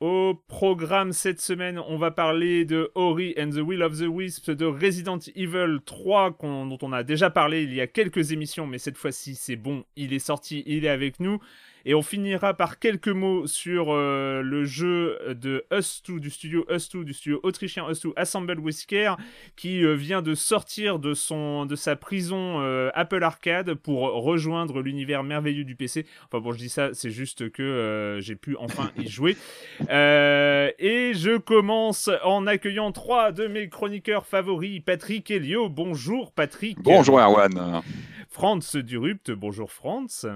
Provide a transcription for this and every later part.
Au programme cette semaine, on va parler de Ori and the Will of the Wisps, de Resident Evil 3, dont on a déjà parlé il y a quelques émissions, mais cette fois-ci c'est bon, il est sorti, il est avec nous. Et on finira par quelques mots sur euh, le jeu de Us2, du studio Us2, du studio autrichien Us2, Assemble Whisker, qui euh, vient de sortir de, son, de sa prison euh, Apple Arcade pour rejoindre l'univers merveilleux du PC. Enfin bon, je dis ça, c'est juste que j'ai pu enfin y jouer. et je commence en accueillant trois de mes chroniqueurs favoris, Patrick Elio. Bonjour Patrick. Bonjour Erwan. Franz Durupt. Bonjour Franz.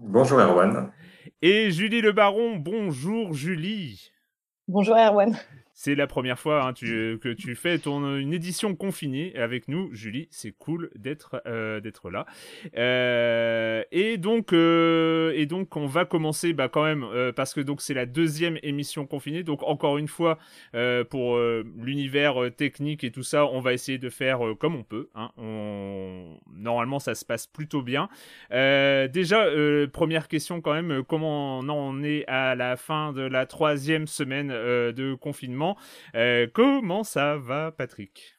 Bonjour Erwan. Et Julie Le Baron, bonjour Julie. Bonjour Erwan. C'est la première fois hein, que tu fais ton, une édition confinée avec nous, Julie. C'est cool d'être euh, là. Euh, et donc euh, et donc on va commencer bah, quand même parce que c'est la deuxième émission confinée. Donc encore une fois pour l'univers technique et tout ça, on va essayer de faire comme on peut. Hein. Normalement ça se passe plutôt bien. déjà première question quand même, comment on en est à la fin de la troisième semaine de confinement? Euh, comment ça va, Patrick?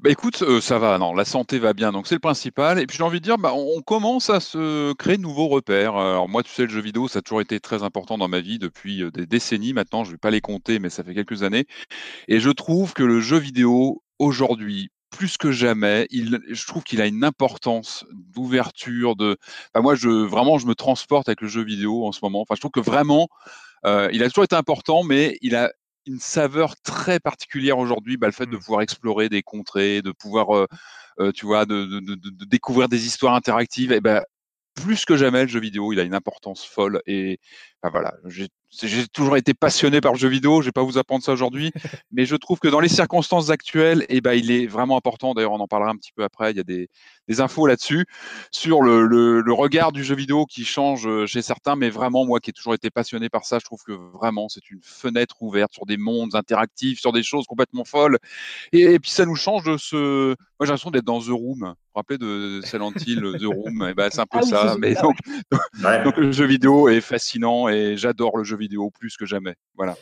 Bah écoute, euh, ça va, non, la santé va bien, donc c'est le principal. Et puis j'ai envie de dire, bah, on commence à se créer de nouveaux repères. Alors moi, tu sais, le jeu vidéo, ça a toujours été très important dans ma vie depuis euh, des décennies maintenant. Je ne vais pas les compter, mais ça fait quelques années. Et je trouve que le jeu vidéo aujourd'hui, plus que jamais, je trouve qu'il a une importance d'ouverture. De, moi, je vraiment, je me transporte avec le jeu vidéo en ce moment. Je trouve que vraiment, il a toujours été important, mais il a une saveur très particulière aujourd'hui, bah, le fait de mmh. pouvoir explorer des contrées, de pouvoir, tu vois, de, découvrir des histoires interactives, et ben plus que jamais, le jeu vidéo, il a une importance folle. Et voilà, j'ai toujours été passionné par le jeu vidéo, je vais pas vous apprendre ça aujourd'hui, mais je trouve que dans les circonstances actuelles, et eh ben, il est vraiment important, d'ailleurs on en parlera un petit peu après, il y a des, des infos là-dessus, sur le, le, le, regard du jeu vidéo qui change euh, chez certains, mais vraiment moi qui ai toujours été passionné par ça, je trouve que vraiment c'est une fenêtre ouverte sur des mondes interactifs, sur des choses complètement folles, et, puis ça nous change de ce... Moi j'ai l'impression d'être dans The Room, vous vous rappelez de Silent Hill, The Room, et eh ben, c'est un peu ah ça, mais donc, donc le jeu vidéo est fascinant et j'adore le jeu vidéo plus que jamais. Voilà.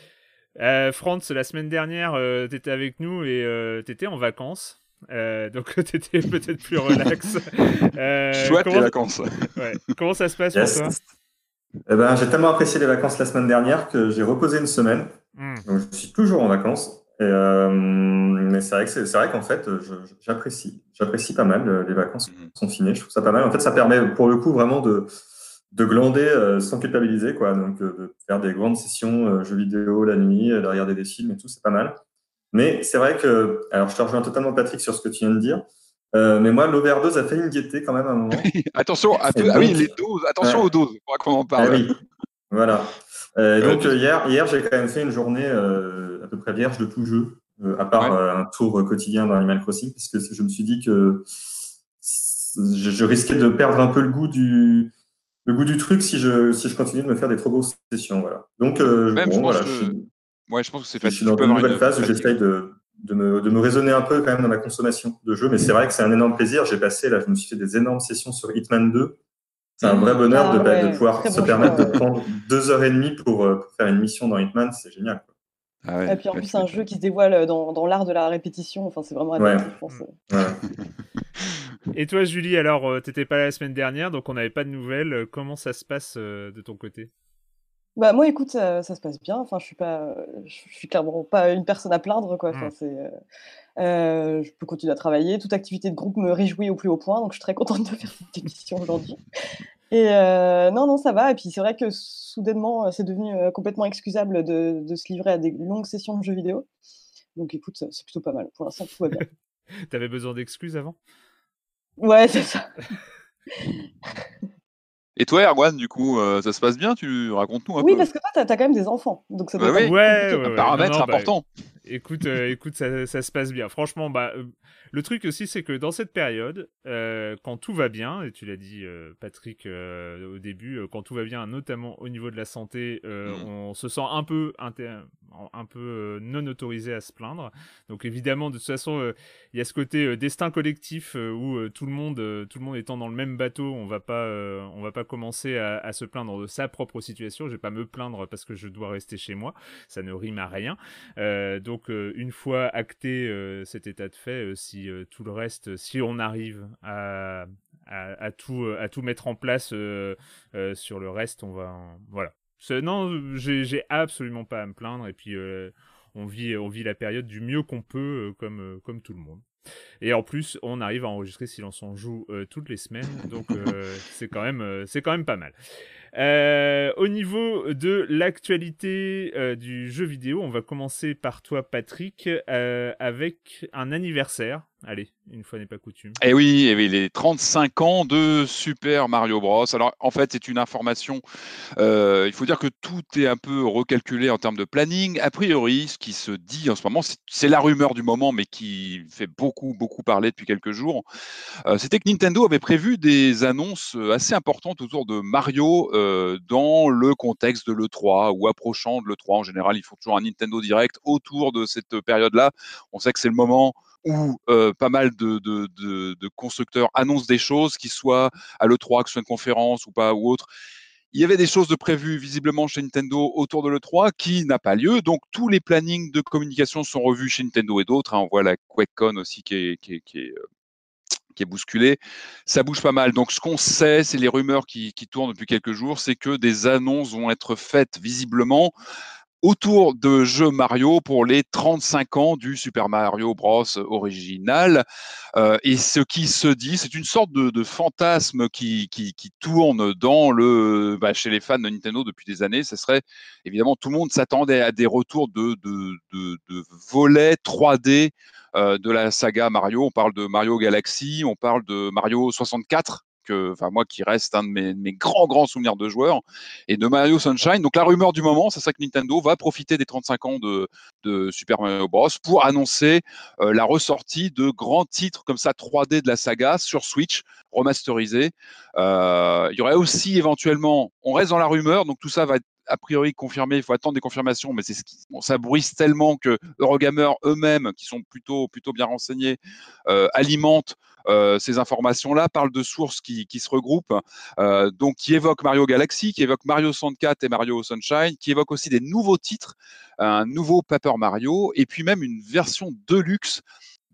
Euh, Franz, la semaine dernière, euh, tu étais avec nous et euh, tu étais en vacances. Euh, donc tu étais peut-être plus relax. Chouette les vacances. Comment ça se passe pour toi? Eh ben, J'ai tellement apprécié les vacances la semaine dernière que j'ai reposé une semaine. Hmm. Donc je suis toujours en vacances. Et, mais c'est vrai c'est vrai qu'en fait j'apprécie j'apprécie pas mal les vacances mmh. confinées. Je trouve ça pas mal. En fait, ça permet pour le coup vraiment de de glander euh, sans culpabiliser, quoi. Donc, euh, de faire des grandes sessions euh, jeux vidéo la nuit, de regarder des films et tout, c'est pas mal. Mais c'est vrai que, alors je te rejoins totalement Patrick sur ce que tu viens de dire, mais moi l'overdose a fait une gaieté quand même à un moment. attention, à ah oui, les doses, attention aux doses, pour qu'on en parle. Ah oui. Voilà. donc hier, hier j'ai quand même fait une journée à peu près vierge de tout jeu. à part un tour quotidien dans Animal Crossing, puisque je me suis dit que je, risquais de perdre un peu le goût du, le goût du truc si je, si je continue de me faire des trop grosses sessions. Voilà. Donc, bon, voilà, je, ouais, je pense que c'est facile. Je suis dans une nouvelle phase où j'essaye de, de, me, de me raisonner un peu quand même dans ma consommation de jeux, mais c'est vrai que c'est un énorme plaisir. J'ai passé, là, je me suis fait des énormes sessions sur Hitman 2. C'est un vrai bonheur de, ah de, pouvoir se permettre de prendre deux heures et demie pour, euh, pour faire une mission dans Hitman, c'est génial. Ah et puis en plus, c'est un jeu qui se dévoile dans, dans l'art de la répétition. Enfin, c'est vraiment addictif, je pense. Et toi, Julie, alors, euh, t'étais pas là la semaine dernière, donc on n'avait pas de nouvelles. Comment ça se passe euh, de ton côté? Bah moi, écoute, ça, se passe bien. Enfin, je suis pas, je suis clairement pas une personne à plaindre, quoi. Enfin, mmh. c'est, euh, je peux continuer à travailler. Toute activité de groupe me réjouit au plus haut point, donc je suis très contente de faire cette émission aujourd'hui. Et euh, non, non, ça va. Et puis c'est vrai que soudainement, c'est devenu euh, complètement excusable de, de, se livrer à des longues sessions de jeux vidéo. Donc écoute, c'est plutôt pas mal. Pour l'instant, tout va bien. T'avais besoin d'excuses avant? Ouais, c'est ça. Et toi, Erwan, du coup, euh, ça se passe bien? Tu racontes-nous un peu. Oui, parce que toi, tu as, quand même des enfants. Donc ça bah doit ouais, ouais, ouais, paramètre bah, important. Écoute, euh, écoute ça, ça, se passe bien. Franchement, bah, euh, le truc aussi, c'est que dans cette période, euh, quand tout va bien, et tu l'as dit, Patrick, au début, quand tout va bien, notamment au niveau de la santé, mmh. on se sent un peu, un peu non autorisé à se plaindre. Donc évidemment, de toute façon, il y a ce côté destin collectif où tout le monde, tout le monde étant dans le même bateau, on va pas, on va pas commencer à, à, se plaindre de sa propre situation. Je vais pas me plaindre parce que je dois rester chez moi. Ça ne rime à rien. donc une fois acté cet état de fait, si euh, tout le reste, si on arrive à, tout, mettre en place euh, euh, sur le reste, on va. voilà. Non, j'ai absolument pas à me plaindre. Et puis, on, vit, la période du mieux qu'on peut, comme, tout le monde. Et en plus, on arrive à enregistrer Silence on joue toutes les semaines, donc c'est quand même pas mal. Au niveau de l'actualité du jeu vidéo, on va commencer par toi, Patrick, avec un anniversaire Allez, une fois n'est pas coutume. Et eh oui, eh les 35 ans de Super Mario Bros. Alors, en fait, c'est une information. Euh, il faut dire que tout est un peu recalculé en termes de planning. A priori, ce qui se dit en ce moment, c'est la rumeur du moment, mais qui fait beaucoup, beaucoup parler depuis quelques jours. Euh, C'était que Nintendo avait prévu des annonces assez importantes autour de Mario euh, dans le contexte de l'E3 ou approchant de l'E3. En général, il faut toujours un Nintendo Direct autour de cette période-là. On sait que c'est le moment où euh, pas mal de, de, de, de, constructeurs annoncent des choses, qui soient à l'E3, que ce soit une conférence ou pas ou autre. Il y avait des choses de prévues visiblement chez Nintendo autour de l'E3 qui n'a pas lieu. Donc tous les plannings de communication sont revus chez Nintendo et d'autres. Hein. On voit la QuakeCon aussi qui est, qui est, qui est euh, qui est bousculé. Ça bouge pas mal. Donc, ce qu'on sait, c'est les rumeurs qui, qui, tournent depuis quelques jours, c'est que des annonces vont être faites visiblement autour de jeux Mario pour les 35 ans du Super Mario Bros original. Euh, et ce qui se dit, c'est une sorte de, de fantasme qui, qui, qui, tourne dans le, bah, chez les fans de Nintendo depuis des années. Ce serait évidemment tout le monde s'attendait à des retours de, de, de, de volets 3D euh, de la saga Mario. On parle de Mario Galaxy, on parle de Mario 64 enfin moi qui reste un de mes, grands grands souvenirs de joueurs et de Mario Sunshine. Donc la rumeur du moment, c'est ça que Nintendo va profiter des 35 ans de, de Super Mario Bros pour annoncer euh, la ressortie de grands titres comme ça 3D de la saga sur Switch remasterisé. Euh, il y aurait aussi éventuellement, on reste dans la rumeur, donc tout ça va être a priori confirmé, il faut attendre des confirmations, mais c'est ce qui, bon, ça bruisse tellement que Eurogamer eux-mêmes, qui sont plutôt plutôt bien renseignés, euh, alimentent euh, ces informations-là, parlent de sources qui, qui se regroupent, euh, donc qui évoquent Mario Galaxy, qui évoquent Mario 64 et Mario Sunshine, qui évoquent aussi des nouveaux titres, un nouveau Paper Mario, et puis même une version deluxe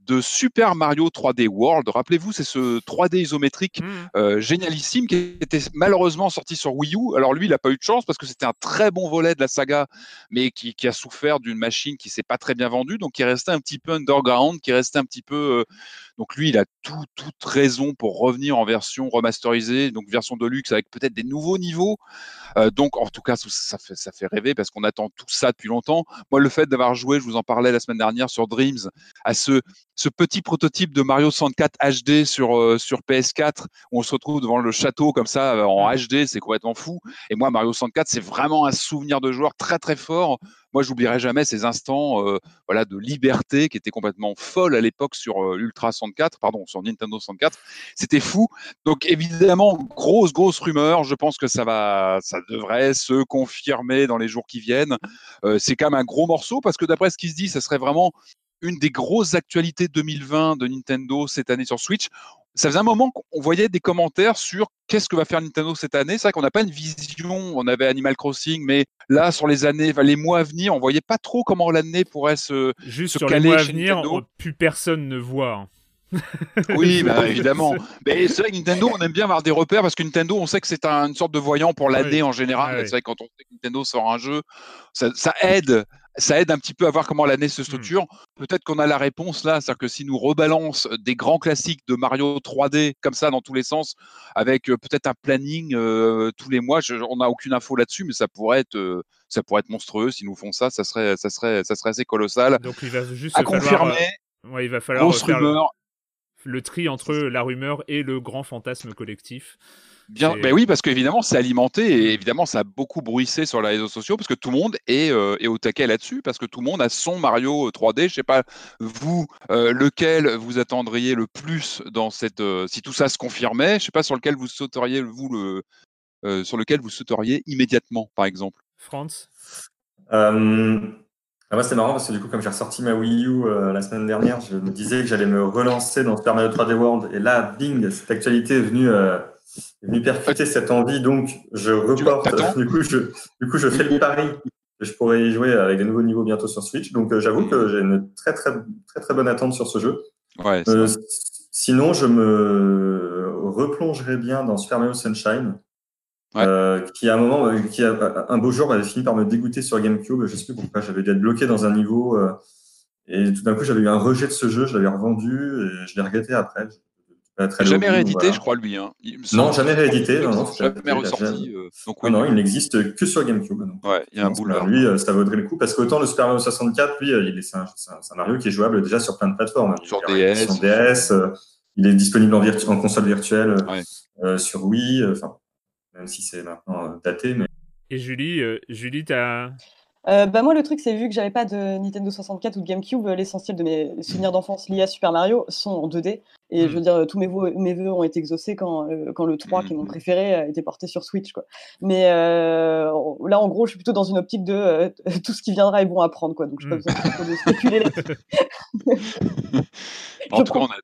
de Super Mario 3D World. Rappelez-vous, c'est ce 3D isométrique mmh. euh, génialissime qui était malheureusement sorti sur Wii U. Alors lui, il n'a pas eu de chance parce que c'était un très bon volet de la saga, mais qui, a souffert d'une machine qui s'est pas très bien vendue, donc qui est resté un petit peu underground, qui est resté un petit peu. Euh, donc lui, il a tout, toute raison pour revenir en version remasterisée, donc version de luxe avec peut-être des nouveaux niveaux. Euh, donc en tout cas, ça fait, ça fait rêver parce qu'on attend tout ça depuis longtemps. Moi, le fait d'avoir joué, je vous en parlais la semaine dernière sur Dreams, à ce ce petit prototype de Mario 64 HD sur euh, sur PS4 où on se retrouve devant le château comme ça euh, en HD, c'est complètement fou. Et moi, Mario 64, c'est vraiment un souvenir de joueur très très fort moi, j'oublierai jamais ces instants, voilà, de liberté qui étaient complètement folles à l'époque sur Ultra 64, pardon, sur Nintendo 64. C'était fou. Donc, évidemment, grosse, grosse rumeur. Je pense que ça va, ça devrait se confirmer dans les jours qui viennent. c'est quand même un gros morceau parce que d'après ce qui se dit, ça serait vraiment une des grosses actualités 2020 de Nintendo cette année sur Switch. Ça faisait un moment qu'on voyait des commentaires sur qu'est-ce que va faire Nintendo cette année. C'est vrai qu'on n'a pas une vision. On avait Animal Crossing, mais là, sur les années, les mois à venir, on voyait pas trop comment l'année pourrait se, Juste se sur caler les mois à venir, Nintendo. plus personne ne voit. Oui, bah, évidemment. Mais c'est vrai que Nintendo, on aime bien avoir des repères parce que Nintendo, on sait que c'est un- une sorte de voyant pour l'année Oui. en général. Ouais, C'est vrai que quand on sait que Nintendo sort un jeu, ça, ça aide. Ça aide un petit peu à voir comment l'année se structure. Peut-être qu'on a la réponse là, c'est-à-dire que si nous rebalance des grands classiques de Mario 3D comme ça dans tous les sens, avec euh, peut-être un planning euh, tous les mois, je- on n'a aucune info là-dessus, mais ça pourrait être, euh, ça pourrait être monstrueux. S'ils nous font ça, ça serait, ça serait, ça serait assez colossal. Donc il va juste À falloir, confirmer, ouais, il va falloir grosse faire le, rumeur. le tri entre la rumeur et le grand fantasme collectif. Bien, ben oui, parce qu'évidemment, c'est alimenté et évidemment, ça a beaucoup bruissé sur les réseaux sociaux parce que tout le monde est, euh, est au taquet là-dessus, parce que tout le monde a son Mario 3D. Je sais pas, vous, euh, lequel vous attendriez le plus dans cette. euh, si tout ça se confirmait, je sais pas sur lequel vous sauteriez, vous, le, euh, sur lequel vous sauteriez immédiatement, par exemple. Franz? Euh, ah, moi, c'est marrant parce que du coup, comme j'ai ressorti ma Wii U euh, la semaine dernière, je me disais que j'allais me relancer dans Super Mario 3D World. Et là, bing, cette actualité est venue, euh, est venue percuter cette envie. Donc, je reporte. Du coup, je, du coup, je fais le pari que je pourrais y jouer avec des nouveaux niveaux bientôt sur Switch. Donc, euh, j'avoue que j'ai une très, très, très, très bonne attente sur ce jeu. Ouais, Euh, sinon, je me replongerai bien dans Super Mario Sunshine, Ouais. euh, qui à un moment, qui a, un beau jour m'avait fini par me dégoûter sur GameCube. Je sais plus pourquoi. J'avais dû être bloqué dans un niveau et tout d'un coup, j'avais eu un rejet de ce jeu. Je l'avais revendu et je l'ai regretté après. Très jamais réédité, voilà. je crois, lui. Hein. Il me Non, jamais réédité, non, non, jamais ressorti. euh, donc, oui, non, il n'existe que sur GameCube. donc. ouais, il y a un boulevard. Lui, euh, ça vaudrait le coup parce qu'autant le Super Mario 64, lui, euh, il est, c'est un, un- Mario qui est jouable déjà sur plein de plateformes. Il Sur DS. Sur DS, euh, il est disponible en, virtu- en console virtuelle, Ouais. euh, sur Wii, euh, enfin, même si c'est maintenant euh, daté, mais et Julie, euh, Julie, t'as Euh, bah moi, le truc, c'est vu que j'avais pas de Nintendo 64 ou de GameCube, euh, l'essentiel de mes souvenirs d'enfance liés à Super Mario sont en 2D. Et je veux dire, tous mes vœux, mes vœux ont été exaucés quand, euh, quand le 3, qui est mon Mm. préféré, a été porté sur Switch. Quoi. Mais euh, là, en gros, je suis plutôt dans une optique de euh, tout ce qui viendra est bon à prendre. Quoi. Donc, je n'ai Mm. pas besoin trop de spéculer là-dessus. En tout cas, on, a-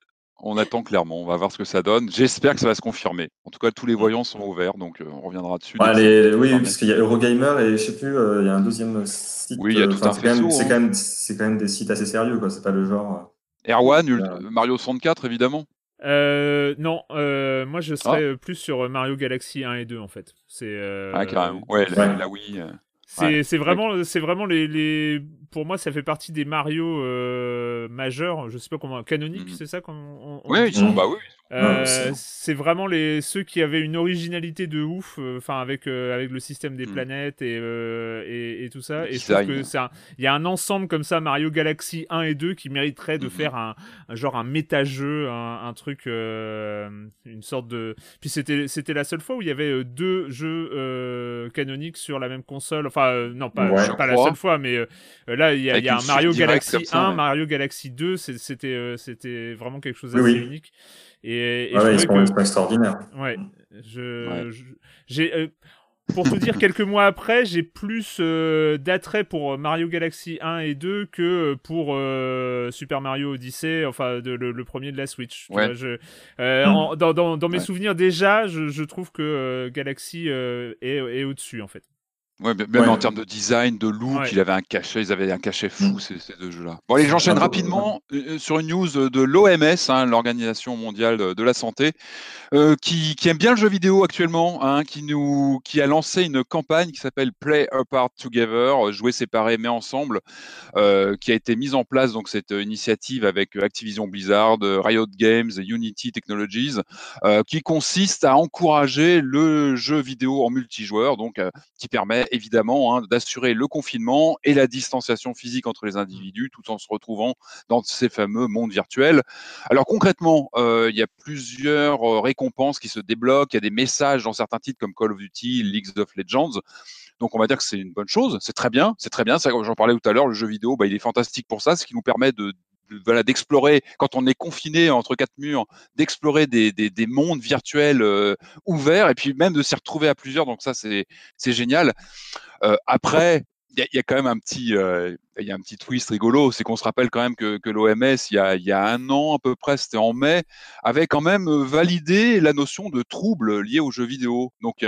on attend clairement. On va voir ce que ça donne. J'espère que ça va se confirmer. En tout cas, tous les voyants sont ouverts, donc euh, on reviendra dessus. Ouais, les- oui, parce qu'il y a Eurogamer et je sais plus, euh, il y a un deuxième site. Oui, il y a euh, tout un c'est quand, même- faisceau, c'est hein. quand même, c'est quand même des sites assez sérieux, quoi. C'est pas le genre. Erwan, Euh, Mario 64, évidemment. Euh, non, euh, moi je serais Ah. plus sur Mario Galaxy 1 et 2 en fait. C'est euh, ah, carrément. Ouais, la, ouais. la Wii. euh, C'est Ouais. vraiment, c'est vraiment les, les. Pour moi, ça fait partie des Mario euh, majeurs. Je sais pas comment. Canoniques, Mhm. c'est ça qu'on. on- on Ouais, dit ils sont. Mm. Bah oui. Euh, Ouais, c'est- c'est vraiment les ceux qui avaient une originalité de ouf, euh, enfin avec avec le système des Mm. planètes et, et et tout ça. Et je trouve que c'est un- il y a un ensemble comme ça Mario Galaxy 1 et 2 qui mériterait de Mhm. faire un, un genre un méta-jeu, un, un truc, une sorte de. Puis c'était c'était la seule fois où il y avait deux jeux canoniques sur la même console. Enfin non pas Ouais. pas la seule fois, mais là il y a, y a un Mario Galaxy comme ça, 1, ouais. Mario Galaxy 2, c'est- c'était euh, c'était vraiment quelque chose Oui, d'assez oui. unique. Et, et Ouais, je ouais, ils, sont, que ils sont extraordinaires. Ouais, je, Ouais. je- j'ai euh, pour te dire quelques mois après, j'ai plus euh, d'attrait pour Mario Galaxy 1 et 2 que pour euh, Super Mario Odyssey, enfin de- le, le premier de la Switch. Ouais. vois, je- euh, Mm. en- dans, dans- dans mes Ouais. souvenirs déjà, je, je trouve que euh, Galaxy euh, est, est au-dessus en fait. Ouais, mais même Ouais. en termes de design, de look, Ouais. il avait un cachet, ils avaient un cachet fou Mm. ces, ces deux jeux-là. Bon, allez, j'enchaîne Un peu, rapidement euh, sur une news de l'OMS, hein, l'Organisation mondiale de la santé, euh, qui, qui aime bien le jeu vidéo actuellement, hein, qui nous, qui a lancé une campagne qui s'appelle Play Apart Together, jouer séparés mais ensemble, euh, qui a été mise en place donc cette euh, initiative avec Activision Blizzard, euh, Riot Games, et Unity Technologies, euh, qui consiste à encourager le jeu vidéo en multijoueur, donc euh, qui permet évidemment hein, d'assurer le confinement et la distanciation physique entre les individus, tout en se retrouvant dans ces fameux mondes virtuels. Alors concrètement, euh, il y a plusieurs euh, récompenses qui se débloquent, il y a des messages dans certains titres comme Call of Duty, League of Legends. Donc on va dire que c'est une bonne chose, c'est très bien, c'est très bien. J'en parlais tout à l'heure, le jeu vidéo, bah, il est fantastique pour ça, ce qui nous permet de, voilà d'explorer quand on est confiné entre quatre murs, d'explorer des, des, des, mondes virtuels euh, ouverts et puis même de s'y retrouver à plusieurs. Donc ça c'est génial. Euh, après, il y, a quand même un petit, euh, il y a un petit twist rigolo, c'est qu'on se rappelle quand même que, que l'OMS, il y, a, y a un an à peu près, c'était en mai, avait quand même validé la notion de trouble lié aux jeux vidéo. Donc,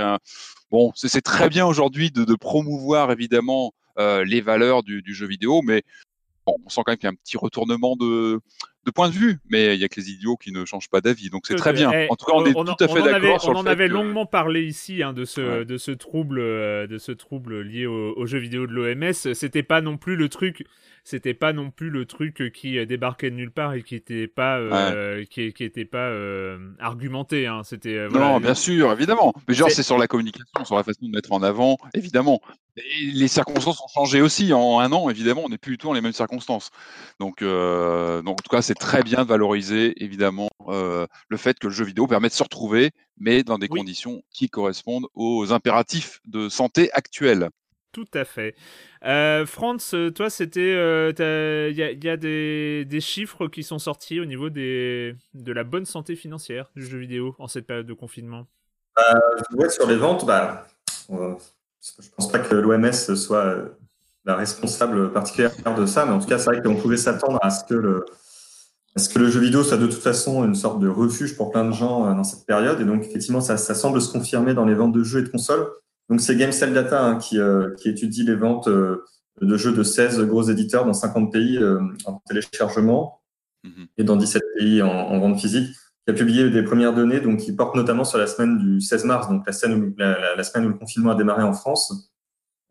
bon, c'est très bien aujourd'hui de, promouvoir évidemment les valeurs du, du, jeu vidéo, mais on sent quand même qu'il y a un petit retournement de, de point de vue, mais il y a que les idiots qui ne changent pas d'avis, donc c'est très bien. Eh, en tout cas, on, est tout à fait d'accord sur On en avait longuement parlé ici hein, de ce de ce trouble euh, de ce trouble lié aux au jeux vidéo de l'OMS. C'était pas non plus le truc c'était pas non plus le truc qui euh, débarquait de nulle part et qui était pas euh, qui, qui, était pas euh, argumenté hein. c'était non bien sûr évidemment mais genre c'est sur la communication sur la façon de mettre en avant évidemment et les circonstances ont changé aussi en un an évidemment on n'est plus du tout dans les mêmes circonstances donc donc en tout cas c'est très bien de valoriser évidemment le fait que le jeu vidéo permet de se retrouver mais dans des conditions qui correspondent aux impératifs de santé actuels tout à fait. Euh, Franz, toi, c'était. Il y, a, des, chiffres qui sont sortis au niveau des, de la bonne santé financière du jeu vidéo en cette période de confinement? Euh, Sur les ventes, bah, euh, je pense pas que l'OMS soit la responsable particulière de ça, mais en tout cas, c'est vrai qu'on pouvait s'attendre à ce que le. Ce que le jeu vidéo soit de toute façon une sorte de refuge pour plein de gens dans cette période. Et donc, effectivement, ça, ça semble se confirmer dans les ventes de jeux et de consoles. Donc, c'est GameSell Data hein, qui, euh, qui, étudie les ventes euh, de jeux de 16 gros éditeurs dans 50 pays euh, en téléchargement mhm. et dans 17 pays en, vente physique, qui a publié des premières données donc, qui portent notamment sur la semaine du 16 mars, donc la, scène où, la, semaine où le confinement a démarré en France.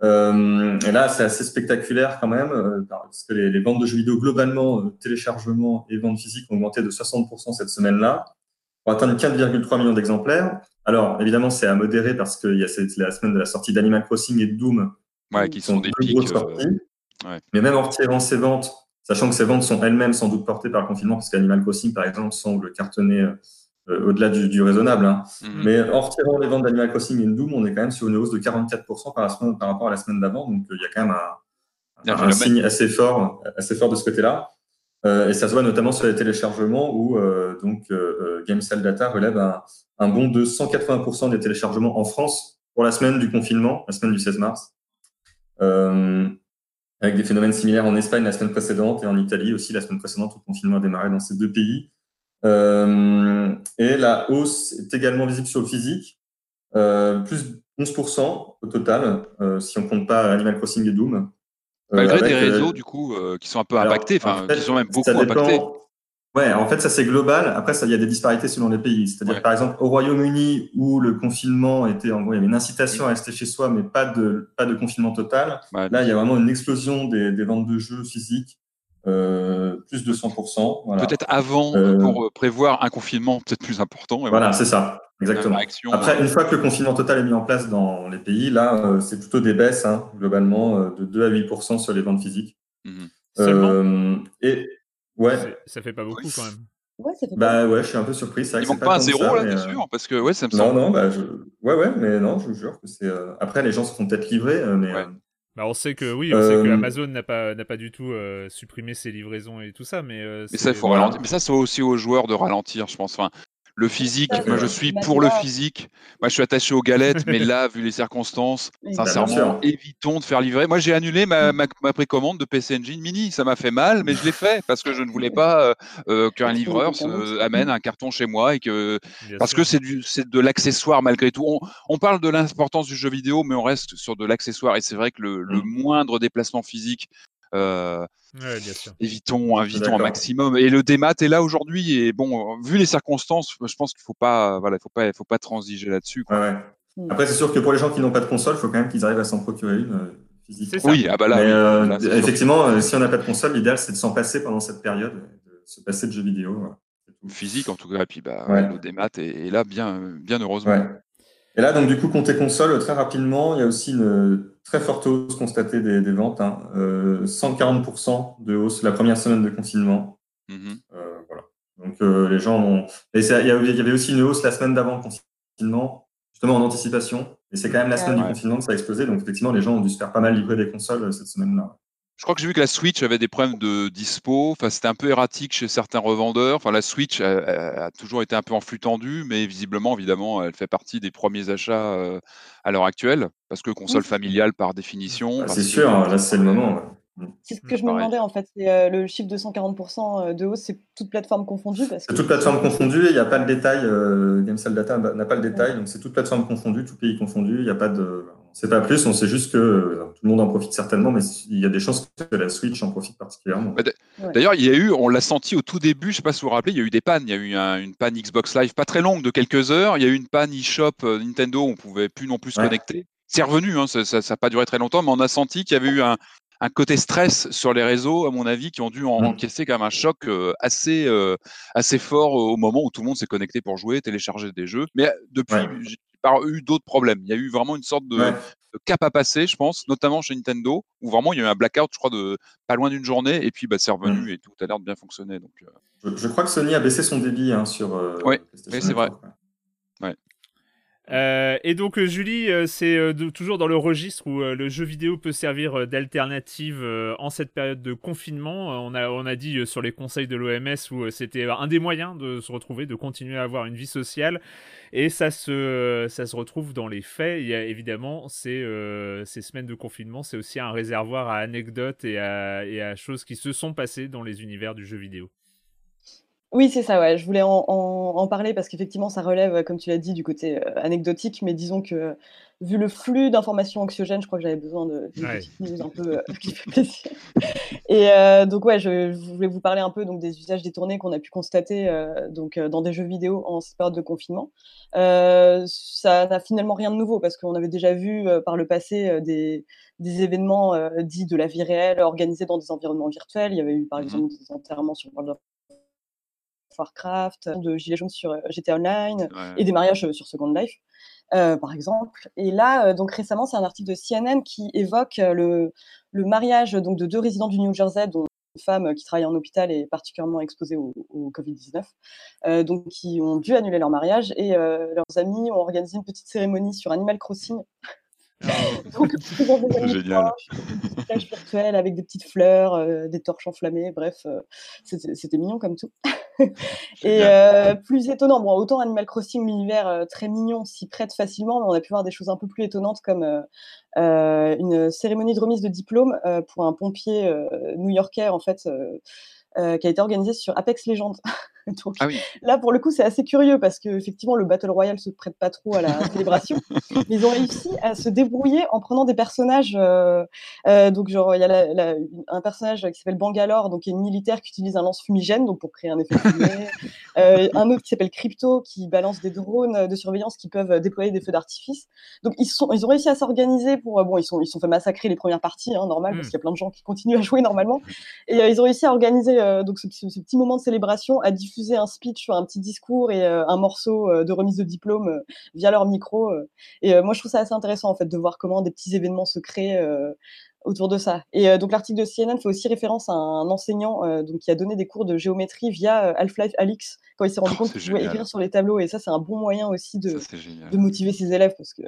Euh, et là, c'est assez spectaculaire quand même, parce que les, les, ventes de jeux vidéo globalement, téléchargement et ventes physiques ont augmenté de 60% cette semaine-là, pour atteindre 4,3 millions d'exemplaires. Alors, évidemment, c'est à modérer parce qu'il y a la semaine de la sortie d'Animal Crossing et de Doom. qui sont, des pics. Euh, Mais même en retirant ces ventes, sachant que ces ventes sont elles-mêmes sans doute portées par le confinement, parce qu'Animal Crossing, par exemple, semble cartonner euh, au-delà du, raisonable. Hein. Mhm. Mais en retirant les ventes d'Animal Crossing et Doom, on est quand même sur une hausse de 44% par, par rapport à la semaine d'avant. Donc, il y a quand même un, signe assez fort, assez fort de ce côté-là. Euh, et ça se voit notamment sur les téléchargements où donc GameSell Data relève un, un bond de 180% des téléchargements en France pour la semaine du confinement, la semaine du 16 mars, euh, avec des phénomènes similaires en Espagne la semaine précédente et en Italie aussi la semaine précédente où le confinement a démarré dans ces deux pays. Euh, et la hausse est également visible sur le physique, euh, plus 11% au total, si on compte pas Animal Crossing et Doom. Malgré des réseaux, du coup, qui sont un peu impactés, enfin, qui sont même beaucoup impactés. Ouais, en fait, ça c'est global. Après, ça, il y a des disparités selon les pays. C'est-à-dire, par exemple, au Royaume-Uni, où le confinement était, en gros, il y avait une incitation à rester chez soi, mais pas de, pas de confinement total. Là, il y a vraiment une explosion des, des ventes de jeux physiques, euh, plus de 100%. Voilà. Peut-être avant, euh, pour euh, prévoir un confinement peut-être plus important. voilà, voilà. c'est ça. Exactement. Après, une fois que le confinement total est mis en place dans les pays, là, euh, c'est plutôt des baisses, hein, globalement, de 2 à 8% sur les ventes physiques. Mmh. et Ouais. Ça fait pas beaucoup quand même. Ouais, ça fait bah ouais, je suis un peu surpris. Il manque pas, un zéro là, bien euh, sûr, parce que ouais, ça me semble. Non, non, bah je... ouais, ouais, mais non, je vous jure que c'est. Euh, après, les gens se font peut-être livrer, euh, mais. Bah, on sait que oui, on sait que Amazon n'a pas n'a pas du tout supprimé ses livraisons et tout ça, mais. mais ça, il faut ralentir. Mais ça, c'est aussi aux joueurs de ralentir, je pense. Enfin, le physique, moi je suis pour le physique. Moi je suis attaché aux galettes, mais là, vu les circonstances, sincèrement, évitons de faire livrer. Moi j'ai annulé ma, ma, précommande de PC Engine Mini. Ça m'a fait mal, mais je l'ai fait parce que je ne voulais pas euh, euh, qu'un livreur se, amène un carton chez moi et que parce que c'est de l'accessoire malgré tout. On, parle de l'importance du jeu vidéo, mais on reste sur de l'accessoire et c'est vrai que le, le, mm. moindre déplacement physique euh, bien sûr. Évitons, invitons un maximum. Et le démat est là aujourd'hui. Et bon, vu les circonstances, je pense qu'il faut pas, voilà, faut pas, faut pas transiger là-dessus. Ouais, hmm. Après, c'est sûr que pour les gens qui n'ont pas de console, il faut quand même qu'ils arrivent à s'en procurer une. Euh, physique. Oui, ah bah là, euh, effectivement, euh, si on n'a pas de console, l'idéal c'est de s'en passer pendant cette période, de se passer de jeux vidéo. Physique en tout cas, et puis bah, le démat est, là bien, bien heureusement. Et là, donc du coup, côté console, très rapidement, il y a aussi une très forte hausse constatée des, ventes, hein. 140% euh, de hausse la première semaine de confinement. Mm-hmm. Euh, voilà. Donc euh, les gens ont. Et il y avait aussi une hausse la semaine d'avant le confinement, justement en anticipation. Et c'est quand même la semaine du confinement que ça a explosé. Donc, effectivement, les gens ont dû se faire pas mal livrer des consoles cette semaine-là. Je crois que j'ai vu que la Switch avait des problèmes de dispo. Enfin, c'était un peu erratique chez certains revendeurs. Enfin, la Switch a, toujours été un peu en flux tendu, mais visiblement, évidemment, elle fait partie des premiers achats à l'heure actuelle, parce que console familiale par définition. Bah, c'est sûr, hein, là, c'est le moment. C'est ce que je me demandais en fait. C'est euh, le chiffre de 140% euh, de hausse, c'est toute plateforme confondue parce que... Toute plateforme confondue, il n'y a pas de détail. Euh, Gamesell Data n'a pas le détail, donc c'est toute plateforme confondue, tout pays confondu. Il n'y a pas de, sait pas plus. On sait juste que euh, tout le monde en profite certainement, mais il y a des chances que la Switch en profite particulièrement. D'ailleurs, il y a eu, on l'a senti au tout début. Je ne sais pas si vous vous rappelez, il y a eu des pannes. Il y a eu une panne Xbox Live pas très longue de quelques heures. Il y a eu une panne eShop Nintendo. On pouvait plus non plus se connecter c'est revenu, hein, ça n'a pas duré très longtemps, mais on a senti qu'il y avait eu un, un côté stress sur les réseaux, à mon avis, qui ont dû en mmh. encaisser quand même un choc euh, assez, euh, assez fort au moment où tout le monde s'est connecté pour jouer, télécharger des jeux. Mais depuis, pas eu d'autres problèmes. Il y a eu vraiment une sorte de, cap à passer, je pense, notamment chez Nintendo, où vraiment il y a eu un blackout, je crois, de pas loin d'une journée, et puis bah, c'est revenu mmh. et tout a l'air de bien fonctionner. Donc, euh. je, crois que Sony a baissé son débit hein, sur. oui, c'est vrai. Ouais. Euh, et donc euh, Julie, euh, c'est toujours dans le registre où le jeu vidéo peut servir d'alternative en cette période de confinement. on, a, on a dit sur les conseils de l'OMS où c'était un des moyens de se retrouver, de continuer à avoir une vie sociale. Et ça se, ça se retrouve dans les faits. Il y a évidemment ces, ces semaines de confinement, c'est aussi un réservoir à anecdotes et à, et à choses qui se sont passées dans les univers du jeu vidéo. Oui, c'est ça, ouais. Je voulais en, parler parce qu'effectivement, ça relève, comme tu l'as dit, du côté euh, anecdotique, mais disons que vu le flux d'informations anxiogènes, je crois que j'avais besoin de, news un peu euh, qui fait plaisir. Et euh, donc, ouais, je, voulais vous parler un peu donc, des usages détournés qu'on a pu constater donc, dans des jeux vidéo en cette période de confinement. ça n'a finalement rien de nouveau parce qu'on avait déjà vu par le passé des, des événements dits de la vie réelle organisés dans des environnements virtuels. Il y avait eu, par mmh exemple, des enterrements sur World of Warcraft, de Gilets jaunes sur euh, GTA Online et des mariages euh, sur Second Life. Euh, par exemple. Et là, donc récemment, c'est un article de CNN qui évoque le, le, mariage donc de deux résidents du New Jersey, dont une femme qui travaille en hôpital et particulièrement exposée au, Covid-19, donc qui ont dû annuler leur mariage et leurs amis ont organisé une petite cérémonie sur Animal Crossing. Oh. donc, génial. virtuel avec des petites fleurs, des torches enflammées, bref, c'était mignon comme tout. et euh, plus étonnant, bon, autant Animal Crossing, l'univers euh, très mignon, s'y prête facilement, mais on a pu voir des choses un peu plus étonnantes comme euh, une cérémonie de remise de diplôme pour un pompier new-yorkais, en fait, qui a été organisée sur Apex Legends. ah oui. Là, pour le coup, c'est assez curieux parce que effectivement, le Battle Royale se prête pas trop à la célébration. ils ont réussi à se débrouiller en prenant des personnages. Euh, euh, donc, genre, il y a un personnage qui s'appelle Bangalore, donc qui est une militaire qui utilise un lance fumigène, donc pour créer un effet fumé. Euh, un autre qui s'appelle Crypto, qui balance des drones de surveillance qui peuvent déployer des feux d'artifice. Donc, ils, sont, ils ont réussi à s'organiser pour. bon, ils sont, ils sont fait massacrer les premières parties, hein, normal, parce hmm. qu'il y a plein de gens qui continuent à jouer normalement. Et ils ont réussi à organiser donc ce, ce, petit moment de célébration, à diffuser un speech, un petit discours et euh, un morceau euh, de remise de diplôme euh, via leur micro. et moi, je trouve ça assez intéressant en fait de voir comment des petits événements se créent autour de ça. Et donc l'article de CNN fait aussi référence à un enseignant donc, qui a donné des cours de géométrie via Half-Life Alix quand il s'est rendu oh, compte qu'il pouvait écrire sur les tableaux. Et ça, c'est un bon moyen aussi de, de motiver ses élèves parce que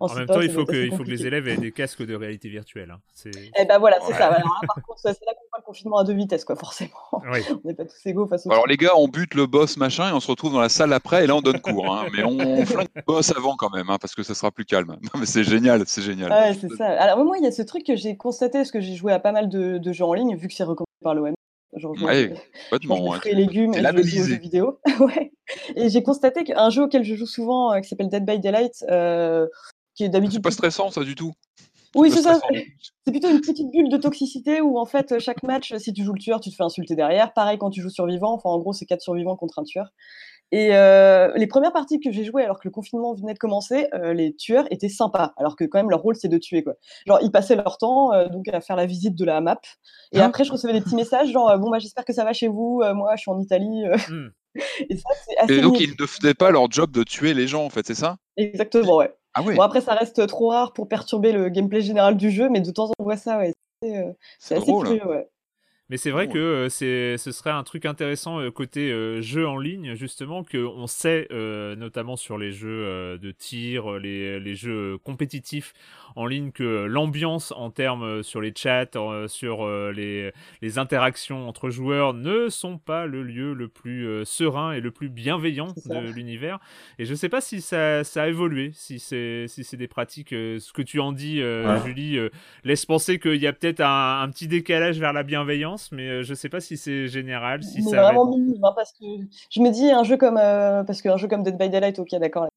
en, même temps, il faut, que, il faut que les élèves aient des casques de réalité virtuelle. Hein. Eh ben voilà, c'est ça. Alors par contre, c'est là qu'on voit le confinement à deux vitesses, quoi, forcément. on n'est pas tous égaux face au. Alors les gars, on bute le boss machin et on se retrouve dans la salle après et là on donne cours. Hein. Mais on flingue le boss avant quand même, hein, parce que ça sera plus calme. Non mais c'est génial, c'est génial. Ouais, c'est ça. Alors moi, il y a ce truc que j'ai constaté parce que j'ai joué à pas mal de, de jeux en ligne, vu que c'est recommandé par l'OM Genre, ouais, je, mange des légumes et je joue aux jeux vidéo. ouais. Et j'ai constaté qu'un jeu auquel je joue souvent, euh, qui s'appelle Dead by Daylight, euh, qui est d'habitude. C'est pas stressant, ça, du tout. Oui, c'est ça. C'est plutôt une petite bulle de toxicité où, en fait, chaque match, si tu joues le tueur, tu te fais insulter derrière. Pareil quand tu joues survivant. Enfin, en gros, c'est quatre survivants contre un tueur. Et euh, les premières parties que j'ai jouées alors que le confinement venait de commencer, euh, les tueurs étaient sympas, alors que quand même leur rôle c'est de tuer quoi. Genre ils passaient leur temps euh, donc à faire la visite de la map. Et ah. après je recevais des petits messages genre bon bah j'espère que ça va chez vous, moi je suis en Italie. Hmm. Et ça c'est assez. Et donc ils ne faisaient pas leur job de tuer les gens en fait, c'est ça? Exactement ouais. Ah oui. Bon après ça reste trop rare pour perturber le gameplay général du jeu, mais de temps en temps on voit ça ouais. C'est assez curieux ouais. Mais c'est vrai que c'est, ce serait un truc intéressant côté jeu en ligne, justement, qu'on sait, notamment sur les jeux de tir, les, les jeux compétitifs en ligne, que l'ambiance en termes sur les chats, sur les, les interactions entre joueurs ne sont pas le lieu le plus serein et le plus bienveillant de l'univers. Et je sais pas si ça, ça a évolué, si c'est, si c'est des pratiques, ce que tu en dis, Julie, laisse penser qu'il y a peut-être un, un petit décalage vers la bienveillance mais euh, je sais pas si c'est général, si c'est vraiment minime, hein, parce que je me dis un jeu comme euh, parce qu'un jeu comme Dead by Daylight, ok, d'accord,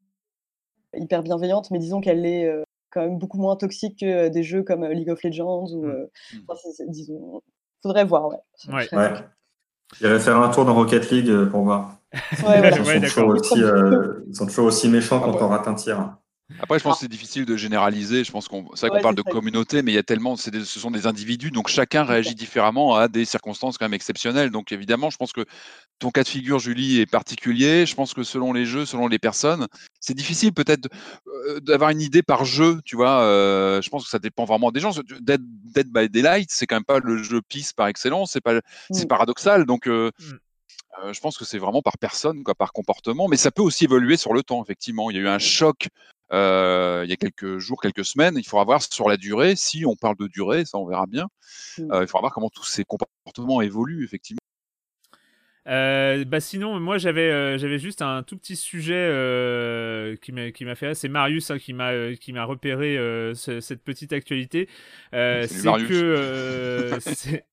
hyper bienveillante, mais disons qu'elle est euh, quand même beaucoup moins toxique que des jeux comme League of Legends ou, mmh. Mmh. disons, faudrait voir, ouais. ouais. ouais. faire un tour dans Rocket League pour voir. ils, sont aussi, ils, sont toujours aussi méchants quand on rate un tir. Après, je pense que c'est difficile de généraliser. Je pense qu'on, c'est vrai qu'on parle de communauté, mais il y a tellement, c'est ce sont des individus, donc chacun réagit différemment à des circonstances quand même exceptionnelles. Donc évidemment, je pense que ton cas de figure, Julie, est particulier. Je pense que selon les jeux, selon les personnes, c'est difficile peut-être euh, d'avoir une idée par jeu. Tu vois, euh, je pense que ça dépend vraiment des gens. Dead, Dead by Daylight, c'est quand même pas le jeu PIS par excellence. C'est pas, c'est mmh. paradoxal. Donc euh, mmh je pense que c'est vraiment par personne, quoi, par comportement, mais ça peut aussi évoluer sur le temps, effectivement. Il y a eu un choc il y a quelques jours, quelques semaines. Il faudra voir sur la durée, si on parle de durée, ça on verra bien. Mmh. il faudra voir comment tous ces comportements évoluent, effectivement. bah sinon, moi j'avais j'avais juste un tout petit sujet qui m'a qui m'a fait. C'est Marius hein, qui m'a qui m'a repéré cette petite actualité. c'est que c'est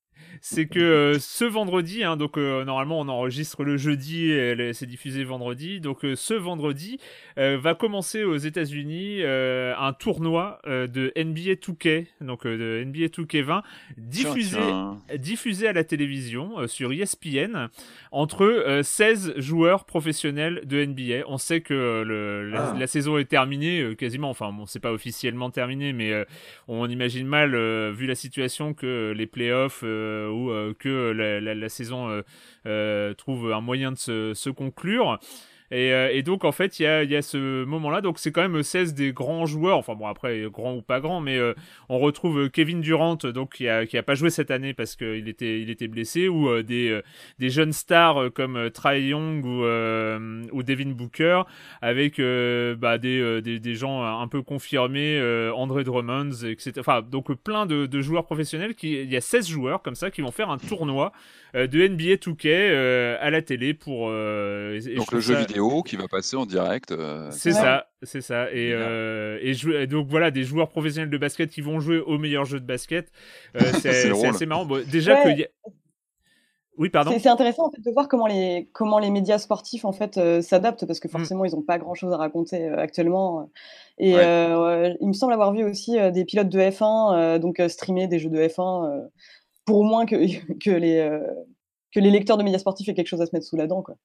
que euh, ce vendredi, hein, donc euh, normalement on enregistre le jeudi et c'est diffusé vendredi, donc euh, ce vendredi va commencer aux États-Unis un tournoi de NBA 2K, donc de NBA 2K20, diffusé, diffusé à la télévision sur ESPN entre 16 joueurs professionnels de NBA. On sait que le, la, ah. saison est terminée quasiment, enfin bon c'est pas officiellement terminé, mais on imagine mal vu la situation que les playoffs ou euh, que la, saison euh, trouve un moyen de se conclure. Euh, et, donc, en fait, il y a, y a, ce moment-là. Donc, c'est quand même 16 des grands joueurs. Enfin, bon, après, grand ou pas grand, mais euh, on retrouve euh, Kevin Durant, donc, qui a, qui a pas joué cette année parce qu'il était, il était blessé, ou des, des jeunes stars comme Trae Young ou, ou Devin Booker, avec bah, des, des, des, gens un peu confirmés, André Drummond, etc. Enfin, donc, plein de, de joueurs professionnels. Qui, il y a 16 joueurs comme ça qui vont faire un tournoi de NBA 2K à la télé pour. donc, le jeu vidéo qui va passer en direct. Euh, c'est ça, c'est ça. Et, euh, et, donc voilà, des joueurs professionnels de basket qui vont jouer au meilleur jeu de basket. Euh, c'est assez marrant. déjà que. Oui, pardon. C'est intéressant en fait, de voir comment les, comment les médias sportifs en fait s'adaptent parce que mm. forcément ils n'ont pas grand chose à raconter actuellement. Et il me semble avoir vu aussi des pilotes de F1 donc streamer des jeux de F1 pour au moins que, que les que les lecteurs de médias sportifs aient quelque chose à se mettre sous la dent quoi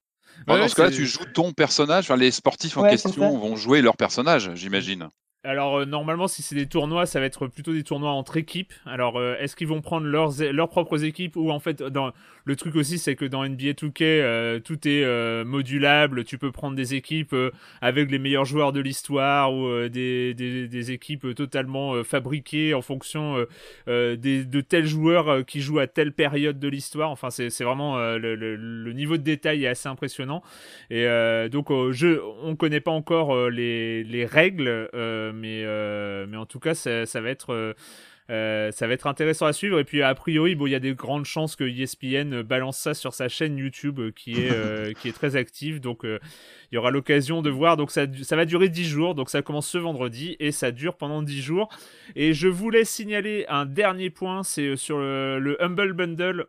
dans ce cas-là, tu joues ton personnage. Enfin, les sportifs en question vont jouer leur personnage, j'imagine. Alors euh, normalement, si c'est des tournois, ça va être plutôt des tournois entre équipes. Alors euh, est-ce qu'ils vont prendre leurs, leurs propres équipes ou en fait dans le truc aussi, c'est que dans NBA 2K, euh, tout est modulable. Tu peux prendre des équipes avec les meilleurs joueurs de l'histoire ou des, des, des, équipes totalement fabriquées en fonction des, de tels joueurs qui jouent à telle période de l'histoire. Enfin, c'est, c'est vraiment le, le, le, niveau de détail est assez impressionnant. Et donc, je, on connaît pas encore les, les règles mais, euh, mais en tout cas, ça, ça va être. Euh, euh, ça va être intéressant à suivre. Et puis, a priori, bon, il y a des grandes chances que ESPN balance ça sur sa chaîne YouTube qui est, qui est très active. Donc, il y aura l'occasion de voir. Donc, ça, ça va durer 10 jours. Donc, ça commence ce vendredi et ça dure pendant 10 jours. Et je voulais signaler un dernier point c'est sur le, le Humble Bundle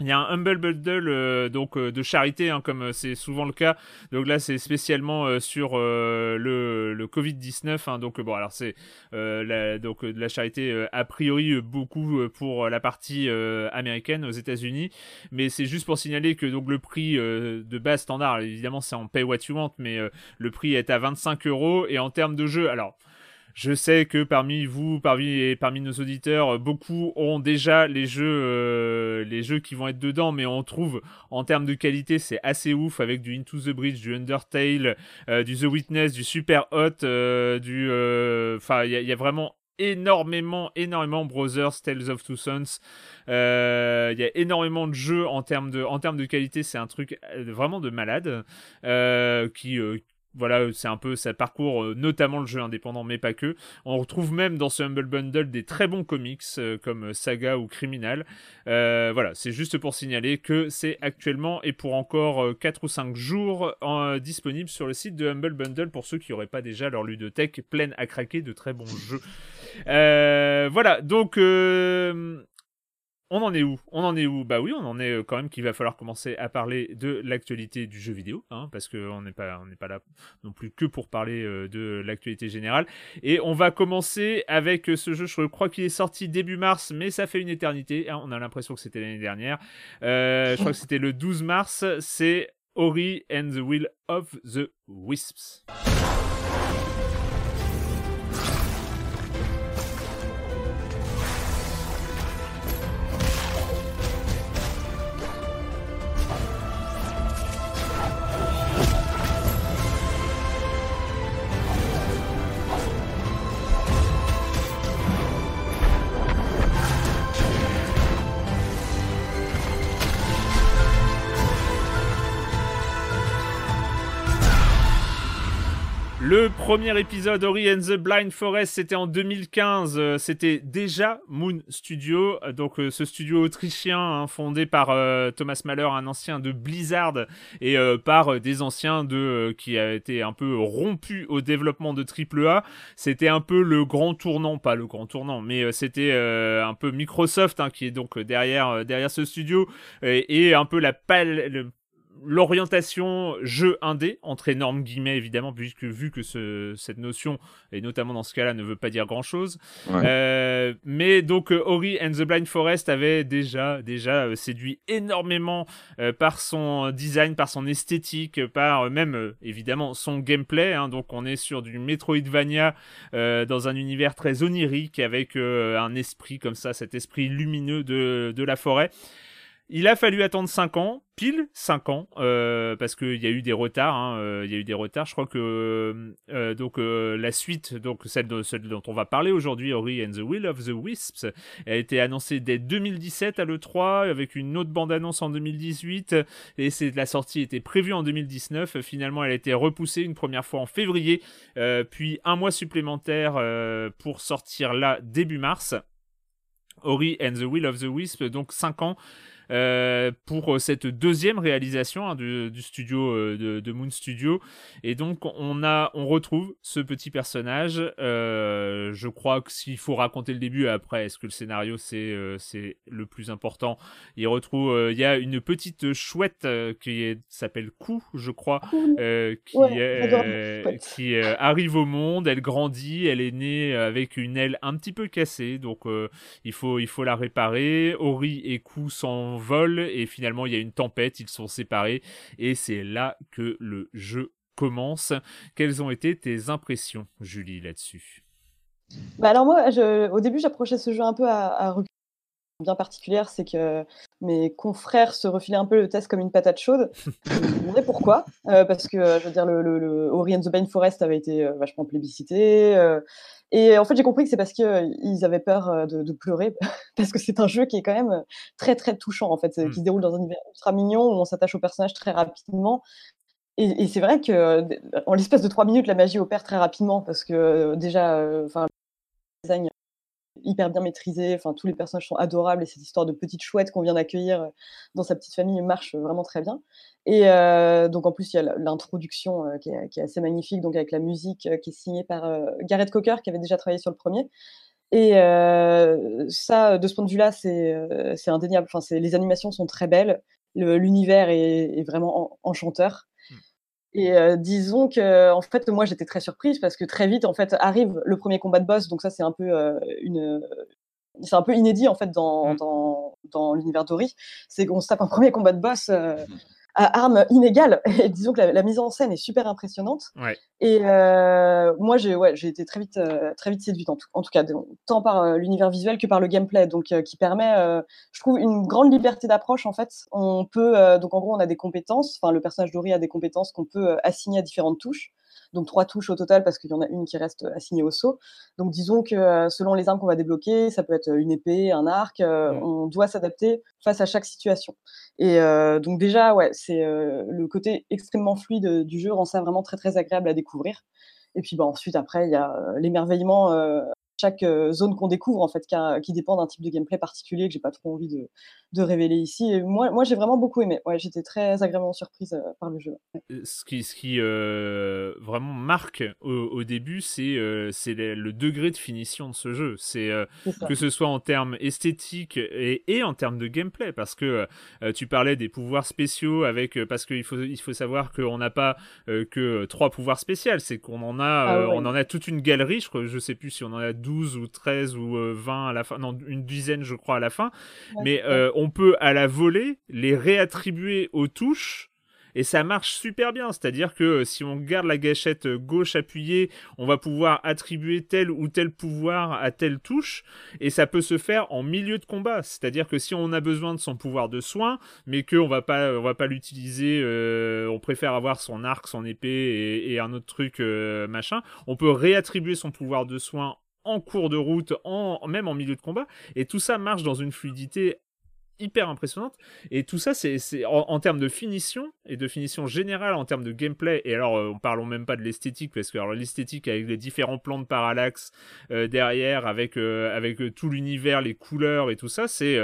il y a un Humble Bundle euh, donc euh, de charité, hein, comme euh, c'est souvent le cas. Donc là, c'est spécialement sur le, le Covid 19. Hein, donc bon, alors c'est donc de la charité a priori beaucoup pour la partie américaine aux États-Unis, mais c'est juste pour signaler que donc le prix de base standard, évidemment, c'est en pay what you want, mais le prix est à 25 euros et en termes de jeu, alors je sais que parmi vous, parmi, parmi nos auditeurs, beaucoup ont déjà les jeux, euh, les jeux qui vont être dedans, mais on trouve en termes de qualité, c'est assez ouf avec du Into the Bridge, du Undertale, euh, du The Witness, du Super Hot, euh, du, enfin, il y, a vraiment énormément, énormément Brothers, Tales of Two Sons. Euh, il y a énormément de jeux en termes de, en termes de qualité. C'est un truc vraiment de malade qui voilà, c'est un peu ça parcours euh, notamment le jeu indépendant, mais pas que. On retrouve même dans ce Humble Bundle des très bons comics euh, comme Saga ou Criminal. Euh, voilà, c'est juste pour signaler que c'est actuellement et pour encore 4 ou 5 jours disponible sur le site de Humble Bundle pour ceux qui n'auraient pas déjà leur ludothèque pleine à craquer de très bons jeux. voilà, donc on en est où? On en est où? Bah oui, on en est euh, quand même qu'il va falloir commencer à parler de l'actualité du jeu vidéo, hein, parce qu'on n'est pas, pas là non plus que pour parler euh, de l'actualité générale. Et on va commencer avec euh, ce jeu, je crois qu'il est sorti début mars, mais ça fait une éternité. Hein, on a l'impression que c'était l'année dernière. je crois que c'était le 12 mars. C'est Ori and the Will of the Wisps. Le premier épisode Ori and the Blind Forest, c'était en 2015. Euh, c'était déjà Moon Studio, donc euh, ce studio autrichien hein, fondé par euh, Thomas Mahler, un ancien de Blizzard, et par des anciens de qui a été un peu rompu au développement de AAA. C'était un peu le grand tournant, pas le grand tournant, mais c'était un peu Microsoft hein, qui est donc derrière derrière ce studio et, un peu la pal l'orientation jeu indé, entre énormes guillemets évidemment, puisque vu que ce, cette notion, et notamment dans ce cas-là, ne veut pas dire grand-chose. Euh, mais donc euh, Ori and the Blind Forest avait déjà, déjà euh, séduit énormément par son design, par son esthétique, par même évidemment son gameplay. Hein. donc on est sur du Metroidvania dans un univers très onirique avec un esprit comme ça, cet esprit lumineux de, de la forêt. Il a fallu attendre 5 ans, pile 5 ans, euh, parce qu'il y a eu des retards. Hein, euh, il y a eu des retards. Je crois que euh, donc la suite, donc celle, dont on va parler aujourd'hui, Ori and the Will of the Wisps, a été annoncée dès 2017 à l'E3 avec une autre bande-annonce en 2018 et la sortie était prévue en 2019. Finalement, elle a été repoussée une première fois en février, puis un mois supplémentaire pour sortir là début mars. Ori and the Will of the Wisp, donc 5 ans euh, pour euh, cette deuxième réalisation hein, du, studio euh, de, Moon Studio. Et donc on a, on retrouve ce petit personnage. je crois que s'il faut raconter le début après, est-ce que le scénario c'est c'est le plus important? Il retrouve, il y a une petite chouette qui s'appelle Kou, je crois, qui, qui arrive au monde. Elle grandit, elle est née avec une aile un petit peu cassée, donc il faut il faut la réparer. Ori et Kou sont vol et finalement il y a une tempête, ils sont séparés et c'est là que le jeu commence. Quelles ont été tes impressions, Julie, là-dessus? Bah alors moi, au début, j'approchais ce jeu un peu à, à bien particulière, c'est que mes confrères se refilaient un peu le test comme une patate chaude. je me demandais pourquoi, euh, parce que je veux dire, le, le, Ori and the Blind Forest avait été euh, vachement plébiscité. Euh, et en fait, j'ai compris que c'est parce qu'ils euh, avaient peur euh, de, pleurer, parce que c'est un jeu qui est quand même euh, très très touchant en fait, mmh. qui se déroule dans un univers ultra mignon où on s'attache au personnage très rapidement. Et, c'est vrai que en l'espace de trois minutes, la magie opère très rapidement parce que déjà, enfin, design hyper bien maîtrisé. Enfin, tous les personnages sont adorables et cette histoire de petite chouette qu'on vient d'accueillir euh, dans sa petite famille marche vraiment très bien. Et euh, donc en plus, il y a l'introduction euh, qui, est assez magnifique, donc avec la musique qui est signée par Gareth Cocker qui avait déjà travaillé sur le premier. Et ça, de ce point de vue-là, c'est indéniable. Enfin, les animations sont très belles, l'univers est, est, vraiment enchanteur. Et euh, disons que, en fait, moi, j'étais très surprise parce que très vite, en fait, arrive le premier combat de boss. Donc ça, c'est un peu euh, une, c'est un peu inédit en fait dans, mmh. dans, dans l'univers d'Ori. C'est qu'on se tape un premier combat de boss. Euh, mmh à armes inégales. Et disons que la, mise en scène est super impressionnante. Et euh, moi, j'ai ouais, été très vite, euh, très vite séduite, en tout, en tout cas, tant par euh, l'univers visuel que par le gameplay, donc qui permet, je trouve, une grande liberté d'approche. En fait, on peut, donc en gros, on a des compétences. Enfin, le personnage d'Ori a des compétences qu'on peut assigner à différentes touches. Donc trois touches au total parce qu'il y en a une qui reste assignée au saut. Donc disons que selon les armes qu'on va débloquer, ça peut être une épée, un arc, on doit s'adapter face à chaque situation. Et donc déjà, ouais, c'est le côté extrêmement fluide du jeu rend ça vraiment très très agréable à découvrir. Et puis bah, ensuite, après, il y a l'émerveillement chaque zone qu'on découvre en fait qui, dépend d'un type de gameplay particulier que j'ai pas trop envie de, de révéler ici. Et moi, moi j'ai vraiment beaucoup aimé. Ouais, j'étais très agréablement surprise euh, par le jeu. Euh, ce qui, ce qui euh, vraiment marque au, début, c'est le degré de finition de ce jeu. C'est que ce soit en termes esthétiques et, et, en termes de gameplay, parce que tu parlais des pouvoirs spéciaux avec parce qu'il faut il faut savoir qu'on n'a pas que trois pouvoirs spéciaux, c'est qu'on en a ah on en a toute une galerie. Je, je sais plus si on en a 12 ou 13 ou 20 à la fin, non une dizaine je crois à la fin, mais on peut à la volée les réattribuer aux touches et ça marche super bien. C'est-à-dire que euh, si on garde la gâchette euh, gauche appuyée, on va pouvoir attribuer tel ou tel pouvoir à telle touche, et ça peut se faire en milieu de combat. C'est-à-dire que si on a besoin de son pouvoir de soin, mais qu'on va pas, on va pas l'utiliser, euh, on préfère avoir son arc, son épée et, un autre truc machin, on peut réattribuer son pouvoir de soin en cours de route, en, même en milieu de combat, et tout ça marche dans une fluidité hyper impressionnante. Et tout ça, c'est en, termes de finition et de finition générale, en termes de gameplay. Et alors, euh, on parlons même pas de l'esthétique, parce que l'esthétique avec les différents plans de parallaxe euh, derrière, avec, euh, avec tout l'univers, les couleurs et tout ça, c'est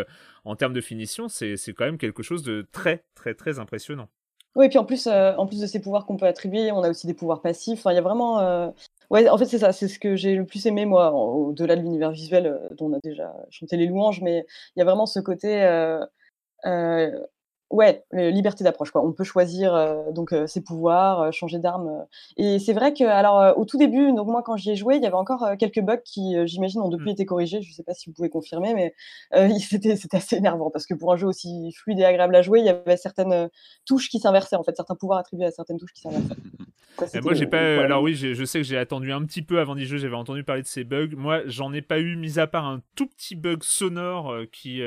en termes de finition, c'est quand même quelque chose de très, très, très impressionnant. Oui, et puis en plus, en plus de ces pouvoirs qu'on peut attribuer, on a aussi des pouvoirs passifs. Enfin, il y a vraiment Ouais, en fait, c'est ça, c'est ce que j'ai le plus aimé, moi, au-delà de l'univers visuel euh, dont on a déjà chanté les louanges, mais il y a vraiment ce côté, euh, euh, ouais, liberté d'approche, quoi. On peut choisir donc ses pouvoirs, changer d'arme. et c'est vrai que, alors, au tout début, donc moi, quand j'y ai joué, il y avait encore quelques bugs qui, j'imagine, ont depuis mmh. été corrigés. Je ne sais pas si vous pouvez confirmer, mais c'était, c'était assez énervant parce que pour un jeu aussi fluide et agréable à jouer, il y avait certaines touches qui s'inversaient, en fait, certains pouvoirs attribués à certaines touches qui s'inversaient moi, j'ai pas. Alors oui, je sais que j'ai attendu un petit peu avant d'y jouer. J'avais entendu parler de ces bugs. Moi, j'en ai pas eu, mis à part un tout petit bug sonore euh, qui.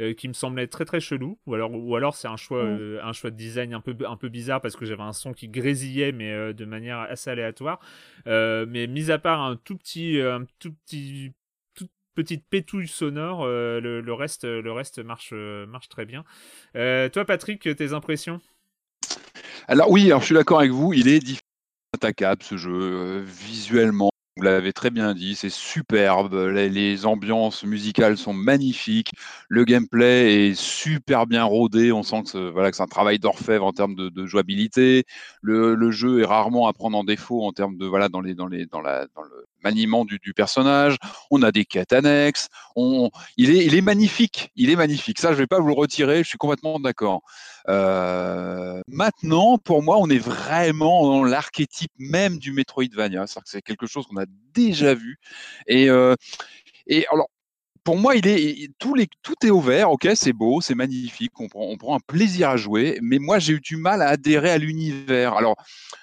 Euh, euh, qui me semblait très très chelou. Ou alors ou alors c'est un choix un choix de design un peu un peu bizarre parce que j'avais un son qui grésillait mais de manière assez aléatoire. Mais mis à part un tout petit un tout petit toute petite pétouille sonore le, le, reste le reste marche marche très bien. Toi Patrick tes impressions? Alors oui, alors je suis d'accord avec vous, il est difficile attaquable ce jeu euh, visuellement. Vous l'avez très bien dit, c'est superbe, les, ambiances musicales sont magnifiques, le gameplay est super bien rodé, on sent que, c'est un travail d'orfèvre en termes de, jouabilité, le, jeu est rarement à prendre en défaut en termes de, voilà, dans, les, dans, les, dans, la, dans le maniement du, personnage, on a des quêtes annexes, on, il, est, il est magnifique, il est magnifique, ça je vais pas vous le retirer, je suis complètement d'accord. Euh, maintenant, pour moi, on est vraiment dans l'archétype même du Metroidvania. C'est-à-dire que c'est quelque chose qu'on a déjà vu. Et, euh, et alors, pour moi, il est, tout, les, tout est au vert, ok, c'est beau, c'est magnifique, on prend, on prend, un plaisir à jouer, mais moi j'ai eu du mal à adhérer à l'univers. Alors,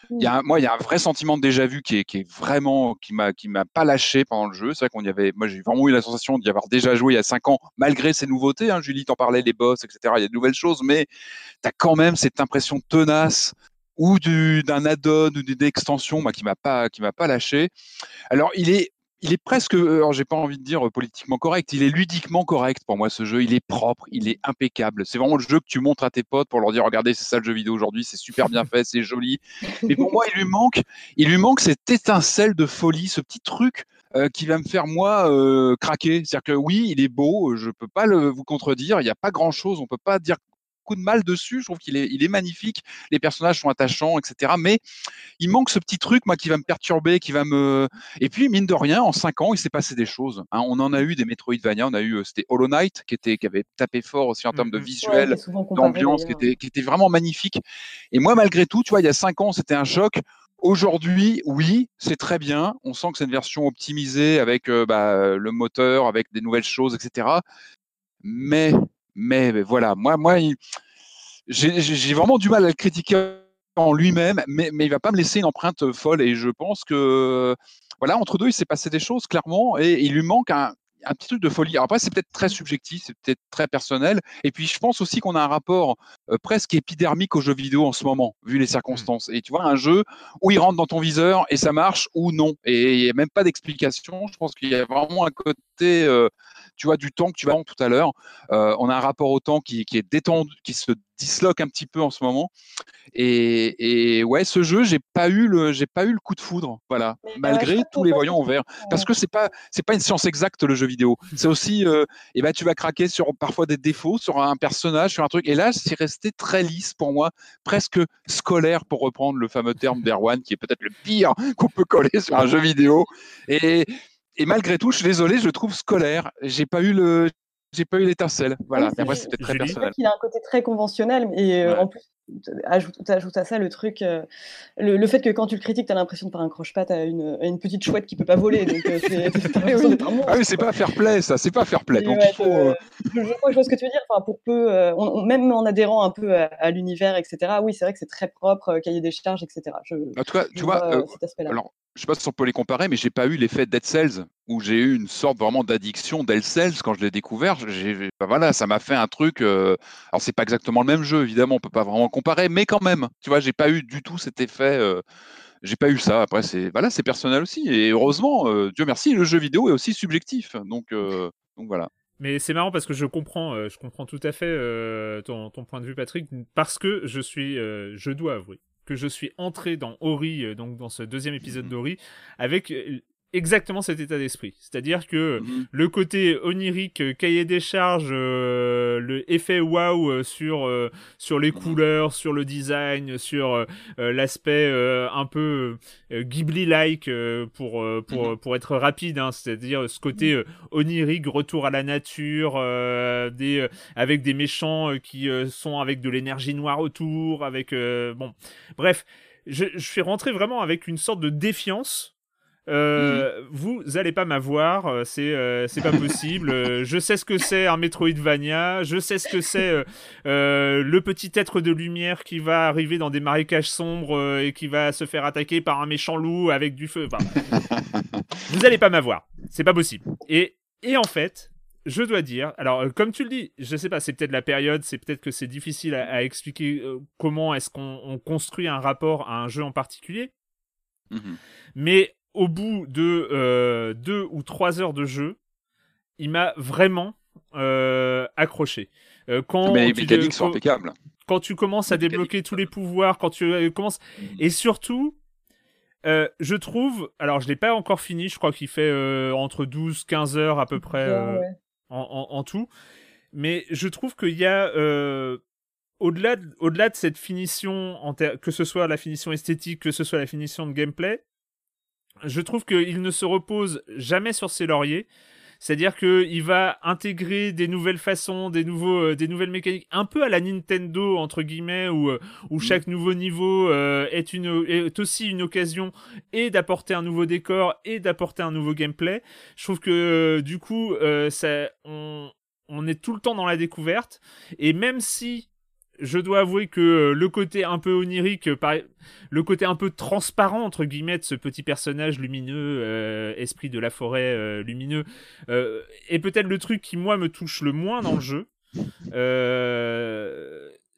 y a, moi, il y a un vrai sentiment de déjà vu qui est, qui est vraiment, qui m'a, qui m'a pas lâché pendant le jeu. C'est vrai qu'on y avait, moi j'ai vraiment eu la sensation d'y avoir déjà joué il y a cinq ans, malgré ces nouveautés. Hein, Julie t'en parlait, les boss, etc. Il y a de nouvelles choses, mais tu as quand même cette impression tenace ou d'un add-on ou d'une extension moi, qui m'a pas qui m'a pas lâché. Alors il est il est presque, alors j'ai pas envie de dire euh, politiquement correct, il est ludiquement correct pour moi ce jeu, il est propre, il est impeccable. C'est vraiment le jeu que tu montres à tes potes pour leur dire regardez c'est ça le jeu vidéo aujourd'hui, c'est super bien fait, c'est joli. Mais pour moi il lui manque, il lui manque cette étincelle de folie, ce petit truc euh, qui va me faire moi euh, craquer. C'est-à-dire que oui, il est beau, je peux pas le, vous contredire, il n'y a pas grand-chose, on peut pas dire de mal dessus. Je trouve qu'il est, il est magnifique. Les personnages sont attachants, etc. Mais il manque ce petit truc, moi, qui va me perturber, qui va me. Et puis, mine de rien, en cinq ans, il s'est passé des choses. Hein. On en a eu des Metroidvania. On a eu, euh, c'était Hollow Knight, qui était, qui avait tapé fort aussi en termes de visuel, d'ambiance, qui était, qui était vraiment magnifique. Et moi, malgré tout, tu vois, il y a cinq ans, c'était un choc. Aujourd'hui, oui, c'est très bien. On sent que c'est une version optimisée avec euh, bah, le moteur, avec des nouvelles choses, etc. Mais mais, voilà, moi, moi j'ai vraiment du mal à le critiquer en lui-même, mais, mais il va pas me laisser une empreinte folle. Et je pense que, voilà, entre deux, il s'est passé des choses, clairement, et il lui manque un, petit truc de folie. Alors après, c'est peut-être très subjectif, c'est peut-être très personnel. Et puis, je pense aussi qu'on a un rapport presque épidermique aux jeux vidéo en ce moment, vu les circonstances. Et tu vois, un jeu où il rentre dans ton viseur et ça marche ou non. Et il n'y a même pas d'explication. Je pense qu'il y a vraiment un côté tu vois, du temps que tu vas tout à l'heure. Euh, on a un rapport au temps qui, est détendu, qui se disloque un petit peu en ce moment. Et, ouais, ce jeu, j'ai pas eu le, j'ai pas eu le coup de foudre, voilà, malgré tous les voyants ouverts, parce que c'est pas, c'est pas une science exacte le jeu vidéo. C'est aussi, euh, eh ben tu vas craquer sur parfois des défauts, sur un personnage, sur un truc. Et là, c'est resté très lisse pour moi, presque scolaire pour reprendre le fameux terme d'Erwan, qui est peut-être le pire qu'on peut coller sur un jeu vidéo. Et et malgré tout, je suis désolé, je le trouve scolaire. J'ai pas eu le, j'ai pas eu l'étincelle. Voilà. mais après, c'était très personnel. Il a un côté très conventionnel, et euh, en plus, ajoute, ajoute à ça le truc, euh, le, fait que quand tu le critiques, tu as l'impression de faire un croche-patte à une, une, petite chouette qui peut pas voler. Donc, euh, c'est, ah oui, c'est pas fair play, ça, c'est pas fair play. Donc, il faut, je, je, vois ce que tu veux dire. Enfin, pour peu, même en adhérant un peu à, l'univers, etc. Oui, c'est vrai que c'est très propre, cahier des charges, etc. Je, en tout cas, tu vois, alors, je sais pas si on peut les comparer, mais j'ai pas eu l'effet Dead Cells où j'ai eu une sorte vraiment d'addiction Dead Cells quand je l'ai découvert. Bah voilà, ça m'a fait un truc. Euh... Alors c'est pas exactement le même jeu, évidemment, on peut pas vraiment comparer, mais quand même, tu vois, j'ai pas eu du tout cet effet. Euh... J'ai pas eu ça. Après, c'est voilà, personnel aussi. Et heureusement, euh, Dieu merci, le jeu vidéo est aussi subjectif. Donc, euh, voilà. Mais c'est marrant parce que je comprends, euh, je comprends tout à fait ton, ton, point de vue, Patrick, parce que je suis, je dois avouer, que je suis entré dans Ori, euh, donc dans ce deuxième épisode mhm. d'Ori, avec euh, exactement cet état d'esprit. C'est-à-dire que mhm. le côté onirique, euh, cahier des charges, le effet waouh sur sur les mhm. couleurs, sur le design, sur l'aspect un peu Ghibli-like pour pour pour être rapide, hein, c'est-à-dire ce côté onirique, retour à la nature, des avec des méchants qui sont avec de l'énergie noire autour, avec bon Bref, je, suis rentré vraiment avec une sorte de défiance. Euh, mhm. Vous allez pas m'avoir, euh, c'est euh, c'est pas possible. je sais ce que c'est un Metroidvania, je sais ce que c'est le petit être de lumière qui va arriver dans des marécages sombres et qui va se faire attaquer par un méchant loup avec du feu. vous allez pas m'avoir, c'est pas possible. Et et en fait, je dois dire, alors euh, comme tu le dis, je sais pas, c'est peut-être la période, c'est peut-être que c'est difficile à, expliquer euh, comment est-ce qu'on construit un rapport à un jeu en particulier. Mhm. Mais au bout de euh, deux ou trois heures de jeu, il m'a vraiment accroché. quand Mais les mécaniques sont impeccables. Quand tu commences à débloquer tous les pouvoirs, quand tu commences, mhm. et surtout, je trouve, alors je l'ai pas encore fini, je crois qu'il fait entre 12-15 heures à peu près en, tout. Mais je trouve qu'il y a euh, au-delà de, au-delà de cette finition, en que ce soit la finition esthétique, que ce soit la finition de gameplay, je trouve qu'il ne se repose jamais sur ses lauriers. C'est-à-dire qu'il va intégrer des nouvelles façons, des, nouveaux, euh, des nouvelles mécaniques, un peu à la Nintendo, entre guillemets, où, euh, où mm. chaque nouveau niveau est, une, est aussi une occasion et d'apporter un nouveau décor et d'apporter un nouveau gameplay. Je trouve que du coup, ça, on, on est tout le temps dans la découverte. Et même si je dois avouer que euh, le côté un peu onirique, euh, le côté un peu transparent entre guillemets ce petit personnage lumineux, euh, esprit de la forêt lumineux, est peut-être le truc qui moi me touche le moins dans le jeu.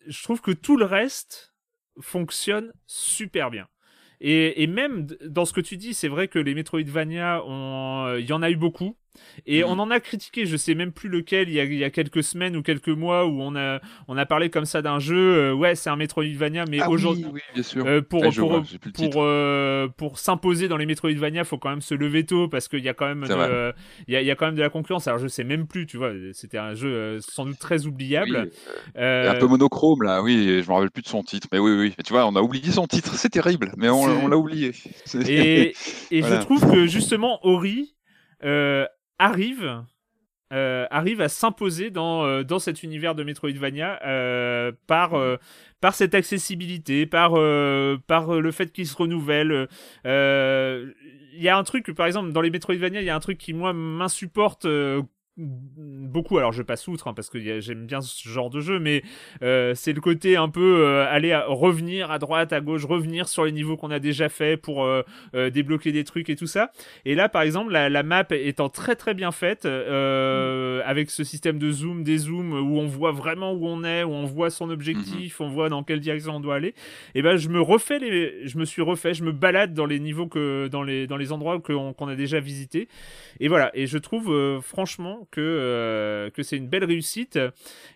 je trouve que tout le reste fonctionne super bien. Et, même dans ce que tu dis, c'est vrai que les Metroidvania, il y en a eu beaucoup. Et on mhm. en a critiqué, je sais même plus lequel, il y, a, il y a, quelques semaines ou quelques mois où on a, on a parlé comme ça d'un jeu. Euh, ouais, c'est un Metroidvania, mais ah aujourd'hui, oui. Euh, pour, pour, pour, euh, pour s'imposer dans les Metroidvania, faut quand même se lever tôt parce qu'il y a quand même, de, il, y a, il y a quand même de la concurrence. Alors je sais même plus, tu vois, c'était un jeu sans doute très oubliable. un peu monochrome là, oui, je me rappelle plus de son titre, mais oui, oui. tu vois, on a oublié son titre, c'est terrible, mais on, l'a oublié. Et, et je trouve que justement Ori euh, arrive euh, arrive à s'imposer dans, euh, dans cet univers de Metroidvania euh, par, par cette accessibilité, par, par le fait qu'il se renouvelle. Il y a un truc, par exemple, dans les Metroidvania, il y a un truc qui, moi, m'insupporte beaucoup. Alors je passe outre hein, parce que j'aime bien ce genre de jeu, mais euh, c'est le côté un peu euh, aller revenir à droite, à gauche, revenir sur les niveaux qu'on a déjà fait pour euh, débloquer des trucs et tout ça. Et là, par exemple, la, map étant très très bien faite, avec ce système de zoom, des zooms où on voit vraiment où on est, où on voit son objectif, mhm. on voit dans quelle direction on doit aller. Et ben je me refais les, je me suis refait, je me balade dans les niveaux que dans les dans les endroits qu'on a déjà visités. Et voilà. Et je trouve franchement que euh, que c'est une belle réussite.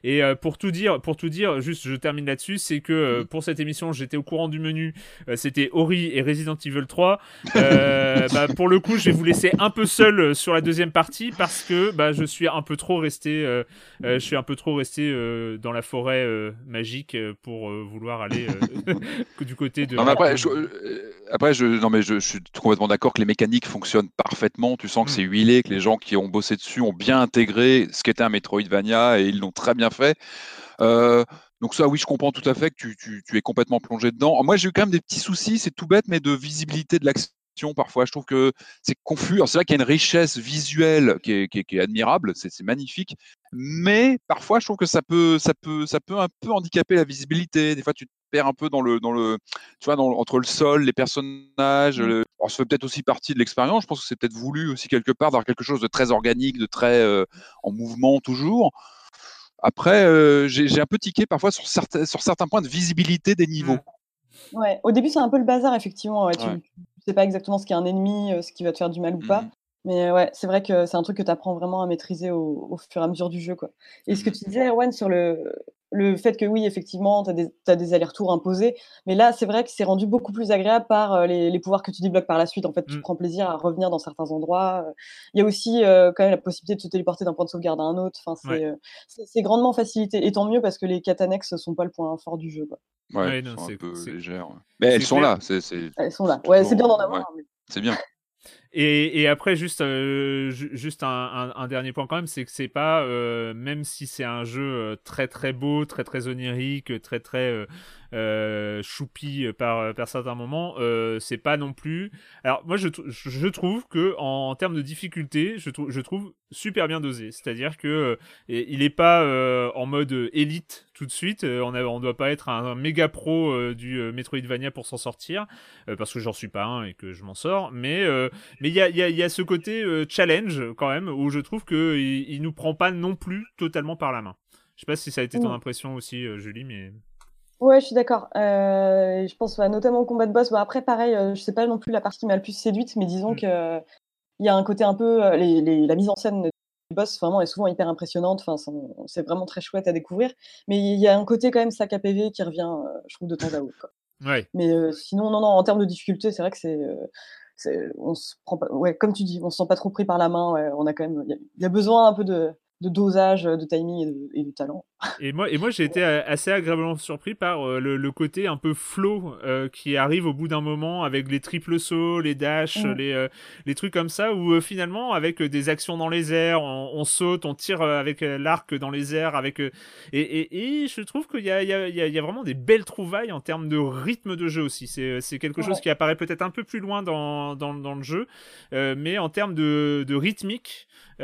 Et euh, pour tout dire, pour tout dire, juste je termine là-dessus, c'est que euh, pour cette émission, j'étais au courant du menu. C'était Ori et Resident Evil 3. bah, pour le coup, je vais vous laisser un peu seul sur la deuxième partie parce que bah, je suis un peu trop resté, je suis un peu trop resté dans la forêt magique pour vouloir aller du côté de. Non, après, je, après, je, non mais je, je suis complètement d'accord que les mécaniques fonctionnent parfaitement. Tu sens que mm. c'est huilé, que les gens qui ont bossé dessus ont bien intégré ce qu'était un Metroidvania et ils l'ont très bien fait. Euh, donc ça, oui, je comprends tout à fait que tu, es complètement plongé dedans. Moi, j'ai eu quand même des petits soucis, c'est tout bête, mais de visibilité de l'action parfois. Je trouve que c'est confus. C'est là qu'il y a une richesse visuelle qui est, qui est, qui est admirable, c'est magnifique. Mais parfois, je trouve que ça peut, ça peut, ça peut un peu handicaper la visibilité. Des fois, tu un peu dans le, dans le, tu vois, dans, entre le sol, les personnages. Mmh. Le... ça fait peut-être aussi partie de l'expérience. Je pense que c'est peut-être voulu aussi quelque part d'avoir quelque chose de très organique, de très euh, en mouvement toujours. Après, euh, j'ai un peu tiqué parfois sur certains, sur certains points de visibilité des niveaux. Mmh. Ouais, au début, c'est un peu le bazar, effectivement. Tu, sais pas exactement ce qu'est un ennemi, euh, ce qui va te faire du mal ou pas. Mmh. Mais ouais, c'est vrai que c'est un truc que tu apprends vraiment à maîtriser au, fur et à mesure du jeu. Quoi. Et ce que tu disais, Erwan, sur le, le fait que oui, effectivement, tu as des, allers-retours imposés, mais là, c'est vrai que c'est rendu beaucoup plus agréable par euh, les, pouvoirs que tu débloques par la suite. En fait, tu mmh. prends plaisir à revenir dans certains endroits. Il y a aussi euh, quand même la possibilité de se téléporter d'un point de sauvegarde à un autre. Enfin, euh, c'est grandement facilité. Et tant mieux parce que les quêtes annexes sont pas le point fort du jeu. Quoi. Ouais, c'est un peu légère. Mais elles sont là. Elles sont là. Ouais, c'est bien d'en avoir. C'est bien. Et, après, juste, euh, juste un, dernier point quand même, c'est que c'est pas, euh, même si c'est un jeu euh, très très beau, très très onirique, très très choupi par, par certains moments, c'est pas non plus. Alors moi, je, je trouve que en, termes de difficulté, je, je trouve super bien dosé. C'est-à-dire que il est pas en mode élite tout de suite. on ne on doit pas être un, méga pro du Metroidvania pour s'en sortir, parce que j'en suis pas un et que je m'en sors. Mais mais il y a, y a, ce côté euh, challenge quand même, où je trouve qu'il il nous prend pas non plus totalement par la main. Je sais pas si ça a été ton impression aussi, euh, Julie, mais. Ouais, je suis d'accord. Euh, je pense notamment au combat de boss. Bon, après, pareil, je sais pas non plus la partie qui m'a le plus séduite, mais disons mm. que il y a un côté un peu. la mise en scène des boss vraiment est souvent hyper impressionnante. Enfin, c'est vraiment très chouette à découvrir. Mais il y a un côté quand même sac à PV qui revient, je trouve, de temps à autre. Ouais. Mais sinon, non, non, en termes de difficulté, c'est vrai que c'est on se prend pas, ouais, comme tu dis, on se sent pas trop pris par la main. on a quand même, il y, a besoin un peu de, de dosage, de timing et de, talent. Et moi, et moi j'ai été assez agréablement surpris par euh, le, côté un peu flow euh, qui arrive au bout d'un moment avec les triples sauts, les dashs, mm. les, euh, les trucs comme ça, où finalement, avec des actions dans les airs, on, saute, on tire avec l'arc dans les airs, avec et, et, et je trouve qu'il y a, il y, a, il y a vraiment des belles trouvailles en termes de rythme de jeu aussi. C'est quelque chose qui apparaît peut-être un peu plus loin dans, dans, dans le jeu, mais en termes de, de rythmique, mm.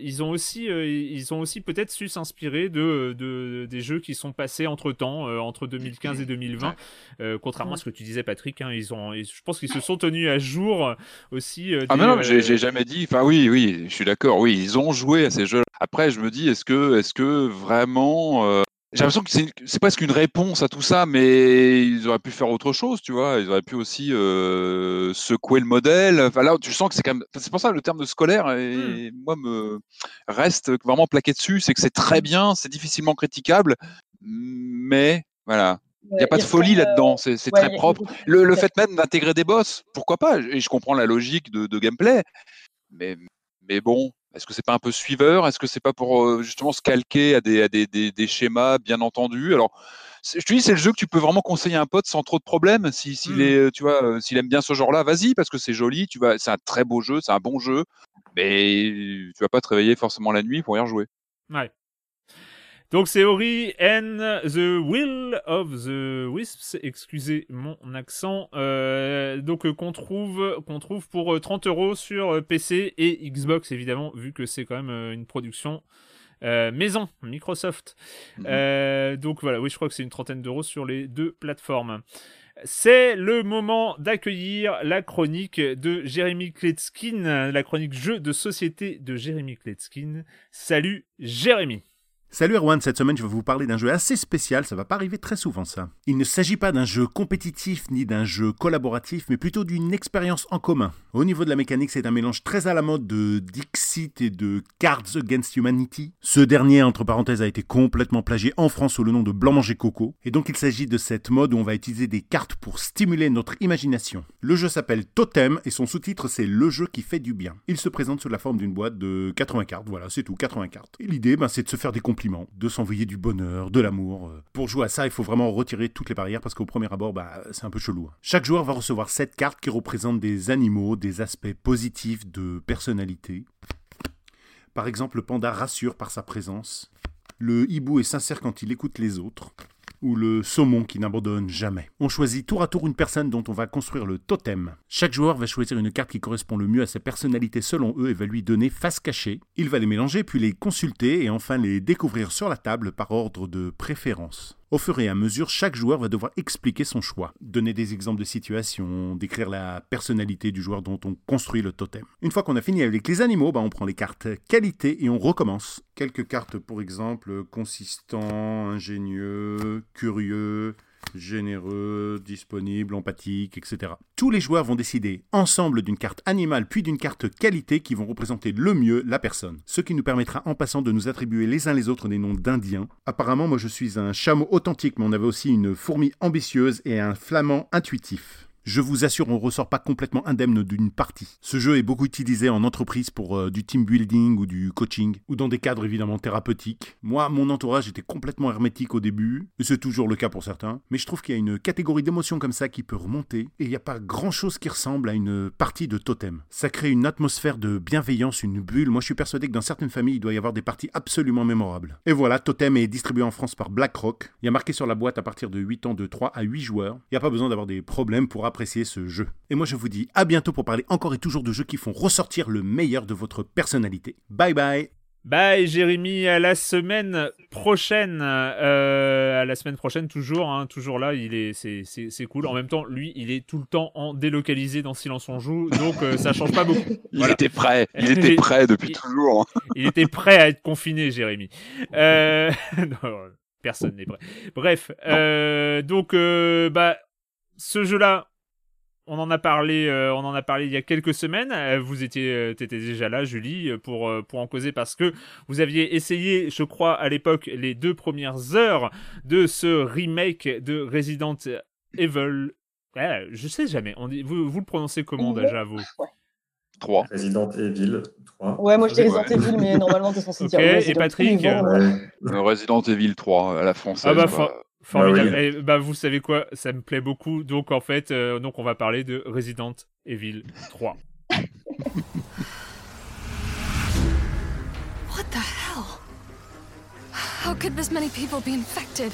ils ont aussi, ils ont aussi peut-être su s'inspirer de de, des jeux qui sont passés entre temps, euh, entre 2015 et 2020. Euh, contrairement à ce que tu disais, Patrick, hein, ils ont, je pense qu'ils se sont tenus à jour aussi. Euh, ah, mais non, mais j'ai jamais dit. Enfin, oui, oui, je suis d'accord. Oui, ils ont joué à ces jeux. Après, je me dis, est-ce que, est-ce que vraiment j'ai l'impression que c'est presque une réponse à tout ça, mais ils auraient pu faire autre chose, tu vois. Ils auraient pu aussi euh, secouer le modèle. Enfin, là, tu sens que c'est quand même. C'est pour ça le terme de scolaire, et hmm. moi, me reste vraiment plaqué dessus. C'est que c'est très bien, c'est difficilement critiquable, mais voilà. Il n'y a pas de folie là-dedans, c'est très propre. Le, le fait même d'intégrer des boss, pourquoi pas? Et je comprends la logique de, de gameplay, mais, mais bon, est-ce que c'est pas un peu suiveur? Est-ce que c'est pas pour euh, justement se calquer à des, à des, des, schémas bien entendus? Alors, je te dis, c'est le jeu que tu peux vraiment conseiller à un pote sans trop de problèmes. Si, s'il mmh. est, tu vois, euh, s'il aime bien ce genre-là, vas-y parce que c'est joli. Tu vas, c'est un très beau jeu, c'est un bon jeu, mais tu vas pas te réveiller forcément la nuit pour y rejouer. Ouais. Donc c'est Ori and the Will of the Wisps, excusez mon accent, euh, donc euh, qu'on trouve, qu'on trouve pour 30 euros sur PC et Xbox évidemment, vu que c'est quand même une production maison, Microsoft. Mhm. donc voilà, oui je crois que c'est une trentaine d'euros sur les deux plateformes. C'est le moment d'accueillir la chronique de Jérémy Kletskin, la chronique jeu de société de Jérémy Kletskin. Salut Jérémy Salut Erwan, cette semaine je vais vous parler d'un jeu assez spécial, ça va pas arriver très souvent ça. Il ne s'agit pas d'un jeu compétitif ni d'un jeu collaboratif, mais plutôt d'une expérience en commun. Au niveau de la mécanique, c'est un mélange très à la mode de Dixit et de Cards Against Humanity. Ce dernier, entre parenthèses, a été complètement plagié en France sous le nom de Blanc Manger Coco. Et donc il s'agit de cette mode où on va utiliser des cartes pour stimuler notre imagination. Le jeu s'appelle Totem et son sous-titre c'est Le jeu qui fait du bien. Il se présente sous la forme d'une boîte de 80 cartes, voilà, c'est tout, 80 cartes. Et l'idée, ben, c'est de se faire des de s'envoyer du bonheur, de l'amour. Euh. Pour jouer à ça, il faut vraiment retirer toutes les barrières parce qu'au premier abord, bah, c'est un peu chelou. Hein. Chaque joueur va recevoir 7 cartes qui représentent des animaux, des aspects positifs de personnalité. Par exemple, le panda rassure par sa présence. Le hibou est sincère quand il écoute les autres ou le saumon qui n'abandonne jamais. On choisit tour à tour une personne dont on va construire le totem. Chaque joueur va choisir une carte qui correspond le mieux à sa personnalité selon eux et va lui donner face cachée. Il va les mélanger puis les consulter et enfin les découvrir sur la table par ordre de préférence. Au fur et à mesure, chaque joueur va devoir expliquer son choix, donner des exemples de situations, décrire la personnalité du joueur dont on construit le totem. Une fois qu'on a fini avec les animaux, bah, on prend les cartes qualité et on recommence. Quelques cartes, pour exemple, consistant, ingénieux, curieux, généreux, disponible, empathique, etc. Tous les joueurs vont décider ensemble d'une carte animale puis d'une carte qualité qui vont représenter le mieux la personne. Ce qui nous permettra en passant de nous attribuer les uns les autres des noms d'indiens. Apparemment, moi je suis un chameau authentique, mais on avait aussi une fourmi ambitieuse et un flamand intuitif. Je vous assure, on ne ressort pas complètement indemne d'une partie. Ce jeu est beaucoup utilisé en entreprise pour euh, du team building ou du coaching, ou dans des cadres évidemment thérapeutiques. Moi, mon entourage était complètement hermétique au début, et c'est toujours le cas pour certains, mais je trouve qu'il y a une catégorie d'émotions comme ça qui peut remonter, et il n'y a pas grand chose qui ressemble à une partie de totem. Ça crée une atmosphère de bienveillance, une bulle. Moi, je suis persuadé que dans certaines familles, il doit y avoir des parties absolument mémorables. Et voilà, Totem est distribué en France par BlackRock. Il y a marqué sur la boîte à partir de 8 ans de 3 à 8 joueurs. Il n'y a pas besoin d'avoir des problèmes pour apprécier ce jeu. Et moi je vous dis à bientôt pour parler encore et toujours de jeux qui font ressortir le meilleur de votre personnalité. Bye bye Bye Jérémy, à la semaine prochaine. Euh, à la semaine prochaine toujours, hein, toujours là, il est, c'est, cool. En même temps, lui, il est tout le temps en délocalisé dans Silence on joue, donc euh, ça change pas beaucoup. Il était prêt, il était prêt depuis toujours. il était prêt à être confiné, Jérémy. Euh... personne n'est prêt. Bref, euh, donc bah ce jeu-là, on en a parlé, euh, on en a parlé il y a quelques semaines. Euh, vous étiez, euh, étais déjà là, Julie, pour pour en causer parce que vous aviez essayé, je crois, à l'époque, les deux premières heures de ce remake de Resident Evil. je sais jamais. On dit, vous, vous le prononcez comment déjà, vous? 3. Resident Evil 3. Ouais, moi je dis Resident Evil, mais normalement t'es censé dire. Ok, et Patrick Resident Evil 3 à la française. Ah bah, Formidable. Bah, Et, bah, vous savez quoi? Ça me plaît beaucoup. Donc, en fait, euh, donc on va parler de Resident Evil 3. What the hell? How could this many people be infected?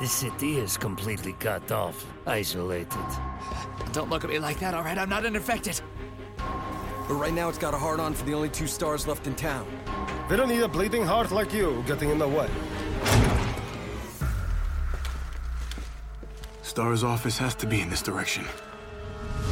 This city is completely cut off, isolated. Don't look at me like that, alright? I'm not infected. But right now it's got a hard on for the only two stars left in town. They don't need a bleeding heart like you getting in the way. Star's office has to be in this direction.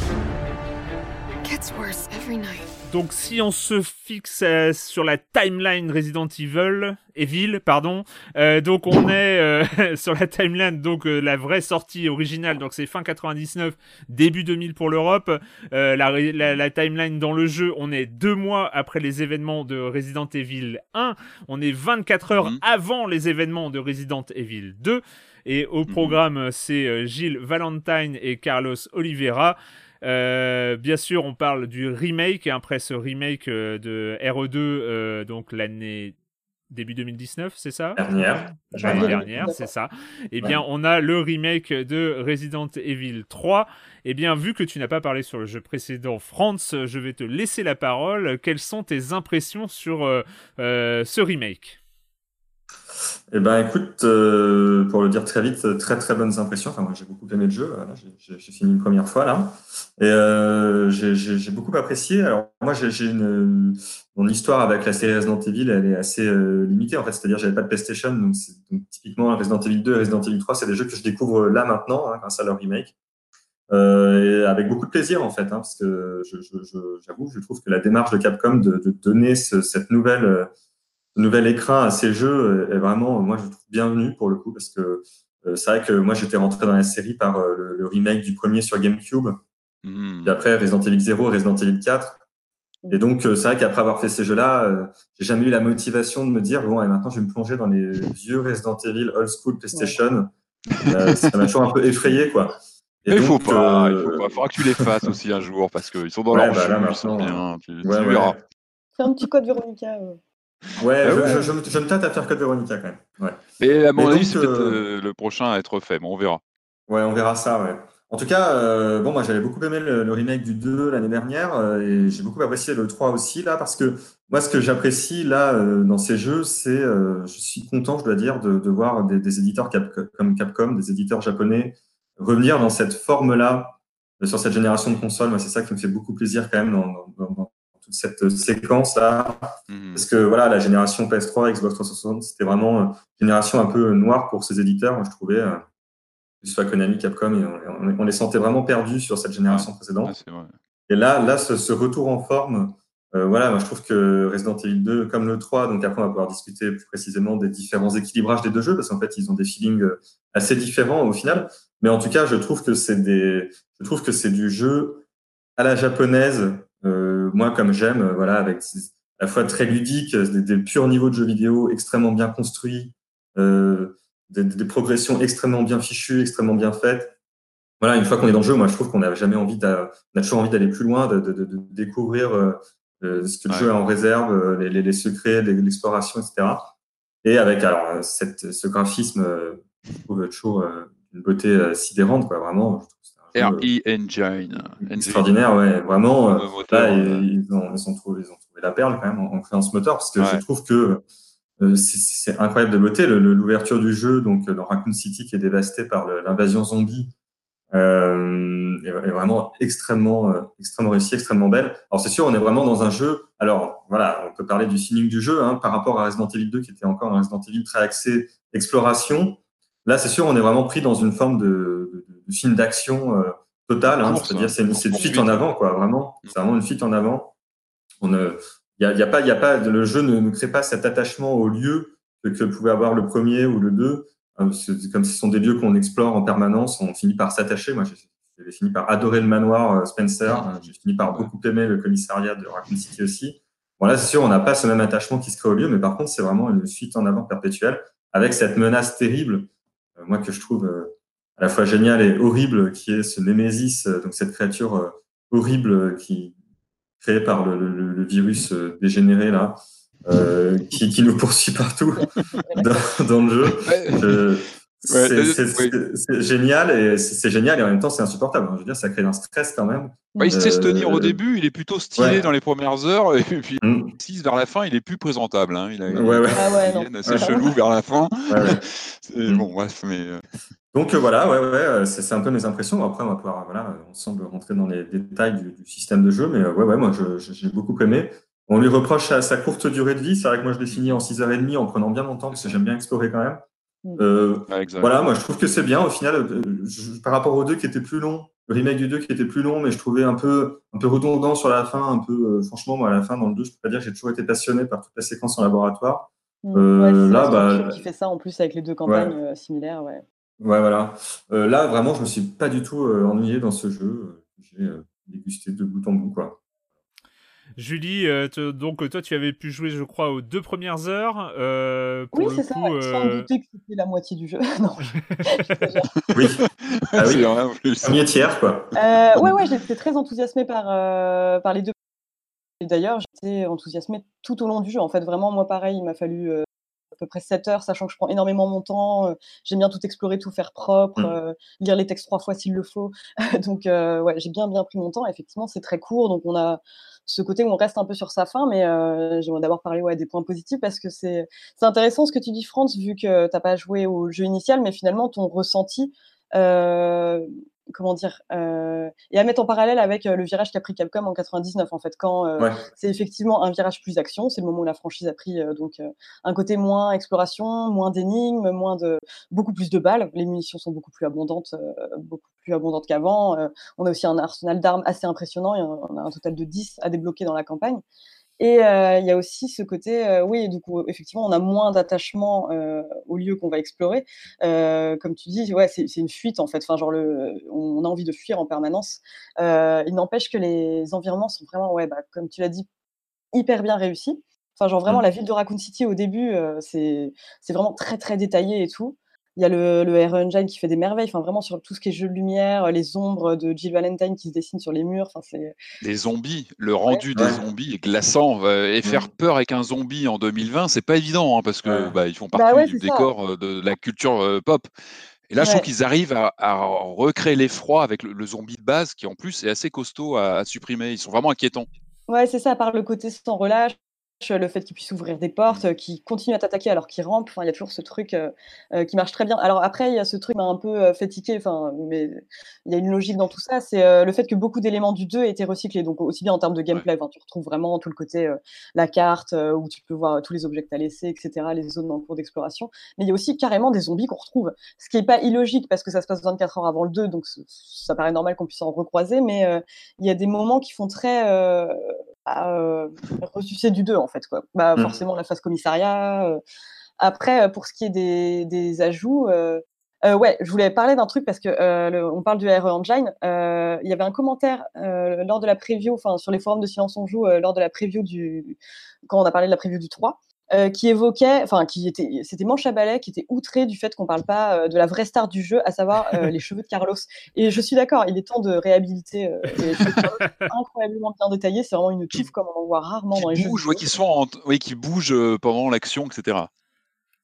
It Gets worse every night. Donc si on se fixe euh, sur la timeline Resident Evil, Evil, pardon, euh, donc on est euh, sur la timeline, donc euh, la vraie sortie originale, donc c'est fin 99, début 2000 pour l'Europe. La, la, la, timeline dans le jeu, on est deux mois après les événements de Resident Evil 1, on est 24 heures mhm. avant les événements de Resident Evil 2, et au mhm. programme c'est Gilles Valentine et Carlos Oliveira. Euh, bien sûr, on parle du remake, après ce remake euh, de RE2, euh, donc l'année début 2019, c'est ça? Dernière. L'année dernière, c'est ça. Eh bien, on a le remake de Resident Evil 3. Eh bien, vu que tu n'as pas parlé sur le jeu précédent, France, je vais te laisser la parole. Quelles sont tes impressions sur ce remake? Eh ben, écoute, euh, pour le dire très vite, très très bonnes impressions. Enfin, moi, j'ai beaucoup aimé le jeu. j'ai fini une première fois là, et euh, j'ai beaucoup apprécié. Alors moi, j'ai une mon histoire avec la série Resident Evil, elle est assez euh, limitée en fait. C'est-à-dire, j'avais pas de PlayStation, donc, typiquement Resident Evil 2 et Resident Evil 3, c'est des jeux que je découvre là maintenant hein, grâce à leur remake. Et avec beaucoup de plaisir en fait, hein, parce que j'avoue, je, trouve que la démarche de Capcom de, donner ce, cette nouvelle nouvel écran à ces jeux est vraiment, moi, je trouve bienvenu pour le coup, parce que euh, c'est vrai que moi, j'étais rentré dans la série par euh, le, remake du premier sur GameCube, mmh. et après Resident Evil 0, Resident Evil 4. Et donc, euh, c'est vrai qu'après avoir fait ces jeux-là, j'ai jamais eu la motivation de me dire, bon, et maintenant, je vais me plonger dans les vieux Resident Evil old school PlayStation. ça m'a toujours un peu effrayé, quoi. Et il faut pas, il faut pas. faudra que tu les fasses aussi un jour parce qu'ils sont dans leur bah jeu, ils sont bien. Tu, verras. Fais un petit code Veronica. Ouais, ah je, je, me tâte à faire Code Veronica quand même. Ouais. Mais à mon avis, c'est peut-être euh, euh, le prochain à être fait, mais on verra. Ouais, on verra ça, ouais. En tout cas, euh, bon, moi j'avais beaucoup aimé le, remake du 2 l'année dernière et j'ai beaucoup apprécié le 3 aussi là parce que moi ce que j'apprécie là dans ces jeux, c'est je suis content, je dois dire, de, de voir des, des éditeurs comme Capcom, des éditeurs japonais revenir dans cette forme là sur cette génération de consoles. Moi, c'est ça qui me fait beaucoup plaisir quand même dans, dans, dans cette séquence là mhm. parce que voilà la génération PS3 Xbox 360 c'était vraiment une génération un peu noire pour ces éditeurs moi je trouvais euh, que ce soit Konami Capcom et on, les sentait vraiment perdus sur cette génération précédente. Et là là ce, retour en forme euh, voilà moi je trouve que Resident Evil 2 comme le 3 donc après on va pouvoir discuter plus précisément des différents équilibrages des deux jeux parce qu'en fait ils ont des feelings euh, assez différents au final. Mais en tout cas je trouve que c'est des je trouve que c'est du jeu à la japonaise euh, moi, comme j'aime, euh, voilà, avec à la fois très ludique, euh, des, des, purs niveaux de jeux vidéo extrêmement bien construits, euh, des, des, progressions extrêmement bien fichues, extrêmement bien faites. Voilà, une fois qu'on est dans le jeu, moi, je trouve qu'on n'a jamais envie, on a toujours envie d'aller plus loin, de, de, de, de découvrir euh, ce que le jeu a en réserve, les, les, les secrets, l'exploration, etc. Et avec alors cette, ce graphisme, je trouve toujours une beauté sidérante, quoi. Vraiment, RE Engine. Extraordinaire, ouais. Vraiment, euh, là, ils, ont, ils, ont trouvé, ils ont trouvé la perle quand même en, créant ce moteur parce que je trouve que euh, c'est incroyable de beauté. L'ouverture du jeu, donc dans Raccoon City, qui est dévasté par l'invasion zombie, euh, est, vraiment extrêmement, euh, extrêmement réussi, extrêmement belle. Alors c'est sûr, on est vraiment dans un jeu. Alors voilà, on peut parler du feeling du jeu hein, par rapport à Resident Evil 2, qui était encore un Resident Evil très axé exploration. Là, c'est sûr, on est vraiment pris dans une forme de film d'action euh, totale. Hein, C'est-à-dire, c'est une, une fuite en avant, quoi. Vraiment, c'est vraiment une fuite en avant. On il y a, y a, pas, il y a pas, le jeu ne, ne, crée pas cet attachement au lieu que, que pouvait avoir le premier ou le deux. Hein, comme ce sont des lieux qu'on explore en permanence, on finit par s'attacher. Moi, j'ai fini par adorer le manoir euh, Spencer. J'ai fini par beaucoup aimer le commissariat de Raccoon City aussi. Bon, là, c'est sûr, on n'a pas ce même attachement qui se crée au lieu, mais par contre, c'est vraiment une fuite en avant perpétuelle avec cette menace terrible euh, moi que je trouve euh, à la fois génial et horrible, qui est ce Némésis, euh, donc cette créature horrible qui créée par le, le, le virus dégénéré là, euh, qui, qui, nous poursuit partout dans, dans le jeu. C'est génial et c'est génial et en même temps c'est insupportable. Je veux dire, ça crée un stress quand même. Bah, il sait se tenir au début, il est plutôt stylé ouais. dans les premières heures et puis mm. vers la fin, il est plus présentable. Hein. Il a ouais, ouais. Ah ouais, assez chelou vers la fin. mm. bon, bref, mais. Euh. Donc euh, voilà, ouais, ouais, c'est un peu mes impressions. Après, on va pouvoir, voilà, on semble rentrer dans les détails du, du système de jeu, mais euh, ouais, ouais, moi, j'ai beaucoup aimé. On lui reproche sa, sa courte durée de vie. C'est vrai que moi, je l'ai fini en 6h30 en prenant bien mon temps parce que j'aime bien explorer quand même. Mm. Euh, voilà, moi je trouve que c'est bien au final, euh, je, par rapport aux deux qui étaient plus longs, le remake du 2 qui était plus long, mais je trouvais un peu, un peu redondant sur la fin, un peu, euh, franchement, moi à la fin dans le 2, je peux pas dire que j'ai toujours été passionné par toute la séquence en laboratoire. Mm. Euh, ouais, là, bah, qui fait ça en plus avec les deux campagnes ouais. similaires, ouais. Ouais, voilà. là, vraiment, je me suis pas du tout ennuyé dans ce jeu. J'ai dégusté de bout en bout, quoi. Julie, euh, donc toi tu avais pu jouer, je crois, aux deux premières heures. Euh, pour oui, c'est ça. Ouais. Sans euh, douter que c'était la moitié du jeu. non. oui. Ah oui. Premier tiers, quoi. Euh, ouais, ouais, j'étais très enthousiasmée par euh, par les deux. Et d'ailleurs, j'étais enthousiasmée tout au long du jeu. En fait, vraiment, moi, pareil, il m'a fallu peu près 7 heures, sachant que je prends énormément mon temps. J'aime bien tout explorer, tout faire propre, mmh. lire les textes trois fois s'il le faut. donc, ouais, j'ai bien, bien pris mon temps. Effectivement, c'est très court. Donc, on a ce côté où on reste un peu sur sa fin, mais j'aimerais d'abord parler des points positifs parce que c'est intéressant ce que tu dis, France, vu que tu n'as pas joué au jeu initial, mais finalement, ton ressenti comment dire, euh, et à mettre en parallèle avec euh, le virage qu'a pris Capcom en 99, en fait, quand euh, c'est effectivement un virage plus action, c'est le moment où la franchise a pris donc un côté moins exploration, moins d'énigmes, moins de, beaucoup plus de balles. Les munitions sont beaucoup plus abondantes, beaucoup plus abondantes qu'avant. on a aussi un arsenal d'armes assez impressionnant. on a un total de 10 à débloquer dans la campagne. Et euh, il y a aussi ce côté, euh, oui, du coup, effectivement, on a moins d'attachement euh, au lieu qu'on va explorer. comme tu dis, ouais, c'est une fuite en fait. Enfin, genre, le, on a envie de fuir en permanence. il n'empêche que les environnements sont vraiment, ouais, bah, comme tu l'as dit, hyper bien réussis. Enfin, genre vraiment, mmh. la ville de Raccoon City au début, c'est vraiment très très détaillé et tout. Il y a le, le Air Engine qui fait des merveilles, enfin vraiment sur tout ce qui est jeu de lumière, les ombres de Jill Valentine qui se dessinent sur les murs. Enfin, c'est... Les zombies, le rendu des zombies est glaçant. Et faire peur avec un zombie en 2020, c'est pas évident hein, parce que bah, ils font bah partie du décor euh, de la culture euh, pop. Et là, je trouve qu'ils arrivent à, recréer l'effroi avec le, zombie de base qui en plus est assez costaud à, à supprimer. Ils sont vraiment inquiétants. Ouais, c'est ça, par le côté sans relâche, le fait qu'il puisse ouvrir des portes, mmh. qu'il continue à t'attaquer alors qu'il rampe. Enfin, il y a toujours ce truc euh, euh, qui marche très bien. Alors après, il y a ce truc m'a un peu euh, fatigué. Enfin, mais il y a une logique dans tout ça. C'est le fait que beaucoup d'éléments du 2 aient été recyclés. Donc aussi bien en termes de gameplay, tu retrouves vraiment tout le côté la carte où tu peux voir tous les objets que tu as laissés, etc., les zones en cours d'exploration. Mais il y a aussi carrément des zombies qu'on retrouve. Ce qui est pas illogique parce que ça se passe 24 heures avant le 2, donc ça paraît normal qu'on puisse en recroiser. Mais il y a des moments qui font très à euh, du 2 en fait quoi. Bah, mmh. forcément la phase commissariat. Euh. Après euh, pour ce qui est des, des ajouts, euh, ouais, je voulais parler d'un truc parce que on parle du RE Engine. Il y avait un commentaire lors de la preview, enfin sur les forums de Silence on joue lors de la preview du quand on a parlé de la preview du 3. Euh, qui évoquait, enfin, qui était, c'était Manche à balai, qui était outré du fait qu'on parle pas euh, de la vraie star du jeu, à savoir euh, les cheveux de Carlos. Et je suis d'accord, il est temps de réhabiliter les cheveux de Carlos, incroyablement bien détaillés. C'est vraiment une chief comme on en voit rarement dans les bouge, jeux. Qui sont, oui, qui bouge pendant l'action, etc.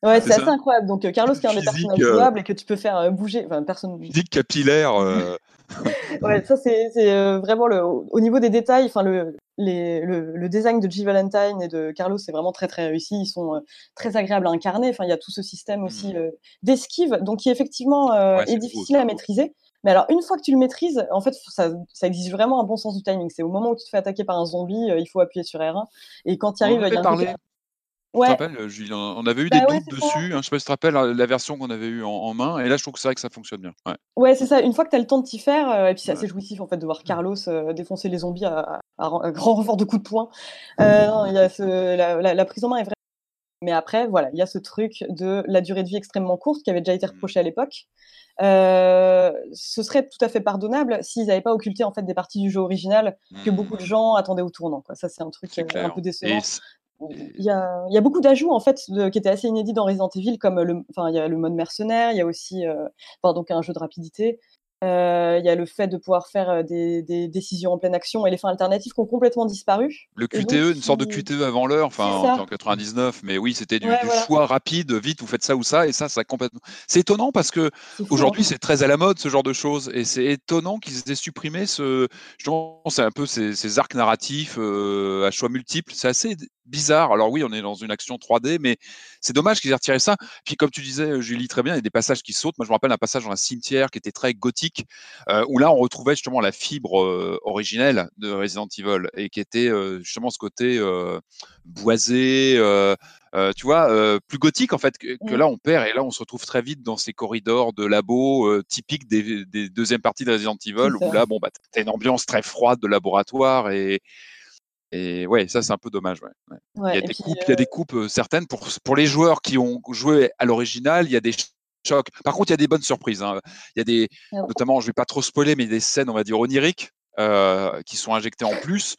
Ouais, c'est assez incroyable. Donc Carlos qui est un des personnages jouables et que tu peux faire bouger, enfin personne. Physique capillaire. ouais, ça c'est vraiment le au niveau des détails, enfin le les, le, design de G. Valentine et de Carlos c'est vraiment très très réussi. Ils sont euh, très agréables à incarner. Enfin, il y a tout ce système aussi mmh. euh, d'esquive, donc qui effectivement euh, est difficile à maîtriser. Mais alors, une fois que tu le maîtrises, en fait, ça, ça exige vraiment un bon sens du timing. C'est au moment où tu te fais attaquer par un zombie, il faut appuyer sur R1. Et quand tu arrives, il y a un Ouais. Te Julien? On avait eu des bah doutes dessus. Hein, je sais pas si tu te rappelles la version qu'on avait eue en, main. Et là, je trouve que c'est vrai que ça fonctionne bien. Ouais, ouais c'est ça. Une fois que tu as le temps de t'y faire, euh, et puis c'est assez jouissif en fait de voir mmh. Carlos euh, défoncer les zombies à, grand renfort de coups de poing. Euh, y a ce, la, la, prise en main est vraie. Mais après, voilà, il y a ce truc de la durée de vie extrêmement courte qui avait déjà été mmh. reproché à l'époque. Euh, ce serait tout à fait pardonnable s'ils n'avaient pas occulté en fait des parties du jeu original que beaucoup de mmh. gens attendaient au tournant. Quoi. Ça, c'est un truc un peu décevant. Il y, a, il y a, beaucoup d'ajouts en fait qui étaient assez inédits dans Resident Evil, comme le, enfin, il y a le mode mercenaire, il y a aussi euh, enfin, donc un jeu de rapidité. Euh, il y a le fait de pouvoir faire euh, des, des, décisions en pleine action et les fins alternatives qui ont complètement disparu. Le QTE, une sorte de QTE avant l'heure, enfin en 99, mais oui, c'était du, choix rapide, vite, vous faites ça ou ça, et ça, ça complètement. C'est étonnant parce que aujourd'hui, hein. c'est très à la mode ce genre de choses, et c'est étonnant qu'ils aient supprimé ce. c'est un peu ces, arcs narratifs à choix multiples. C'est assez bizarre. Alors oui, on est dans une action 3D, mais c'est dommage qu'ils aient retiré ça. Puis comme tu disais, Julie, très bien, il y a des passages qui sautent. Moi, je me rappelle un passage dans un cimetière qui était très gothique, euh, où là, on retrouvait justement la fibre euh, originelle de Resident Evil et qui était euh, justement ce côté boisé. tu vois, plus gothique en fait que, là on perd et là on se retrouve très vite dans ces corridors de labo typiques des, des, deuxièmes parties de Resident Evil où là bon bah t'as une ambiance très froide de laboratoire et, et ouais, ça c'est un peu dommage. Ouais. il, y a des coupes, il y a des coupes certaines pour, pour les joueurs qui ont joué à l'original. Il y a des chocs. Par contre, il y a des bonnes surprises. Hein. Il y a des, notamment, je vais pas trop spoiler, mais des scènes, on va dire oniriques, euh, qui sont injectées en plus,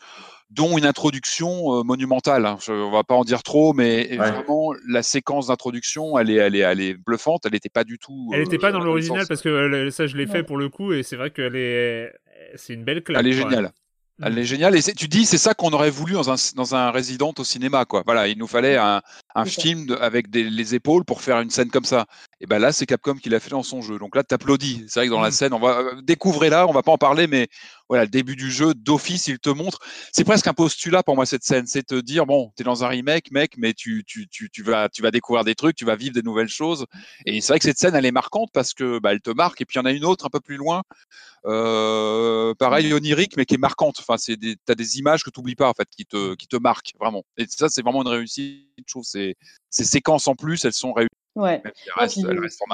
dont une introduction monumentale. Hein. Je, on va pas en dire trop, mais vraiment la séquence d'introduction, elle est, elle est, elle est bluffante. Elle n'était pas du tout. Elle n'était pas dans l'original parce que ça, je l'ai fait pour le coup, et c'est vrai qu'elle est, c'est une belle claque. Elle est géniale. Elle est géniale. Et tu dis, c'est ça qu'on aurait voulu dans un, dans un Resident au cinéma, quoi. Voilà, il nous fallait un, un film avec des, les épaules pour faire une scène comme ça. Et ben là, c'est Capcom qui l'a fait dans son jeu. Donc là, tu applaudis. C'est vrai que dans la mmh. scène, on va euh, découvrir là, on va pas en parler, mais voilà, le début du jeu, d'office, il te montre. C'est presque un postulat pour moi, cette scène. C'est te dire, bon, tu es dans un remake, mec, mais tu, tu, tu, tu, vas, tu vas découvrir des trucs, tu vas vivre des nouvelles choses. Et c'est vrai que cette scène, elle est marquante parce que bah, elle te marque. Et puis, il y en a une autre un peu plus loin, euh, pareil, onirique, mais qui est marquante. Enfin, c'est tu as des images que tu n'oublies pas, en fait, qui te, qui te marquent, vraiment. Et ça, c'est vraiment une réussite. Je trouve ces, ces séquences en plus, elles sont réussies. Ouais.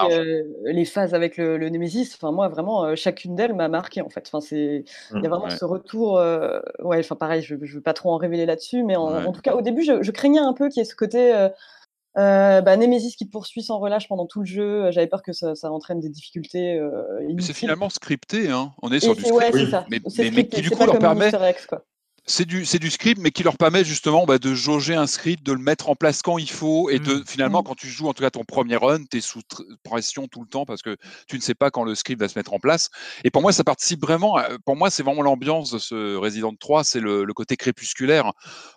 Euh, les phases avec le, le Nemesis, enfin moi vraiment euh, chacune d'elles m'a marqué en fait. Enfin c'est, il y a mmh, vraiment ce retour. Euh, ouais, enfin pareil, je, je veux pas trop en révéler là-dessus, mais en, tout cas au début je, craignais un peu qu'il y ait ce côté bah, Nemesis qui poursuit sans relâche pendant tout le jeu. J'avais peur que ça, ça, entraîne des difficultés. mais c'est finalement scripté, hein. On est sur du script, mais, mais, qui du coup leur permet. C'est du, du, script, mais qui leur permet justement bah, de jauger un script, de le mettre en place quand il faut, et de mmh. finalement, mmh. quand tu joues en tout cas ton premier run, tu es sous pression tout le temps parce que tu ne sais pas quand le script va se mettre en place. Et pour moi, ça participe vraiment, pour moi, c'est vraiment l'ambiance de ce Resident 3, c'est le, le, côté crépusculaire.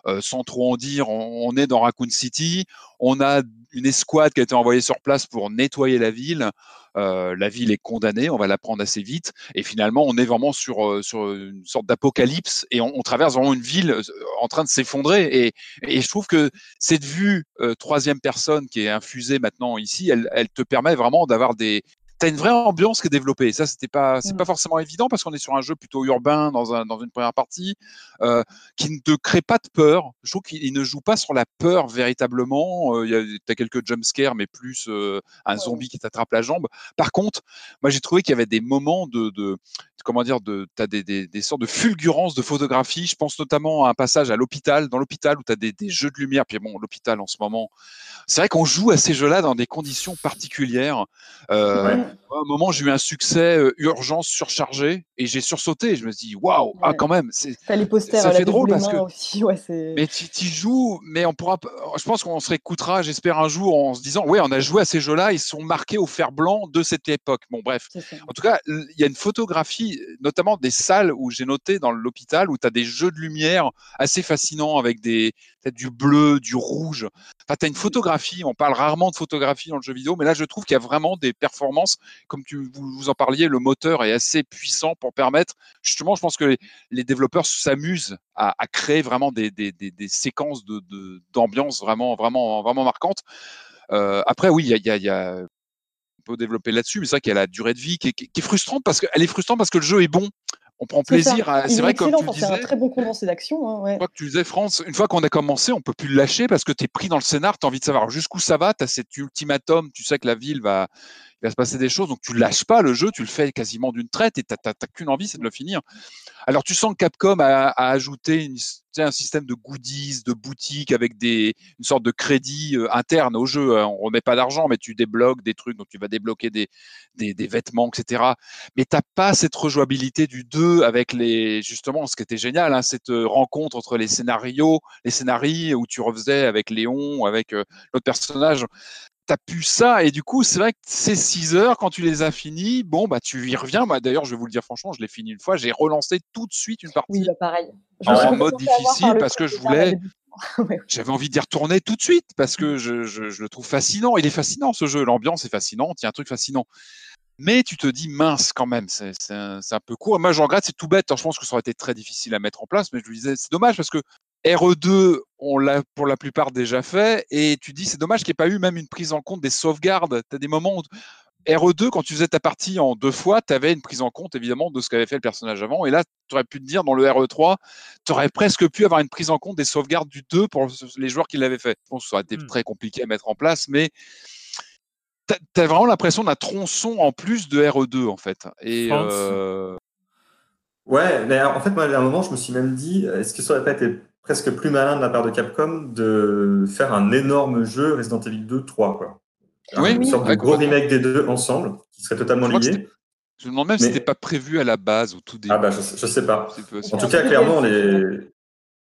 Euh, sans trop en dire, on, on, est dans Raccoon City, on a une escouade qui a été envoyée sur place pour nettoyer la ville. Euh, la ville est condamnée, on va la prendre assez vite, et finalement on est vraiment sur, euh, sur une sorte d'apocalypse et on, traverse vraiment une ville euh, en train de s'effondrer. Et, et, je trouve que cette vue troisième personne qui est infusée maintenant ici, elle, elle te permet vraiment d'avoir des, t'as une vraie ambiance qui est développée. Ça, c'était pas, c'est mmh. pas forcément évident parce qu'on est sur un jeu plutôt urbain dans, un, dans une première partie euh, qui ne te crée pas de peur. Je trouve qu'il ne joue pas sur la peur véritablement. Euh, y t'as quelques jumpscares, mais plus euh, un zombie qui t'attrape la jambe. Par contre, moi, j'ai trouvé qu'il y avait des moments de, de comment dire, de, t'as des, des, des, sortes de fulgurances de photographie. Je pense notamment à un passage à l'hôpital, dans l'hôpital où tu as des, des, jeux de lumière. Puis bon, l'hôpital en ce moment, c'est vrai qu'on joue à ces jeux-là dans des conditions particulières. Euh, à un moment, j'ai eu un succès euh, urgence surchargé et j'ai sursauté. Je me suis dit, waouh, ah, quand même. C'est, les posters, ça fait drôle parce que. Aussi, ouais, mais tu joues, mais on pourra. Je pense qu'on se réécoutera, j'espère, un jour en se disant, ouais, on a joué à ces jeux-là, ils sont marqués au fer blanc de cette époque. Bon, bref. En tout cas, il y a une photographie, notamment des salles où j'ai noté dans l'hôpital où tu as des jeux de lumière assez fascinants avec des, du bleu, du rouge. Enfin, tu as une photographie, on parle rarement de photographie dans le jeu vidéo, mais là, je trouve qu'il y a vraiment des performances, comme tu, vous, en parliez, le moteur est assez puissant pour permettre, justement, je pense que les, développeurs s'amusent à, créer vraiment des, des, des, séquences d'ambiance de, vraiment, vraiment, vraiment marquantes. Euh, après, oui, il y a, y a on peut développer là-dessus, mais c'est vrai qu'il y a la durée de vie qui est, qui est frustrante parce qu'elle est frustrante parce que le jeu est bon on prend plaisir. C'est vrai comme tu disais. C'est un très bon condensé d'action. Hein, ouais. que tu disais, France, une fois qu'on a commencé, on peut plus le lâcher parce que tu es pris dans le scénar, tu as envie de savoir jusqu'où ça va, tu as cet ultimatum, tu sais que la ville va, il va se passer des choses, donc tu lâches pas le jeu, tu le fais quasiment d'une traite et tu n'as qu'une envie, c'est de le finir. Alors tu sens que Capcom a, ajouté un système de goodies, de boutiques avec des, une sorte de crédit euh, interne au jeu. Hein. On remet pas d'argent, mais tu débloques des trucs, donc tu vas débloquer des vêtements, etc. Mais t'as pas cette rejouabilité du 2 avec les, justement, ce qui était génial, hein, cette euh, rencontre entre les scénarios, les scénarios où tu refaisais avec Léon, avec euh, l'autre personnage t'as pu ça et du coup c'est vrai que ces 6 heures quand tu les as finis bon bah tu y reviens. Moi d'ailleurs je vais vous le dire franchement je l'ai fini une fois j'ai relancé tout de suite une partie oui, bah, pareil. en mode difficile parce que je voulais j'avais envie d'y retourner tout de suite parce que je, je, je, le trouve fascinant. Il est fascinant ce jeu. L'ambiance est fascinante il y a un truc fascinant. Mais tu te dis mince quand même c'est un, un, peu court. Moi je regrette c'est tout bête je pense que ça aurait été très difficile à mettre en place mais je me disais c'est dommage parce que RE2, on l'a pour la plupart déjà fait, et tu dis c'est dommage qu'il n'y ait pas eu même une prise en compte des sauvegardes. Tu as des moments où RE2, quand tu faisais ta partie en deux fois, tu avais une prise en compte évidemment de ce qu'avait fait le personnage avant. Et là, tu aurais pu te dire dans le RE3, tu aurais presque pu avoir une prise en compte des sauvegardes du 2 pour les joueurs qui l'avaient fait. Je pense que ça aurait été hmm. très compliqué à mettre en place, mais tu as, vraiment l'impression d'un tronçon en plus de RE2 en fait. Et euh, Ouais, mais en fait, moi, à un moment, je me suis même dit, est-ce que ça aurait pas été presque plus malin de la part de Capcom de faire un énorme jeu Resident Evil 2 3 quoi. Oui, une sorte de gros remake des deux ensemble qui serait totalement lié. Je me demande même si c'était pas prévu à la base au tout début. Ah bah je, je sais pas. En tout cas, clairement les,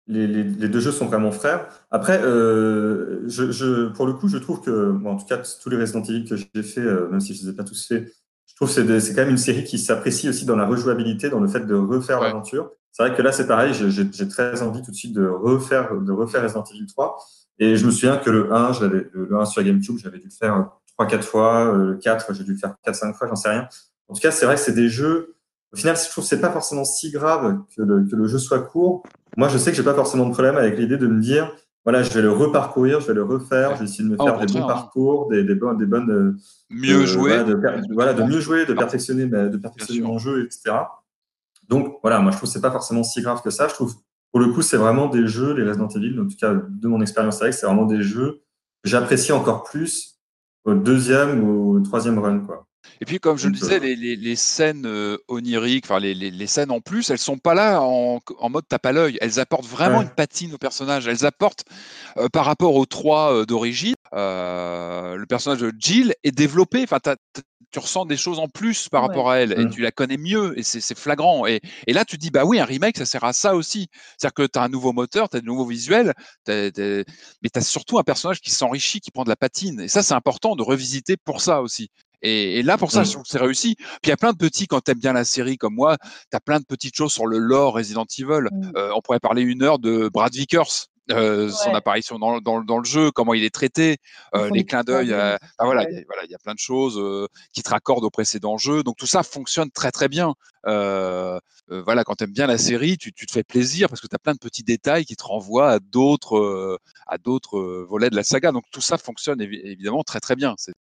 les, les, les, deux jeux sont vraiment frères. Après, euh, je, je, pour le coup, je trouve que, bon, en tout cas, tous les Resident Evil que j'ai fait, euh, même si je les ai pas tous faits, trouve que c'est quand même une série qui s'apprécie aussi dans la rejouabilité, dans le fait de refaire l'aventure. C'est vrai que là, c'est pareil, j'ai très envie tout de suite de refaire, de refaire Resident Evil 3. Et je me souviens que le 1, le 1 sur GameCube, j'avais dû le faire 3-4 fois. Le 4, j'ai dû le faire 4-5 fois, j'en sais rien. En tout cas, c'est vrai que c'est des jeux. Au final, je trouve que c'est pas forcément si grave que le, que le jeu soit court. Moi, je sais que j'ai pas forcément de problème avec l'idée de me dire, voilà, je vais le reparcourir, je vais le refaire, je vais essayer de me faire des bons parcours, des, des, bonnes, des bonnes euh, mieux jouer, voilà, de, voilà, de mieux jouer, de perfectionner, de perfectionner mon jeu, etc. Donc voilà, moi je trouve que c'est pas forcément si grave que ça. Je trouve pour le coup c'est vraiment des jeux, les Resident Evil, en tout cas de mon expérience avec, c'est vraiment des jeux que j'apprécie encore plus au deuxième ou au troisième run quoi. Et puis, comme je le disais, les, les, les scènes euh, oniriques, enfin les, les, scènes en plus, elles sont pas là en, en mode tape à l'œil. Elles apportent vraiment une patine au personnage. Elles apportent, euh, par rapport aux trois euh, d'origine, le personnage de Jill est développé. Enfin, tu ressens des choses en plus par rapport à elle et tu la connais mieux et c'est flagrant. Et, et, là, tu te dis, bah oui, un remake, ça sert à ça aussi. C'est-à-dire que tu as un nouveau moteur, tu as de nouveaux visuels, mais tu as surtout un personnage qui s'enrichit, qui prend de la patine. Et ça, c'est important de revisiter pour ça aussi. Et, là, pour ça, je mmh. trouve que c'est réussi. Puis il y a plein de petits, quand tu aimes bien la série comme moi, tu as plein de petites choses sur le lore Resident Evil. Mmh. Euh, on pourrait parler une heure de Brad Vickers. Euh, son apparition dans, dans, dans, le jeu, comment il est traité, euh, les clins d'œil, ah, voilà, il voilà, y a plein de choses euh, qui te raccordent au précédent jeu. Donc tout ça fonctionne très très bien. Euh, voilà, quand tu aimes bien la série, tu, tu, te fais plaisir parce que tu as plein de petits détails qui te renvoient à d'autres à d'autres volets de la saga. Donc tout ça fonctionne évidemment très très bien. C'est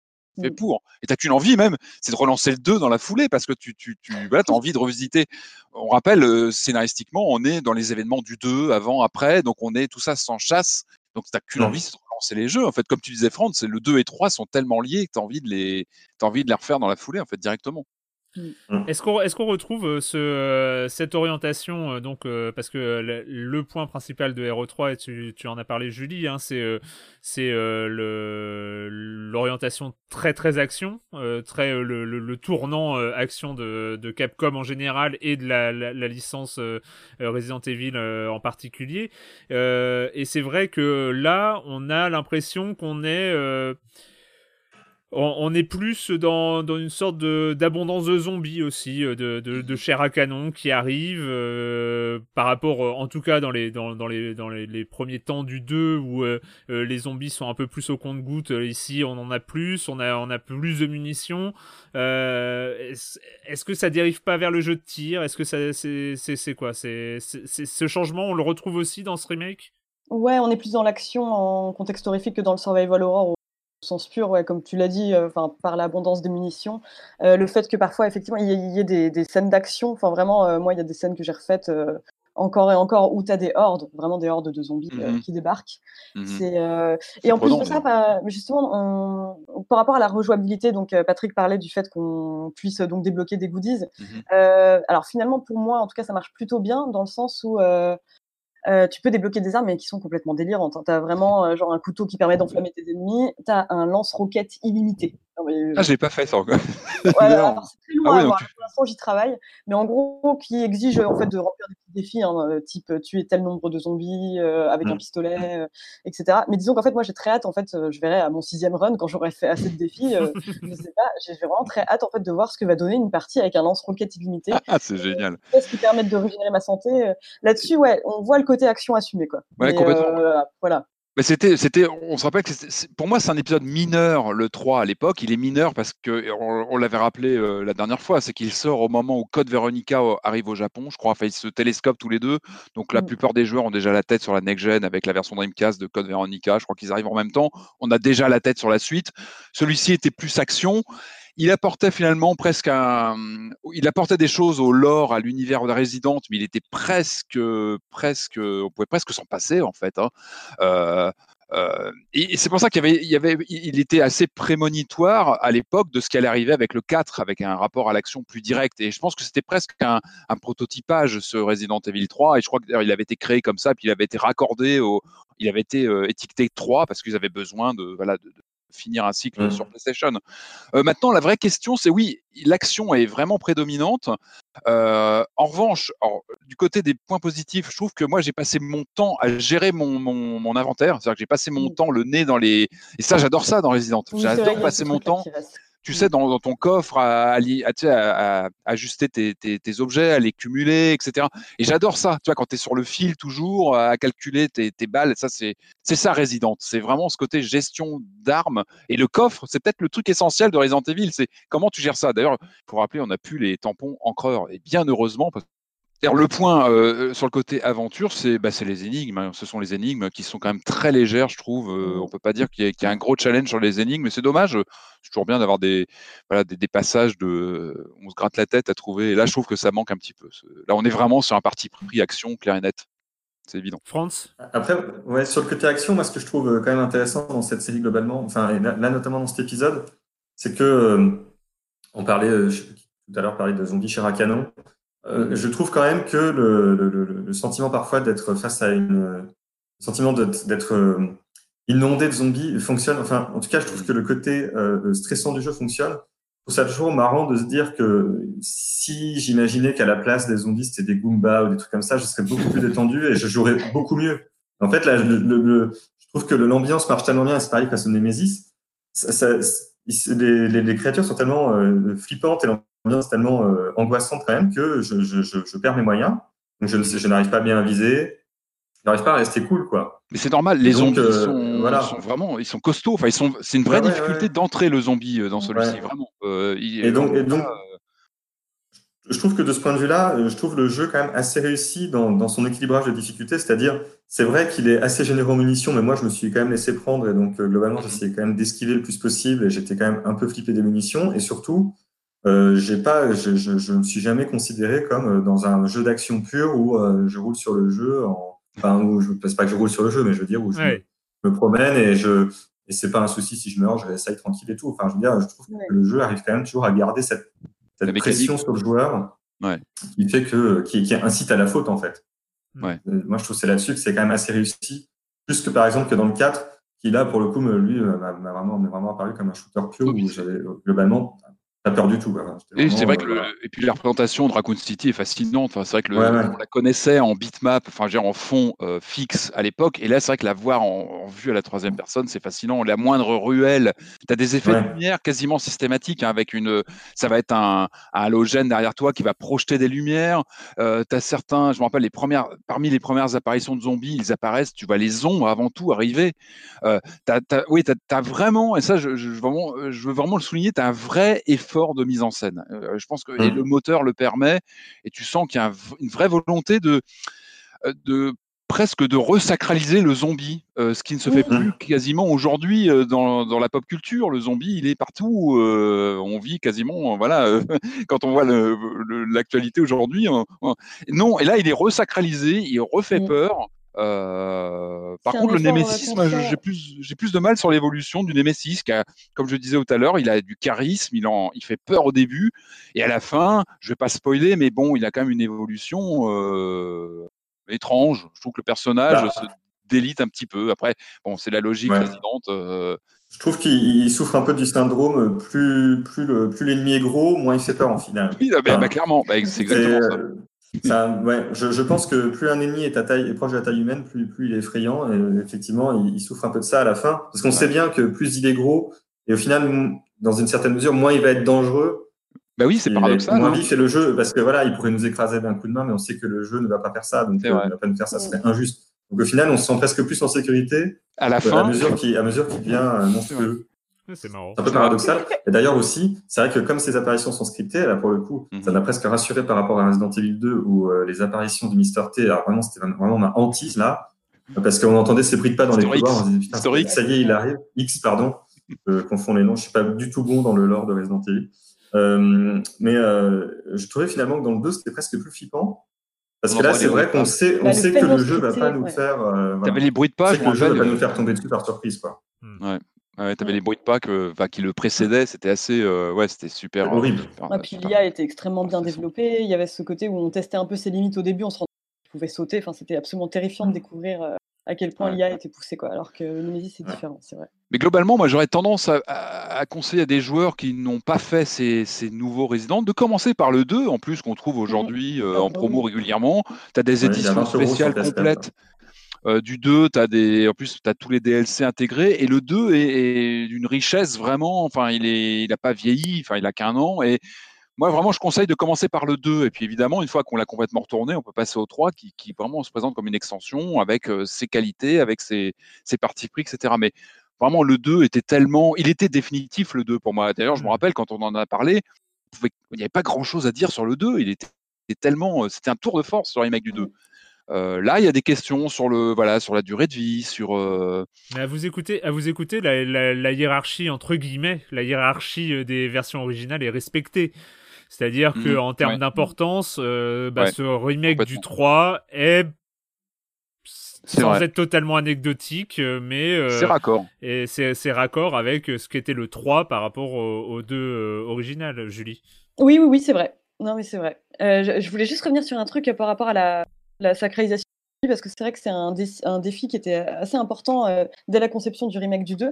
fait mmh. pour. Et t'as qu'une envie même, c'est de relancer le 2 dans la foulée parce que tu, tu, tu voilà, as envie de revisiter. On rappelle, euh, scénaristiquement, on est dans les événements du 2, avant, après, donc on est tout ça sans chasse. Donc t'as qu'une mmh. envie, c'est de relancer les jeux. En fait, comme tu disais, Franck, c'est le 2 et 3 sont tellement liés que tu as envie de les, as envie de les refaire dans la foulée, en fait, directement. Mm. Est-ce qu'on est qu'on retrouve euh, ce, euh, cette orientation euh, donc parce que le, point principal de Hero 3 et tu, tu en as parlé Julie hein, c'est c'est l'orientation très très action très le, le, tournant action de, de, Capcom en général et de la, la, la licence Resident Evil en particulier et c'est vrai que là on a l'impression qu'on est on, est plus dans, une sorte d'abondance de, zombies aussi, euh, de, de, chair à canon qui arrive euh, par rapport, euh, en tout cas dans les, dans, les, dans les, premiers temps du 2 où les zombies sont un peu plus au compte-goutte. Ici, on en a plus, on a, on a plus de munitions. Est-ce que ça dérive pas vers le jeu de tir? Est-ce que ça, c'est quoi? C'est ce changement, on le retrouve aussi dans ce remake? Ouais, on est plus dans l'action en contexte horrifique que dans le survival horror sens pur, ouais, comme tu l'as dit, euh, par l'abondance des munitions, euh, le fait que parfois effectivement il y, ait des, scènes d'action, enfin vraiment, euh, moi il y a des scènes que j'ai refaites encore et encore où tu as des hordes, vraiment des hordes de zombies mmh qui débarquent. Mmh et en plus de ça, bah, justement, par rapport à la rejouabilité, donc Patrick parlait du fait qu'on puisse donc débloquer des goodies. Mmh alors finalement pour moi, en tout cas, ça marche plutôt bien dans le sens où euh, tu peux débloquer des armes mais qui sont complètement délirantes. Hein. Tu as vraiment euh, genre un couteau qui permet d'enflammer tes ennemis, tu as un lance-roquette illimité. Ah, j'ai pas fait ça encore. c'est très loin ah, oui, Pour l'instant, j'y travaille. Mais en gros, qui exige en fait de remplir des petits défis, hein, euh, type tuer tel nombre de zombies avec un mmh. pistolet, etc. Mais disons qu'en fait, moi, j'ai très hâte. En fait, je verrai à mon sixième run quand j'aurai fait assez de défis. je sais pas, j'ai vraiment très hâte en fait de voir ce que va donner une partie avec un lance-roquette illimité. Ah, c'est génial. Qu'est-ce qui permet de régénérer ma santé Là-dessus, ouais, on voit le côté action assumé, quoi. Ouais, complètement. Euh, voilà. Mais c'était, c'était, on se rappelle que pour moi c'est un épisode mineur le 3 à l'époque. Il est mineur parce que on, l'avait rappelé euh, la dernière fois, c'est qu'il sort au moment où Code Veronica euh, arrive au Japon. Je crois, enfin ils se télescopent tous les deux. Donc la mm. plupart des joueurs ont déjà la tête sur la next gen avec la version Dreamcast de Code Veronica. Je crois qu'ils arrivent en même temps. On a déjà la tête sur la suite. Celui-ci était plus action il apportait finalement presque un, il apportait des choses au lore, à l'univers de Resident, mais il était presque, presque, on pouvait presque s'en passer en fait. Hein. Euh, euh, et, c'est pour ça qu'il y avait, il, était assez prémonitoire à l'époque de ce qui allait arriver avec le 4, avec un rapport à l'action plus direct. Et je pense que c'était presque un, un, prototypage, ce Resident Evil 3. Et je crois qu'il avait été créé comme ça, puis il avait été raccordé au, il avait été euh, étiqueté 3 parce qu'ils avaient besoin de, voilà, de, finir un cycle mmh. sur PlayStation. Euh, maintenant, la vraie question, c'est oui, l'action est vraiment prédominante. Euh, en revanche, du côté des points positifs, je trouve que moi, j'ai passé mon temps à gérer mon, mon, inventaire. C'est-à-dire que j'ai passé mon mmh. temps le nez dans les. Et ça, j'adore ça dans Resident. J'adore passer mon temps tu sais, dans, ton coffre, à, à, ajuster tes, objets, à les cumuler, etc. Et j'adore ça, tu vois, quand tu es sur le fil toujours, à calculer tes, balles, ça, c'est ça Resident. C'est vraiment ce côté gestion d'armes. Et le coffre, c'est peut-être le truc essentiel de Resident Evil, c'est comment tu gères ça. D'ailleurs, pour rappeler, on a pu les tampons encreurs, et bien heureusement, parce le point euh, sur le côté aventure, c'est bah, les énigmes. Hein. Ce sont les énigmes qui sont quand même très légères, je trouve. Euh, on peut pas dire qu'il y, a un gros challenge sur les énigmes, mais c'est dommage. C'est toujours bien d'avoir des, voilà, des, passages de. On se gratte la tête à trouver. Et là, je trouve que ça manque un petit peu. Là, on est vraiment sur un parti pris action clair et net. C'est évident. France Après, ouais, sur le côté action, moi, ce que je trouve quand même intéressant dans cette série globalement, enfin, là, notamment dans cet épisode, c'est que. Euh, on parlait, je sais tout à l'heure, parlait de zombies chez Canon. Euh, je trouve quand même que le, le, le sentiment parfois d'être face à une le sentiment d'être euh, inondé de zombies fonctionne. Enfin, en tout cas, je trouve que le côté euh, stressant du jeu fonctionne. Je trouve ça toujours marrant de se dire que si j'imaginais qu'à la place des zombies c'était des Goombas ou des trucs comme ça, je serais beaucoup plus détendu et je jouerais beaucoup mieux. En fait, là, le, je trouve que l'ambiance marche tellement bien, c'est pareil face au Nemesis. Ça, ça, les, les, les, créatures sont tellement flippantes et c'est tellement euh, angoissante quand même que je, je, je, perds mes moyens. Donc je, je n'arrive pas bien à viser. Je n'arrive pas à rester cool, quoi. Mais c'est normal, les zombies euh, sont, voilà. sont, vraiment, ils sont costauds. Enfin, ils sont, c'est une vraie difficulté d'entrer le zombie euh, dans celui-ci, vraiment. et donc, et donc je trouve que de ce point de vue-là, je trouve le jeu quand même assez réussi dans, dans son équilibrage de difficulté. C'est-à-dire, c'est vrai qu'il est assez généreux en munitions, mais moi, je me suis quand même laissé prendre. Et donc, globalement, j'essayais quand même d'esquiver le plus possible. Et j'étais quand même un peu flippé des munitions. Et surtout, euh, j'ai pas, je, je, je, me suis jamais considéré comme euh, dans un jeu d'action pur où euh, je roule sur le jeu, en, enfin où je pense pas que je roule sur le jeu, mais je veux dire où je me promène et je et c'est pas un souci si je meurs, je essaye tranquille et tout. Enfin, je veux dire, je trouve que le jeu arrive quand même toujours à garder cette, cette pression sur le joueur, ouais. qui fait que qui, qui, incite à la faute en fait. Ouais. moi, je trouve c'est là-dessus que c'est quand même assez réussi, plus que par exemple que dans le 4 qui là pour le coup me, lui m'a vraiment, vraiment apparu comme un shooter pur où j'avais globalement pas peur du tout. Et c'est vrai que le, et puis la représentation de Raccoon City est fascinante. Enfin, c'est vrai que le, on la connaissait en bitmap, enfin, en fond euh, fixe à l'époque. Et là, c'est vrai que la voir en, vue à la troisième personne, c'est fascinant. La moindre ruelle, tu as des effets de lumière quasiment systématiques hein, avec une, ça va être un, un, halogène derrière toi qui va projeter des lumières. Euh, tu as certains, je me rappelle les premières, parmi les premières apparitions de zombies, ils apparaissent. Tu vois les ombres avant tout arriver. Euh, as, oui, tu as, vraiment, et ça, je, je, vraiment, je veux vraiment le souligner, tu as un vrai effet de mise en scène. Euh, je pense que et mmh. le moteur le permet, et tu sens qu'il y a une vraie volonté de, euh, de presque de resacraliser le zombie, euh, ce qui ne se fait mmh. plus quasiment aujourd'hui dans, dans, la pop culture. Le zombie, il est partout. on vit quasiment, voilà, quand on voit l'actualité aujourd'hui. non, et là, il est resacralisé, il refait mmh. peur. Euh, par contre, le Némésis, j'ai plus, j'ai plus de mal sur l'évolution du Némésis, qui comme je disais tout à l'heure, il a du charisme, il, en, il fait peur au début, et à la fin, je vais pas spoiler, mais bon, il a quand même une évolution euh, étrange. Je trouve que le personnage bah. se délite un petit peu. Après, bon, c'est la logique présidente. Euh. Je trouve qu'il souffre un peu du syndrome plus, plus, le, plus l'ennemi est gros, moins il fait peur en finale. Oui, bah, bah, clairement, c'est exactement ça. Ça, ouais, je, je, pense que plus un ennemi est, à taille, est proche de la taille humaine, plus, plus il est effrayant. Et effectivement, il, il souffre un peu de ça à la fin. Parce qu'on sait bien que plus il est gros, et au final, dans une certaine mesure, moins il va être dangereux. Bah oui, c'est paradoxal. Moins hein. vif est le jeu, parce que voilà, il pourrait nous écraser d'un coup de main, mais on sait que le jeu ne va pas faire ça, donc euh, il ne va pas nous faire ça, ce serait injuste. Donc au final, on se sent presque plus en sécurité à la fin, à mesure qu'il à mesure qu'il devient euh, monstrueux. C'est marrant. un peu paradoxal. Et d'ailleurs aussi, c'est vrai que comme ces apparitions sont scriptées, là pour le coup, ça mhm. m'a presque rassuré par rapport à Resident Evil 2 où euh, les apparitions du Mr. T, alors vraiment c'était vraiment ma hantise là, parce qu'on entendait ces bruits de pas dans les couloirs, on disait putain, ça y est, il arrive. X, pardon, je confonds les noms, je suis pas du tout bon dans le lore de Resident Evil. Euh, mais euh, je trouvais finalement que dans le 2 c'était presque plus flippant. Parce que là, c'est vrai qu'on sait, on bah, sait que le jeu va pas nous faire. Euh, voilà. les bruits de pas, je le jeu va pas nous faire tomber dessus par surprise, quoi. Ouais. Ouais, tu avais les bruits de pas qui le précédaient, c'était assez. Euh, ouais, c'était super. Euh, horrible. puis l'IA était extrêmement bien développée. Il y avait ce côté où on testait un peu ses limites au début, on se rendait compte qu'il pouvait sauter. Enfin, c'était absolument terrifiant de mmh. découvrir euh, à quel point l'IA était poussée, quoi. Alors que Nemesis, c'est différent, c'est vrai. Mais globalement, moi, j'aurais tendance à, conseiller à des joueurs qui n'ont pas fait ces, nouveaux résidents de commencer par le 2, en plus, qu'on trouve mmh. aujourd'hui en promo régulièrement. Tu as des éditions spéciales complètes. Du 2, tu as des, en plus, tu as tous les DLC intégrés. Et le 2 est, d'une richesse vraiment. Enfin, il n'a il pas vieilli, enfin, il a qu'un an. Et moi, vraiment, je conseille de commencer par le 2. Et puis, évidemment, une fois qu'on l'a complètement retourné, on peut passer au 3 qui, qui vraiment se présente comme une extension avec ses qualités, avec ses, ses parties pris, etc. Mais vraiment, le 2 était tellement. Il était définitif, le 2 pour moi. D'ailleurs, je me rappelle quand on en a parlé, il n'y avait pas grand chose à dire sur le 2. Il était, tellement. C'était un tour de force sur les mecs du 2. Mmh. Euh, là, il y a des questions sur le voilà sur la durée de vie, sur. Euh, à vous écouter, à vous écouter, la, hiérarchie entre guillemets, la hiérarchie des versions originales est respectée. C'est-à-dire qu'en que mmh. en termes d'importance, bah, ce remake du 3 est sans être totalement anecdotique, mais euh, c'est raccord. Et c'est raccord avec ce qu'était le 3 par rapport aux, deux originales, Julie. Oui, oui, oui, c'est vrai. Non, mais c'est vrai. Je, voulais juste revenir sur un truc par rapport à la, la sacralisation parce que c'est vrai que c'est un, un, défi qui était assez important dès la conception du remake du 2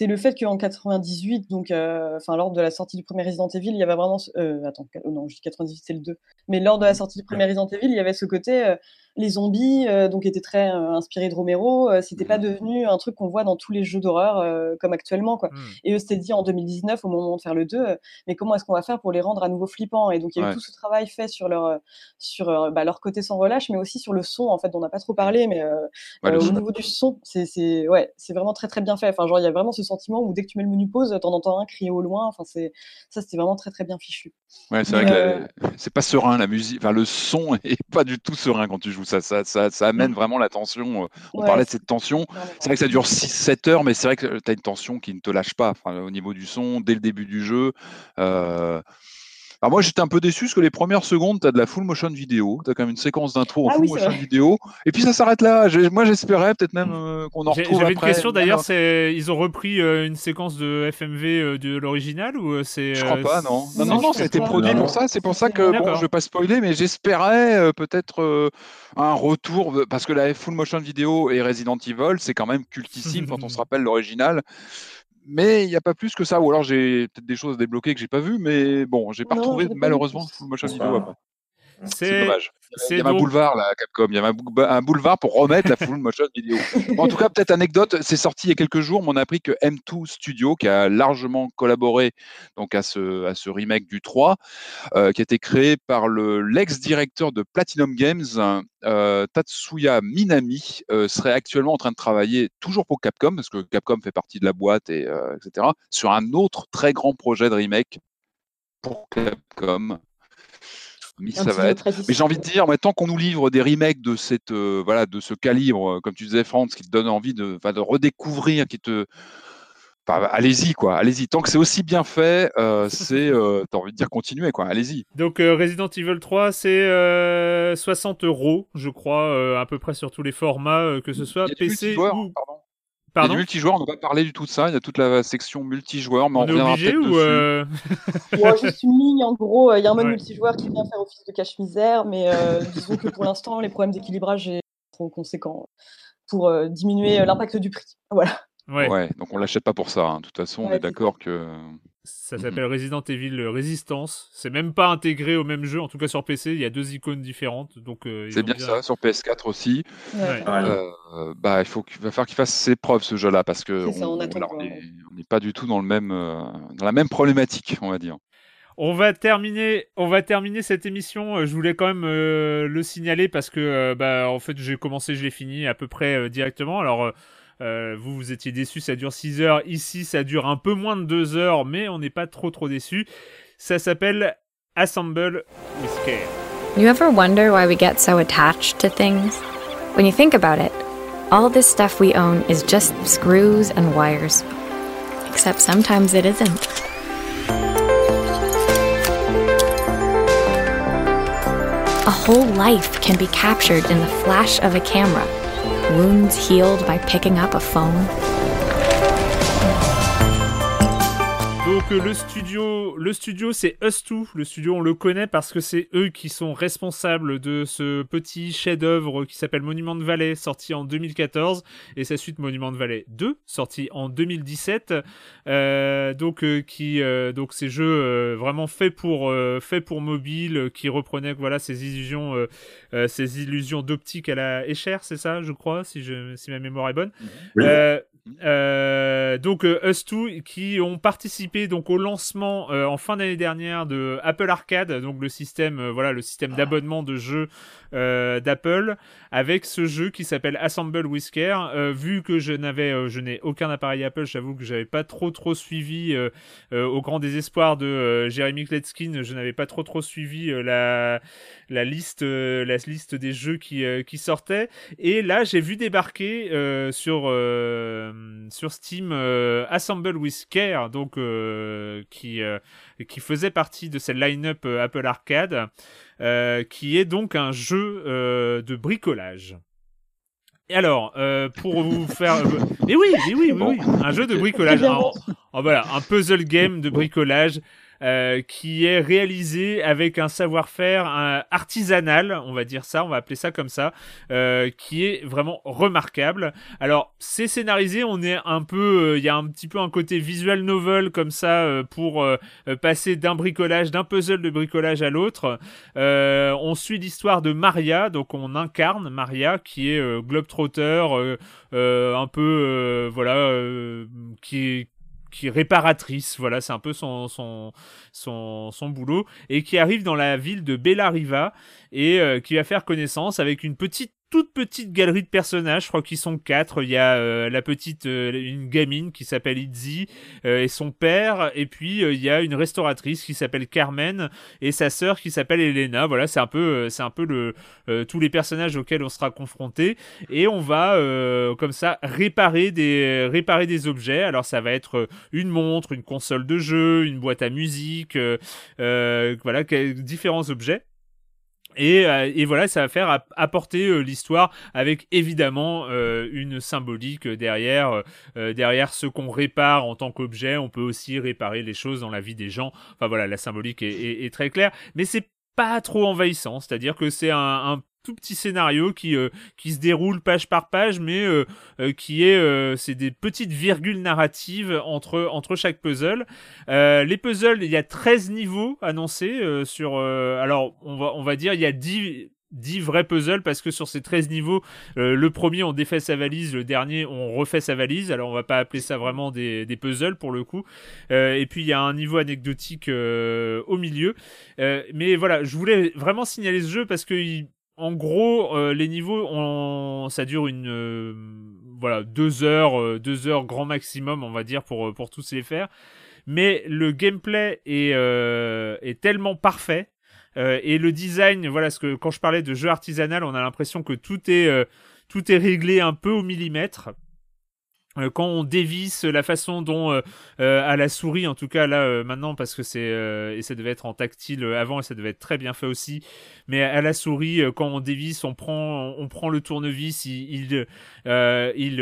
c'est le fait qu'en 98, donc, enfin, lors de la sortie du premier Resident Evil, il y avait vraiment. attends, non, je dis 98, c'est le 2. Mais lors de la sortie du premier Resident Evil, il y avait ce côté les zombies, euh, donc étaient très euh, inspirés de Romero, euh, c'était pas mmh. devenu un truc qu'on voit dans tous les jeux d'horreur comme actuellement. Quoi. Mmh. Et eux s'étaient dit en 2019, au moment de faire le 2, mais comment est-ce qu'on va faire pour les rendre à nouveau flippants? Et donc il y a eu tout ce travail fait sur leur, sur, bah, leur côté sans relâche, mais aussi sur le son, en fait, dont on n'a pas trop parlé, mais au niveau du son, c'est ouais, vraiment très très bien fait. Enfin, genre, il y a vraiment ce sentiment où dès que tu mets le menu pause, t'en entends un crier au loin. Enfin, ça, c'était vraiment très très bien fichu. Ouais, c'est vrai que c'est pas serein la musique, enfin, le son est pas du tout serein quand tu joues ça, ça, ça, amène mmh. vraiment la tension. Euh, on parlait de cette tension. C'est vrai que ça dure 6-7 heures, mais c'est vrai que tu as une tension qui ne te lâche pas au niveau du son, dès le début du jeu. Euh, alors moi j'étais un peu déçu parce que les premières secondes, tu as de la full motion vidéo, tu as quand même une séquence d'intro en ah full motion vidéo, et puis ça s'arrête là. Moi j'espérais peut-être même euh, qu'on en retrouve J'avais une question d'ailleurs, c'est ils ont repris euh, une séquence de FMV euh, de l'original ou c'est Je crois pas, non. Non, non, non, ça a été produit pour ça. C'est pour ça que bon, je vais pas spoiler, mais j'espérais peut-être un retour parce que la full motion vidéo et Resident Evil, c'est quand même cultissime quand on se rappelle l'original mais il n'y a pas plus que ça. Ou alors j'ai peut-être des choses à débloquer que j'ai pas vues, mais bon, j'ai pas retrouvé malheureusement full motion vidéo après. C'est dommage. Il y a un boulevard là, Capcom. Il y a un boulevard pour remettre la full motion vidéo. en tout cas, peut-être anecdote, c'est sorti il y a quelques jours, mais on a appris que M2 Studio, qui a largement collaboré donc à ce, à ce remake du 3, euh, qui a été créé par le l'ex-directeur de Platinum Games, euh, Tatsuya Minami, euh, serait actuellement en train de travailler toujours pour Capcom, parce que Capcom fait partie de la boîte et etc. Sur un autre très grand projet de remake pour Capcom mais ça va être. Mais j'ai envie de dire, tant qu'on nous livre des remakes de cette, euh, voilà, de ce calibre, euh, comme tu disais, France, qui te donne envie de, de redécouvrir, qui te, allez-y quoi, allez-y. Tant que c'est aussi bien fait, euh, c'est, t'as envie de dire continuer quoi, allez-y. Donc Resident Evil 3, c'est 60 euros, je crois, à peu près sur tous les formats, que ce soit PC ou. Pardon il y a du multijoueur, on n'a pas parlé du tout de ça. Il y a toute la section multijoueur, mais on, on est obligé ou euh... juste une ligne, en gros, il y a un mode multijoueur qui vient faire office de cache-misère, mais euh, disons que pour l'instant, les problèmes d'équilibrage sont trop conséquents pour euh, diminuer euh, l'impact du prix. Voilà. Ouais. donc on l'achète pas pour ça. Hein. De toute façon, on est d'accord que ça s'appelle Resident Evil Resistance. C'est même pas intégré au même jeu, en tout cas sur PC, il y a deux icônes différentes. Donc euh, c'est bien, ça, sur PS4 aussi. Euh, bah, il faut qu'il va falloir qu'il fasse ses preuves ce jeu-là parce que on n'est pas du tout dans le même euh, dans la même problématique, on va dire. On va terminer, on va terminer cette émission. Je voulais quand même le signaler parce que, bah, en fait, j'ai commencé, je l'ai fini à peu près directement. Alors, euh, vous, vous étiez déçus, ça dure 6 heures. Ici, ça dure un peu moins de 2 heures, mais on n'est pas trop trop déçus. Ça s'appelle Assemble with Care. You ever wonder why we get so attached to things? When you think about it, all this stuff we own is just screws and wires. Except sometimes it isn't. A whole life can be captured in the flash of a camera wounds healed by picking up a phone. Donc le studio, le studio c'est Us2. Le studio on le connaît parce que c'est eux qui sont responsables de ce petit chef-d'œuvre qui s'appelle Monument de Valley, sorti en 2014, et sa suite Monument de Valley 2, sorti en 2017. donc qui, donc ces jeux vraiment faits pour, fait pour mobile, qui reprenaient voilà ces illusions, ces illusions d'optique à la Escher, c'est ça, je crois, si je, si ma mémoire est bonne. Euh, donc euh, Us2 qui ont participé donc au lancement euh, en fin d'année dernière de Apple Arcade, donc le système voilà le système d'abonnement de jeux d'Apple avec ce jeu qui s'appelle Assemble Whisker. vu que je n'avais je n'ai aucun appareil Apple, j'avoue que j'avais pas trop trop suivi au grand désespoir de Jeremy Kletskin, je n'avais pas trop trop suivi la la liste la liste des jeux qui qui sortaient et là j'ai vu débarquer sur euh, sur Steam euh, Assemble Care, donc euh, qui qui faisait partie de cette line-up Apple Arcade, qui est donc un jeu de bricolage. Et alors, pour vous faire, mais oui, mais oui, oui, oui, un jeu de bricolage, voilà, un puzzle game de bricolage euh, qui est réalisé avec un savoir-faire artisanal, on va dire ça, on va appeler ça comme ça, euh, qui est vraiment remarquable. Alors, c'est scénarisé, on est un peu, euh, il y a un petit peu un côté visual novel comme ça pour passer d'un bricolage, d'un puzzle de bricolage à l'autre. on suit l'histoire de Maria, donc on incarne Maria qui est globetrotter, un peu, voilà, qui qui réparatrice, voilà, c'est un peu son, son, son, son, boulot, et qui arrive dans la ville de Bellariva et euh, qui va faire connaissance avec une petite toute petite galerie de personnages, je crois qu'ils sont quatre. Il y a euh, la petite, euh, une gamine qui s'appelle Itzy et son père, et puis il y a une restauratrice qui s'appelle Carmen et sa sœur qui s'appelle Elena. Voilà, c'est un peu, c'est un peu le, tous les personnages auxquels on sera confronté, et on va comme ça réparer des, réparer des objets. Alors ça va être une montre, une console de jeu, une boîte à musique, voilà, différents objets. Euh, et, voilà, ça va faire apporter euh, l'histoire avec évidemment euh, une symbolique derrière, derrière ce qu'on répare en tant qu'objet. On peut aussi réparer les choses dans la vie des gens. Enfin voilà, la symbolique est, très claire, mais c'est pas trop envahissant. C'est-à-dire que c'est un, tout petit scénario qui, qui se déroule page par page, mais qui est, c'est des petites virgules narratives entre, entre chaque puzzle. les puzzles, il y a 13 niveaux annoncés sur, alors on va, on va dire, il y a 10 10 vrais puzzles parce que sur ces 13 niveaux, le premier on défait sa valise, le dernier on refait sa valise. Alors on va pas appeler ça vraiment des, des puzzles pour le coup. et puis il y a un niveau anecdotique au milieu. mais voilà, je voulais vraiment signaler ce jeu parce que en gros, euh, les niveaux, ça dure une, euh, voilà, deux heures, euh, deux heures grand maximum, on va dire, pour, pour tous les faire. Mais le gameplay est, est tellement parfait. et le design, voilà, ce que quand je parlais de jeu artisanal, on a l'impression que tout est, tout est réglé un peu au millimètre. Euh, quand on dévisse la façon dont euh, euh, à la souris en tout cas là maintenant parce que c'est et ça devait être en tactile avant et ça devait être très bien fait aussi mais à la souris quand on dévisse on prend on prend le tournevis il il il,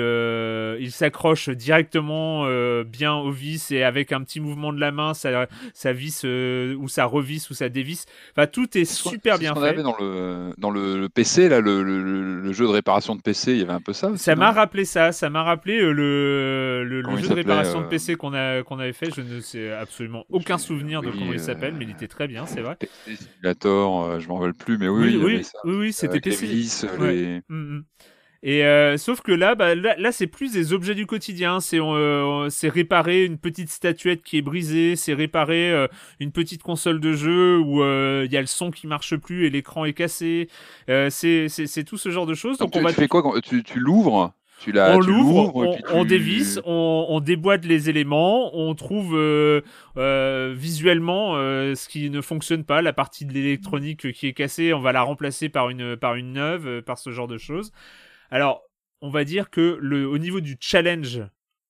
il s'accroche directement bien au vis et avec un petit mouvement de la main ça ça visse ou ça revisse ou ça dévisse. Enfin tout est super bien fait. dans le dans le, PC là le, le, jeu de réparation de PC il y avait un peu ça ça m'a rappelé ça ça m'a rappelé le, le, jeu de réparation de euh, PC qu'on qu'on avait fait, je ne sais absolument aucun souvenir de comment il s'appelle, mais il était très bien, c'est vrai. Simulator, euh, je m'en rappelle plus, mais oui, oui, oui, oui, c'était PC. Et euh, sauf que là, bah, là, c'est plus des objets du quotidien. C'est c'est réparer une petite statuette qui est brisée, c'est réparer une petite console de jeu où il y a le son qui marche plus et l'écran est cassé. c'est tout ce genre de choses. Donc, on va. Tu fais quoi quand tu, tu l'ouvres? On l'ouvre, on, dévisse, on, déboîte les éléments, on trouve euh, euh, visuellement euh, ce qui ne fonctionne pas, la partie de l'électronique qui est cassée, on va la remplacer par une, par une neuve, par ce genre de choses. Alors, on va dire que le, au niveau du challenge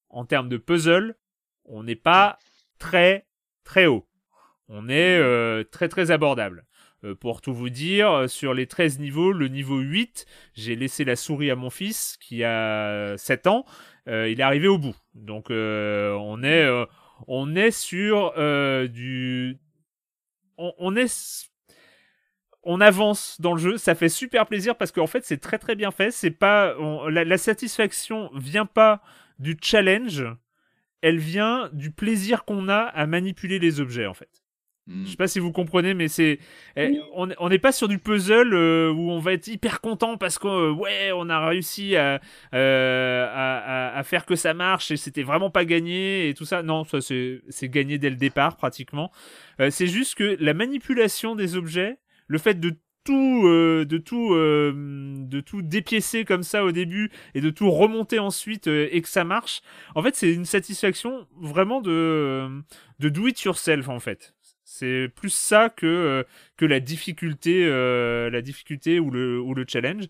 en termes de puzzle, on n'est pas très très haut. On est très très abordable. Euh, pour tout vous dire, euh, sur les 13 niveaux, le niveau 8, j'ai laissé la souris à mon fils qui a 7 ans. Euh, il est arrivé au bout. Donc on est on est sur du, on, est on avance dans le jeu, ça fait super plaisir parce qu'en fait c'est très très bien fait. C'est pas la, la, satisfaction vient pas du challenge, elle vient du plaisir qu'on a à manipuler les objets en fait. Hmm. Je sais pas si vous comprenez, mais c'est eh, on n'est pas sur du puzzle euh, où on va être hyper content parce que euh, ouais on a réussi euh, à, à, faire que ça marche et c'était vraiment pas gagné et tout ça. Non, ça c'est gagné dès le départ pratiquement. c'est juste que la manipulation des objets, le fait de tout, de tout, de tout dépiécer comme ça au début et de tout remonter ensuite et que ça marche. En fait, c'est une satisfaction vraiment de de do it yourself en fait. C'est plus ça que, euh, que la difficulté, euh, la difficulté ou le, ou le challenge.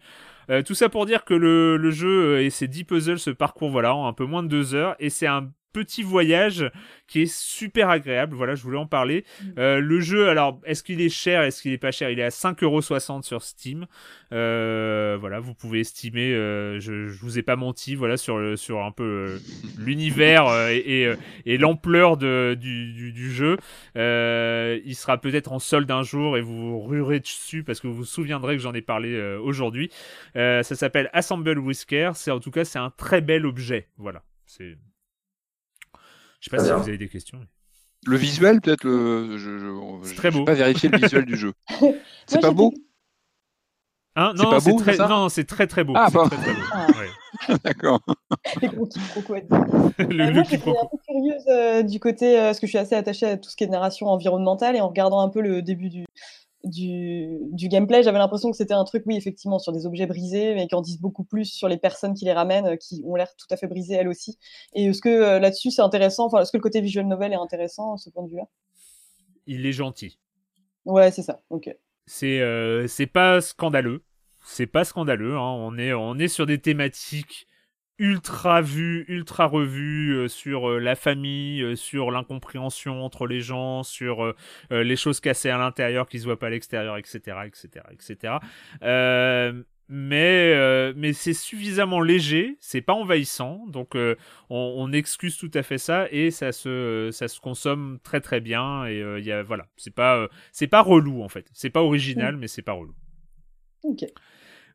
Euh, tout ça pour dire que le, le jeu et ses 10 puzzles se parcourent voilà, en un peu moins de 2 heures et c'est un petit voyage qui est super agréable. Voilà, je voulais en parler. Mm. Euh, le jeu, alors, est-ce qu'il est cher Est-ce qu'il est pas cher? Il est à 5,60€ sur Steam. Euh, voilà, vous pouvez estimer. Euh, je, je vous ai pas menti. Voilà, sur sur un peu l'univers et, et, l'ampleur du, du, du, jeu. il sera peut-être en solde un jour et vous rurez dessus parce que vous vous souviendrez que j'en ai parlé aujourd'hui. ça s'appelle Assemble Whisker. C'est en tout cas c'est un très bel objet. Voilà. C'est je sais pas si vous avez des questions. Le visuel, peut-être, le... je, c'est très beau. pas vérifier le visuel du jeu. C'est pas beau Hein? Non, c'est très, non, c'est très très beau. Ah. Très, très beau. Ah. D'accord. Les gros le, moi, j'étais un peu curieuse euh, du côté, euh, parce que je suis assez attachée à tout ce qui est narration environnementale, et en regardant un peu le début du, du, gameplay, j'avais l'impression que c'était un truc, oui, effectivement, sur des objets brisés, mais qui en disent beaucoup plus sur les personnes qui les ramènent, euh, qui ont l'air tout à fait brisées elles aussi. Et est-ce que euh, là-dessus, c'est intéressant, enfin, est-ce que le côté visual novel est intéressant à ce point de vue-là? Il est gentil. Ouais, c'est ça, ok. C'est euh, c'est pas scandaleux. C'est pas scandaleux, hein. on, est, on est sur des thématiques ultra vu, ultra revu euh, sur euh, la famille, euh, sur l'incompréhension entre les gens, sur les choses cassées à l'intérieur qui se voient pas à l'extérieur, etc., etc., etc. mais mais c'est suffisamment léger, c'est pas envahissant, donc on, on, excuse tout à fait ça et ça se ça se consomme très très bien et il y a voilà, c'est pas c'est pas relou en fait, c'est pas original mais c'est pas relou. Ok.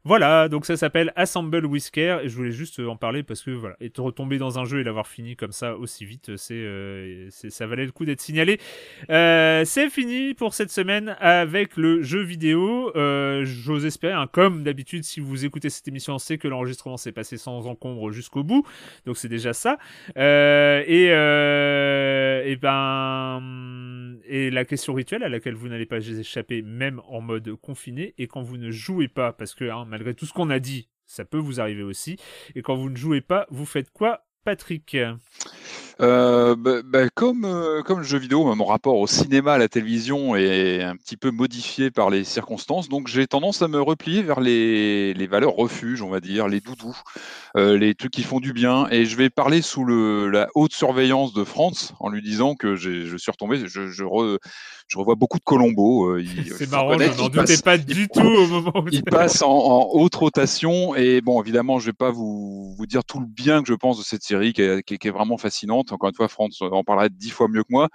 Voilà, donc ça s'appelle Assemble Whisker et je voulais juste en parler parce que voilà, être retombé dans un jeu et l'avoir fini comme ça aussi vite, c'est, euh, ça valait le coup d'être signalé. Euh, c'est fini pour cette semaine avec le jeu vidéo. Euh, j'ose espérer, hein, comme d'habitude, si vous écoutez cette émission, c'est que l'enregistrement s'est passé sans encombre jusqu'au bout, donc c'est déjà ça. et, et ben, et la question rituelle à laquelle vous n'allez pas échapper, même en mode confiné, et quand vous ne jouez pas, parce que hein, malgré tout ce qu'on a dit, ça peut vous arriver aussi. Et quand vous ne jouez pas, vous faites quoi, Patrick? Euh, bah, bah, comme, euh, comme le jeu vidéo, mon rapport au cinéma, à la télévision est un petit peu modifié par les circonstances, donc j'ai tendance à me replier vers les, les valeurs refuges, on va dire, les doudous, euh, les trucs qui font du bien, et je vais parler sous le, la haute surveillance de France en lui disant que je suis retombé, je, je, je revois beaucoup de Colombo. C'est marrant, je n'en doutais pas du tout au moment où il passe en, en, haute rotation, et bon, évidemment, je vais pas vous, vous dire tout le bien que je pense de cette série qui est, qui est vraiment fascinante encore une fois, France en parlera dix fois mieux que moi.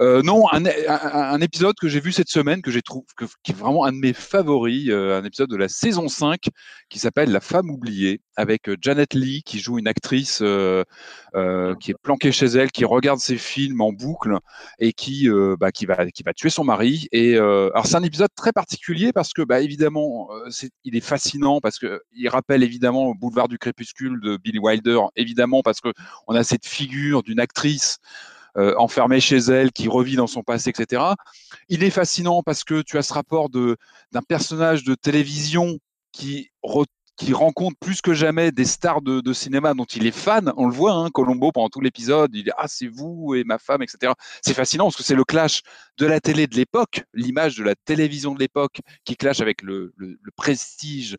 Euh, non, un, épisode que j'ai vu cette semaine, que j'ai trouvé, qui est vraiment un de mes favoris, euh, un épisode de la saison 5 qui s'appelle La femme oubliée, avec euh, Janet Lee qui joue une actrice qui est planquée chez elle, qui regarde ses films en boucle et qui, bah, qui, va, qui va tuer son mari. Et alors c'est un épisode très particulier parce que, bah, évidemment, c'est, il est fascinant parce que il rappelle évidemment le Boulevard du crépuscule de Billy Wilder, évidemment parce que on a cette figure d'une actrice euh, enfermée chez elle, qui revit dans son passé, etc. Il est fascinant parce que tu as ce rapport d'un personnage de télévision qui qui rencontre plus que jamais des stars de, cinéma dont il est fan. On le voit, hein, Colombo, pendant tout l'épisode, il dit Ah, c'est vous et ma femme, etc. C'est fascinant parce que c'est le clash de la télé de l'époque, l'image de la télévision de l'époque qui clash avec le, le, prestige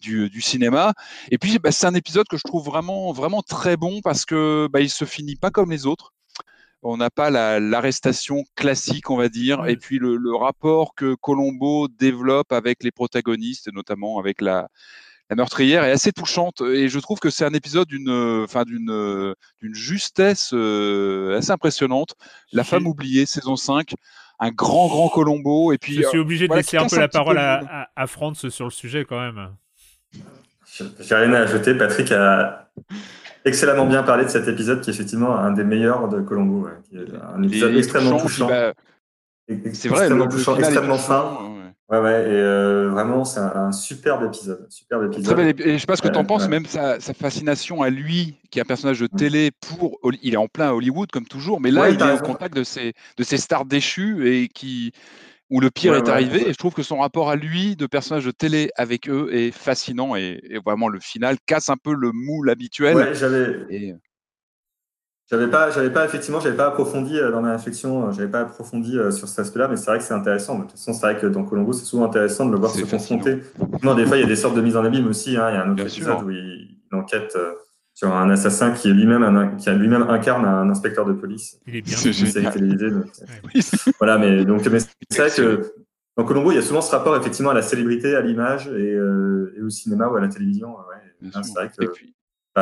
du, du, cinéma. Et puis, bah, c'est un épisode que je trouve vraiment, vraiment très bon parce que bah, il se finit pas comme les autres on n'a pas l'arrestation classique, on va dire, et puis le, le, rapport que Colombo développe avec les protagonistes, notamment avec la, la meurtrière est assez touchante et je trouve que c'est un épisode d'une, enfin d'une, d'une justesse assez impressionnante. La femme oubliée, saison 5 un grand, grand Colombo. Et puis, je suis obligé de laisser un peu la parole à, à, Franz sur le sujet quand même. J'ai rien à ajouter. Patrick a excellemment bien parlé de cet épisode qui est effectivement un des meilleurs de Colombo. un épisode extrêmement touchant. C'est vrai, extrêmement touchant, extrêmement fin. Ouais, ouais, et euh, vraiment, c'est un, superbe épisode. Superbe épisode. et je sais pas ce que tu en penses, même sa, fascination à lui, qui est un personnage de télé, pour, il est en plein Hollywood, comme toujours, mais là, il est au contact de ces stars déchues et qui, où le pire est arrivé. Et je trouve que son rapport à lui, de personnage de télé avec eux, est fascinant. Et, vraiment, le final casse un peu le moule habituel. Ouais, j'avais. J'avais pas, j'avais pas effectivement, j'avais pas approfondi euh, dans ma réflexion, euh, j'avais pas approfondi euh, sur cet aspect-là, mais c'est vrai que c'est intéressant. De toute façon, c'est vrai que dans Colombo, c'est souvent intéressant de le voir se confronter. Non, des fois, il y a des sortes de mise en abîme aussi. Hein. Il y a un autre épisode où il, enquête sur un assassin qui est lui-même qui a lui-même incarne un inspecteur de police. Il est bien. C'est télévisée. voilà, mais donc, mais c'est vrai que dans Colombo, il y a souvent ce rapport effectivement à la célébrité, à l'image et, et, au cinéma ou à la télévision. Ouais. C'est vrai que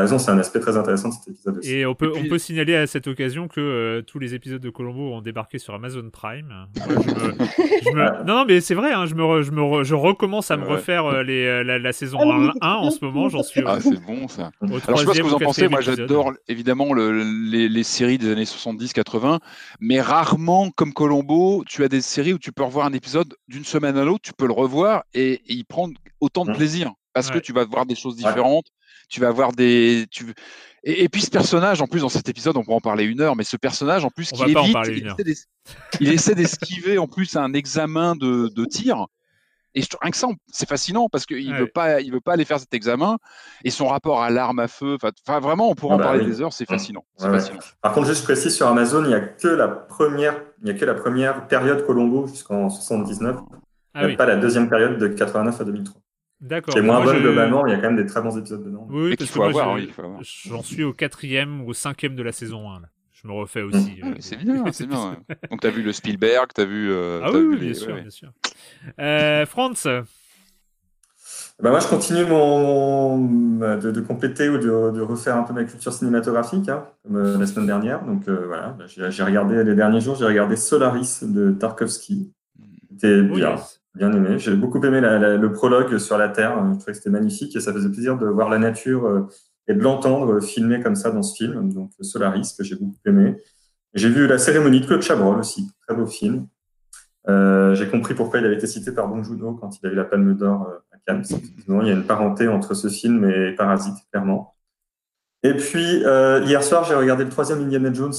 raison, c'est un aspect très intéressant de cet épisode aussi. Et on peut, on peut signaler à cette occasion que euh, tous les épisodes de Colombo ont débarqué sur Amazon Prime. non, mais c'est vrai, hein, je, me je, me je recommence à me refaire euh, les, euh, la, saison 1, ah en ce moment. J'en suis. Ah, c'est bon ça. Alors, je sais pas ce que vous en pensez. Moi, j'adore évidemment le, les, les, séries des années 70-80, mais rarement, comme Colombo, tu as des séries où tu peux revoir un épisode d'une semaine à l'autre, tu peux le revoir et, y prendre autant de mmh. plaisir parce que tu vas voir des choses différentes tu vas avoir des. Tu... Et, puis ce personnage, en plus, dans cet épisode, on pourra en parler une heure, mais ce personnage, en plus, qui évite, il, essaie d'esquiver en plus un examen de, de tir. Et je, rien que ça, c'est fascinant parce qu'il ne veut, pas, il veut pas aller faire cet examen. Et son rapport à l'arme à feu, enfin vraiment, on pourra en ah bah parler des heures, c'est fascinant. fascinant. Par contre, juste précis sur Amazon, il n'y a que la première, il y a que la première période Colombo jusqu'en 79. Ah il n'y a pas la deuxième période de 89 à 2003. D'accord. C'est moins bon globalement, mais il y a quand même des très bons épisodes dedans. Oui, parce que j'en suis au quatrième ou au cinquième de la saison 1. Là. Je me refais aussi. Euh, c'est bien, c'est bien. Donc t'as vu le Spielberg, t'as vu. Euh, ah oui, bien, sûr, bien sûr, euh, Franz? Bah moi, je continue mon, de, compléter ou de, refaire un peu ma culture cinématographique, hein, comme la semaine dernière. Donc voilà, bah, j'ai regardé les derniers jours, j'ai regardé Solaris de Tarkovsky. C'était bien bien aimé. J'ai beaucoup aimé le prologue sur la Terre. Je trouvais que c'était magnifique et ça faisait plaisir de voir la nature euh, et de l'entendre filmer comme ça dans ce film. Donc Solaris, que j'ai beaucoup aimé. J'ai vu La cérémonie de Claude Chabrol aussi, très beau film. Euh, j'ai compris pourquoi il avait été cité par Bong Joon-ho quand il a eu la Palme d'Or euh, à Cannes. il y a une parenté entre ce film et Parasite, clairement. Et puis, hier soir, j'ai regardé le troisième Indiana Jones,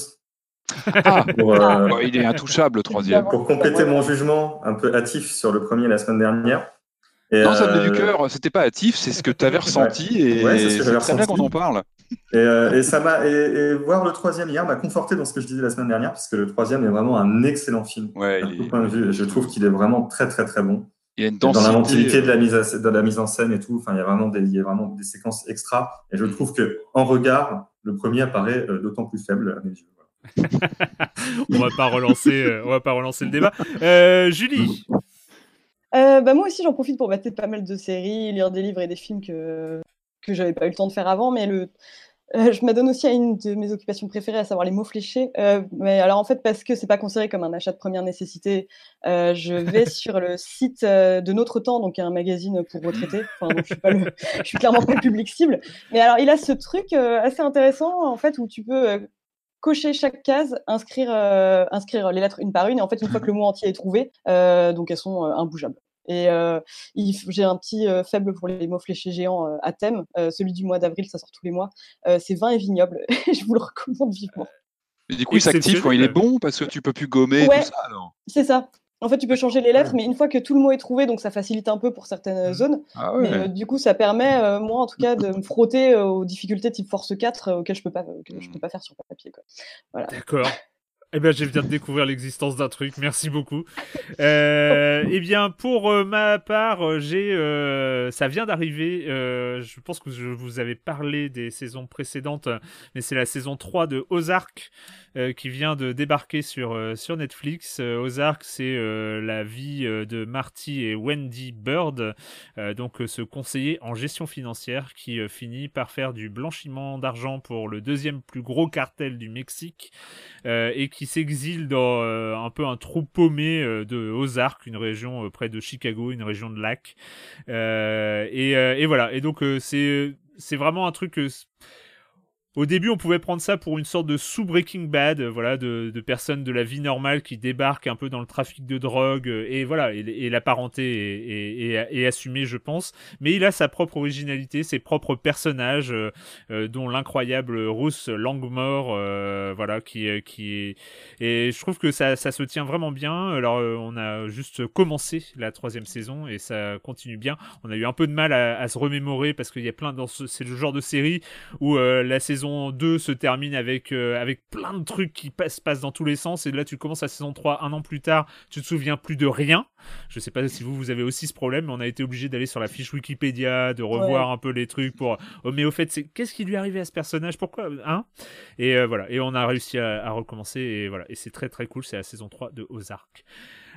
ah, euh, il est intouchable, le troisième. Pour compléter mon jugement un peu hâtif sur le premier la semaine dernière. Et non, ça venait du euh, cœur, c'était pas hâtif, c'est ce que tu avais ressenti et c'est très bien qu'on en parle. Et, euh, et ça m'a et, voir le troisième hier m'a conforté dans ce que je disais la semaine dernière, puisque le troisième est vraiment un excellent film. Ouais, point de vue. Je trouve qu'il est vraiment très très très bon. Il y a une densité, dans l'inventivité de la mise de la mise en scène et tout. Enfin, il y a vraiment des, il y a vraiment des séquences extra. Et je trouve que en regard, le premier apparaît d'autant plus faible à mes yeux. on va pas relancer, euh, on va pas relancer le débat. Euh, Julie. Euh, bah moi aussi, j'en profite pour battre pas mal de séries, lire des livres et des films que que j'avais pas eu le temps de faire avant, mais le je m'adonne aussi à une de mes occupations préférées, à savoir les mots fléchés. mais alors en fait, parce que c'est pas considéré comme un achat de première nécessité, je vais sur le site de Notre Temps, donc un magazine pour retraités. Enfin, je suis pas le, je suis clairement pas le public cible. Mais alors, il a ce truc assez intéressant en fait où tu peux cocher chaque case, inscrire, euh, inscrire les lettres une par une. Et en fait, une fois que le mot entier est trouvé, euh, donc elles sont euh, imbougeables. Et j'ai un petit faible pour les mots fléchés géants à thème. celui du mois d'avril, ça sort tous les mois. c'est vin et vignoble. je vous le recommande vivement. Et du coup, il s'active quand il est bon parce que tu peux plus gommer tout ça. C'est ça. En fait, tu peux changer les lettres, mais une fois que tout le mot est trouvé, donc ça facilite un peu pour certaines mmh. zones. Ah mais euh, du coup, ça permet, euh, moi en tout cas, de me frotter euh, aux difficultés type Force 4 auxquelles je peux pas, je peux mmh. pas faire sur papier. D'accord. Eh ben, je viens de découvrir l'existence d'un truc. Merci beaucoup. Euh, eh bien, pour euh, ma part, euh, j'ai, euh, ça vient d'arriver. je pense que je vous avais parlé des saisons précédentes, mais c'est la saison 3 de Ozark qui vient de débarquer sur sur Netflix. Ozark, c'est la vie de Marty et Wendy Bird, donc ce conseiller en gestion financière qui finit par faire du blanchiment d'argent pour le deuxième plus gros cartel du Mexique et qui s'exile dans euh, un peu un trou paumé euh, de Ozark, une région euh, près de Chicago, une région de lac. Et, et, voilà. Et donc c'est vraiment un truc au début, on pouvait prendre ça pour une sorte de sous-Breaking Bad, euh, voilà, de, personnes de la vie normale qui débarquent un peu dans le trafic de drogue, euh, et voilà, et, la parenté est, assumée, je pense. Mais il a sa propre originalité, ses propres personnages, euh, dont l'incroyable Ruth Langmore, voilà, qui, est. Et je trouve que ça, se tient vraiment bien. Alors, on a juste commencé la troisième saison et ça continue bien. On a eu un peu de mal à, se remémorer parce qu'il y a plein dans ce, c'est le genre de série où la saison 2 se termine avec, euh, avec plein de trucs qui passent, passent dans tous les sens. Et là, tu commences la saison 3 un an plus tard, tu te souviens plus de rien. Je sais pas si vous, vous avez aussi ce problème, mais on a été obligé d'aller sur la fiche Wikipédia, de revoir un peu les trucs pour. Oh, mais au fait, c'est qu'est-ce qui lui est arrivé à ce personnage? Pourquoi hein? Et euh, voilà. Et on a réussi à, recommencer. Et voilà. Et c'est très très cool. C'est la saison 3 de Ozark.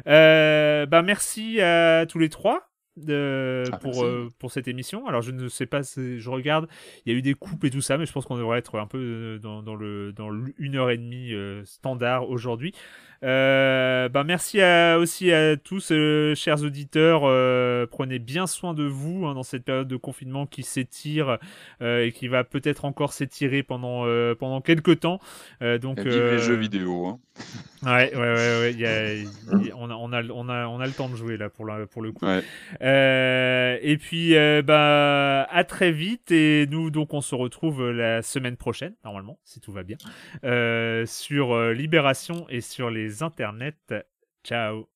Euh, bah merci à tous les trois ah, pour, euh, pour cette émission. Alors je ne sais pas, je regarde, il y a eu des coupes et tout ça, mais je pense qu'on devrait être un peu euh, dans, dans le dans une heure et demie euh, standard aujourd'hui. Euh, bah merci à, aussi à tous, euh, chers auditeurs. Euh, prenez bien soin de vous hein, dans cette période de confinement qui s'étire et qui va peut-être encore s'étirer pendant pendant quelques temps. donc les jeux vidéo. Hein. Ouais, ouais, ouais, ouais. on, a, on, a, on, a, on a le temps de jouer là pour, la, pour le coup. et puis, bah, à très vite. Et nous, donc, on se retrouve la semaine prochaine, normalement, si tout va bien, sur Libération et sur les internets. Ciao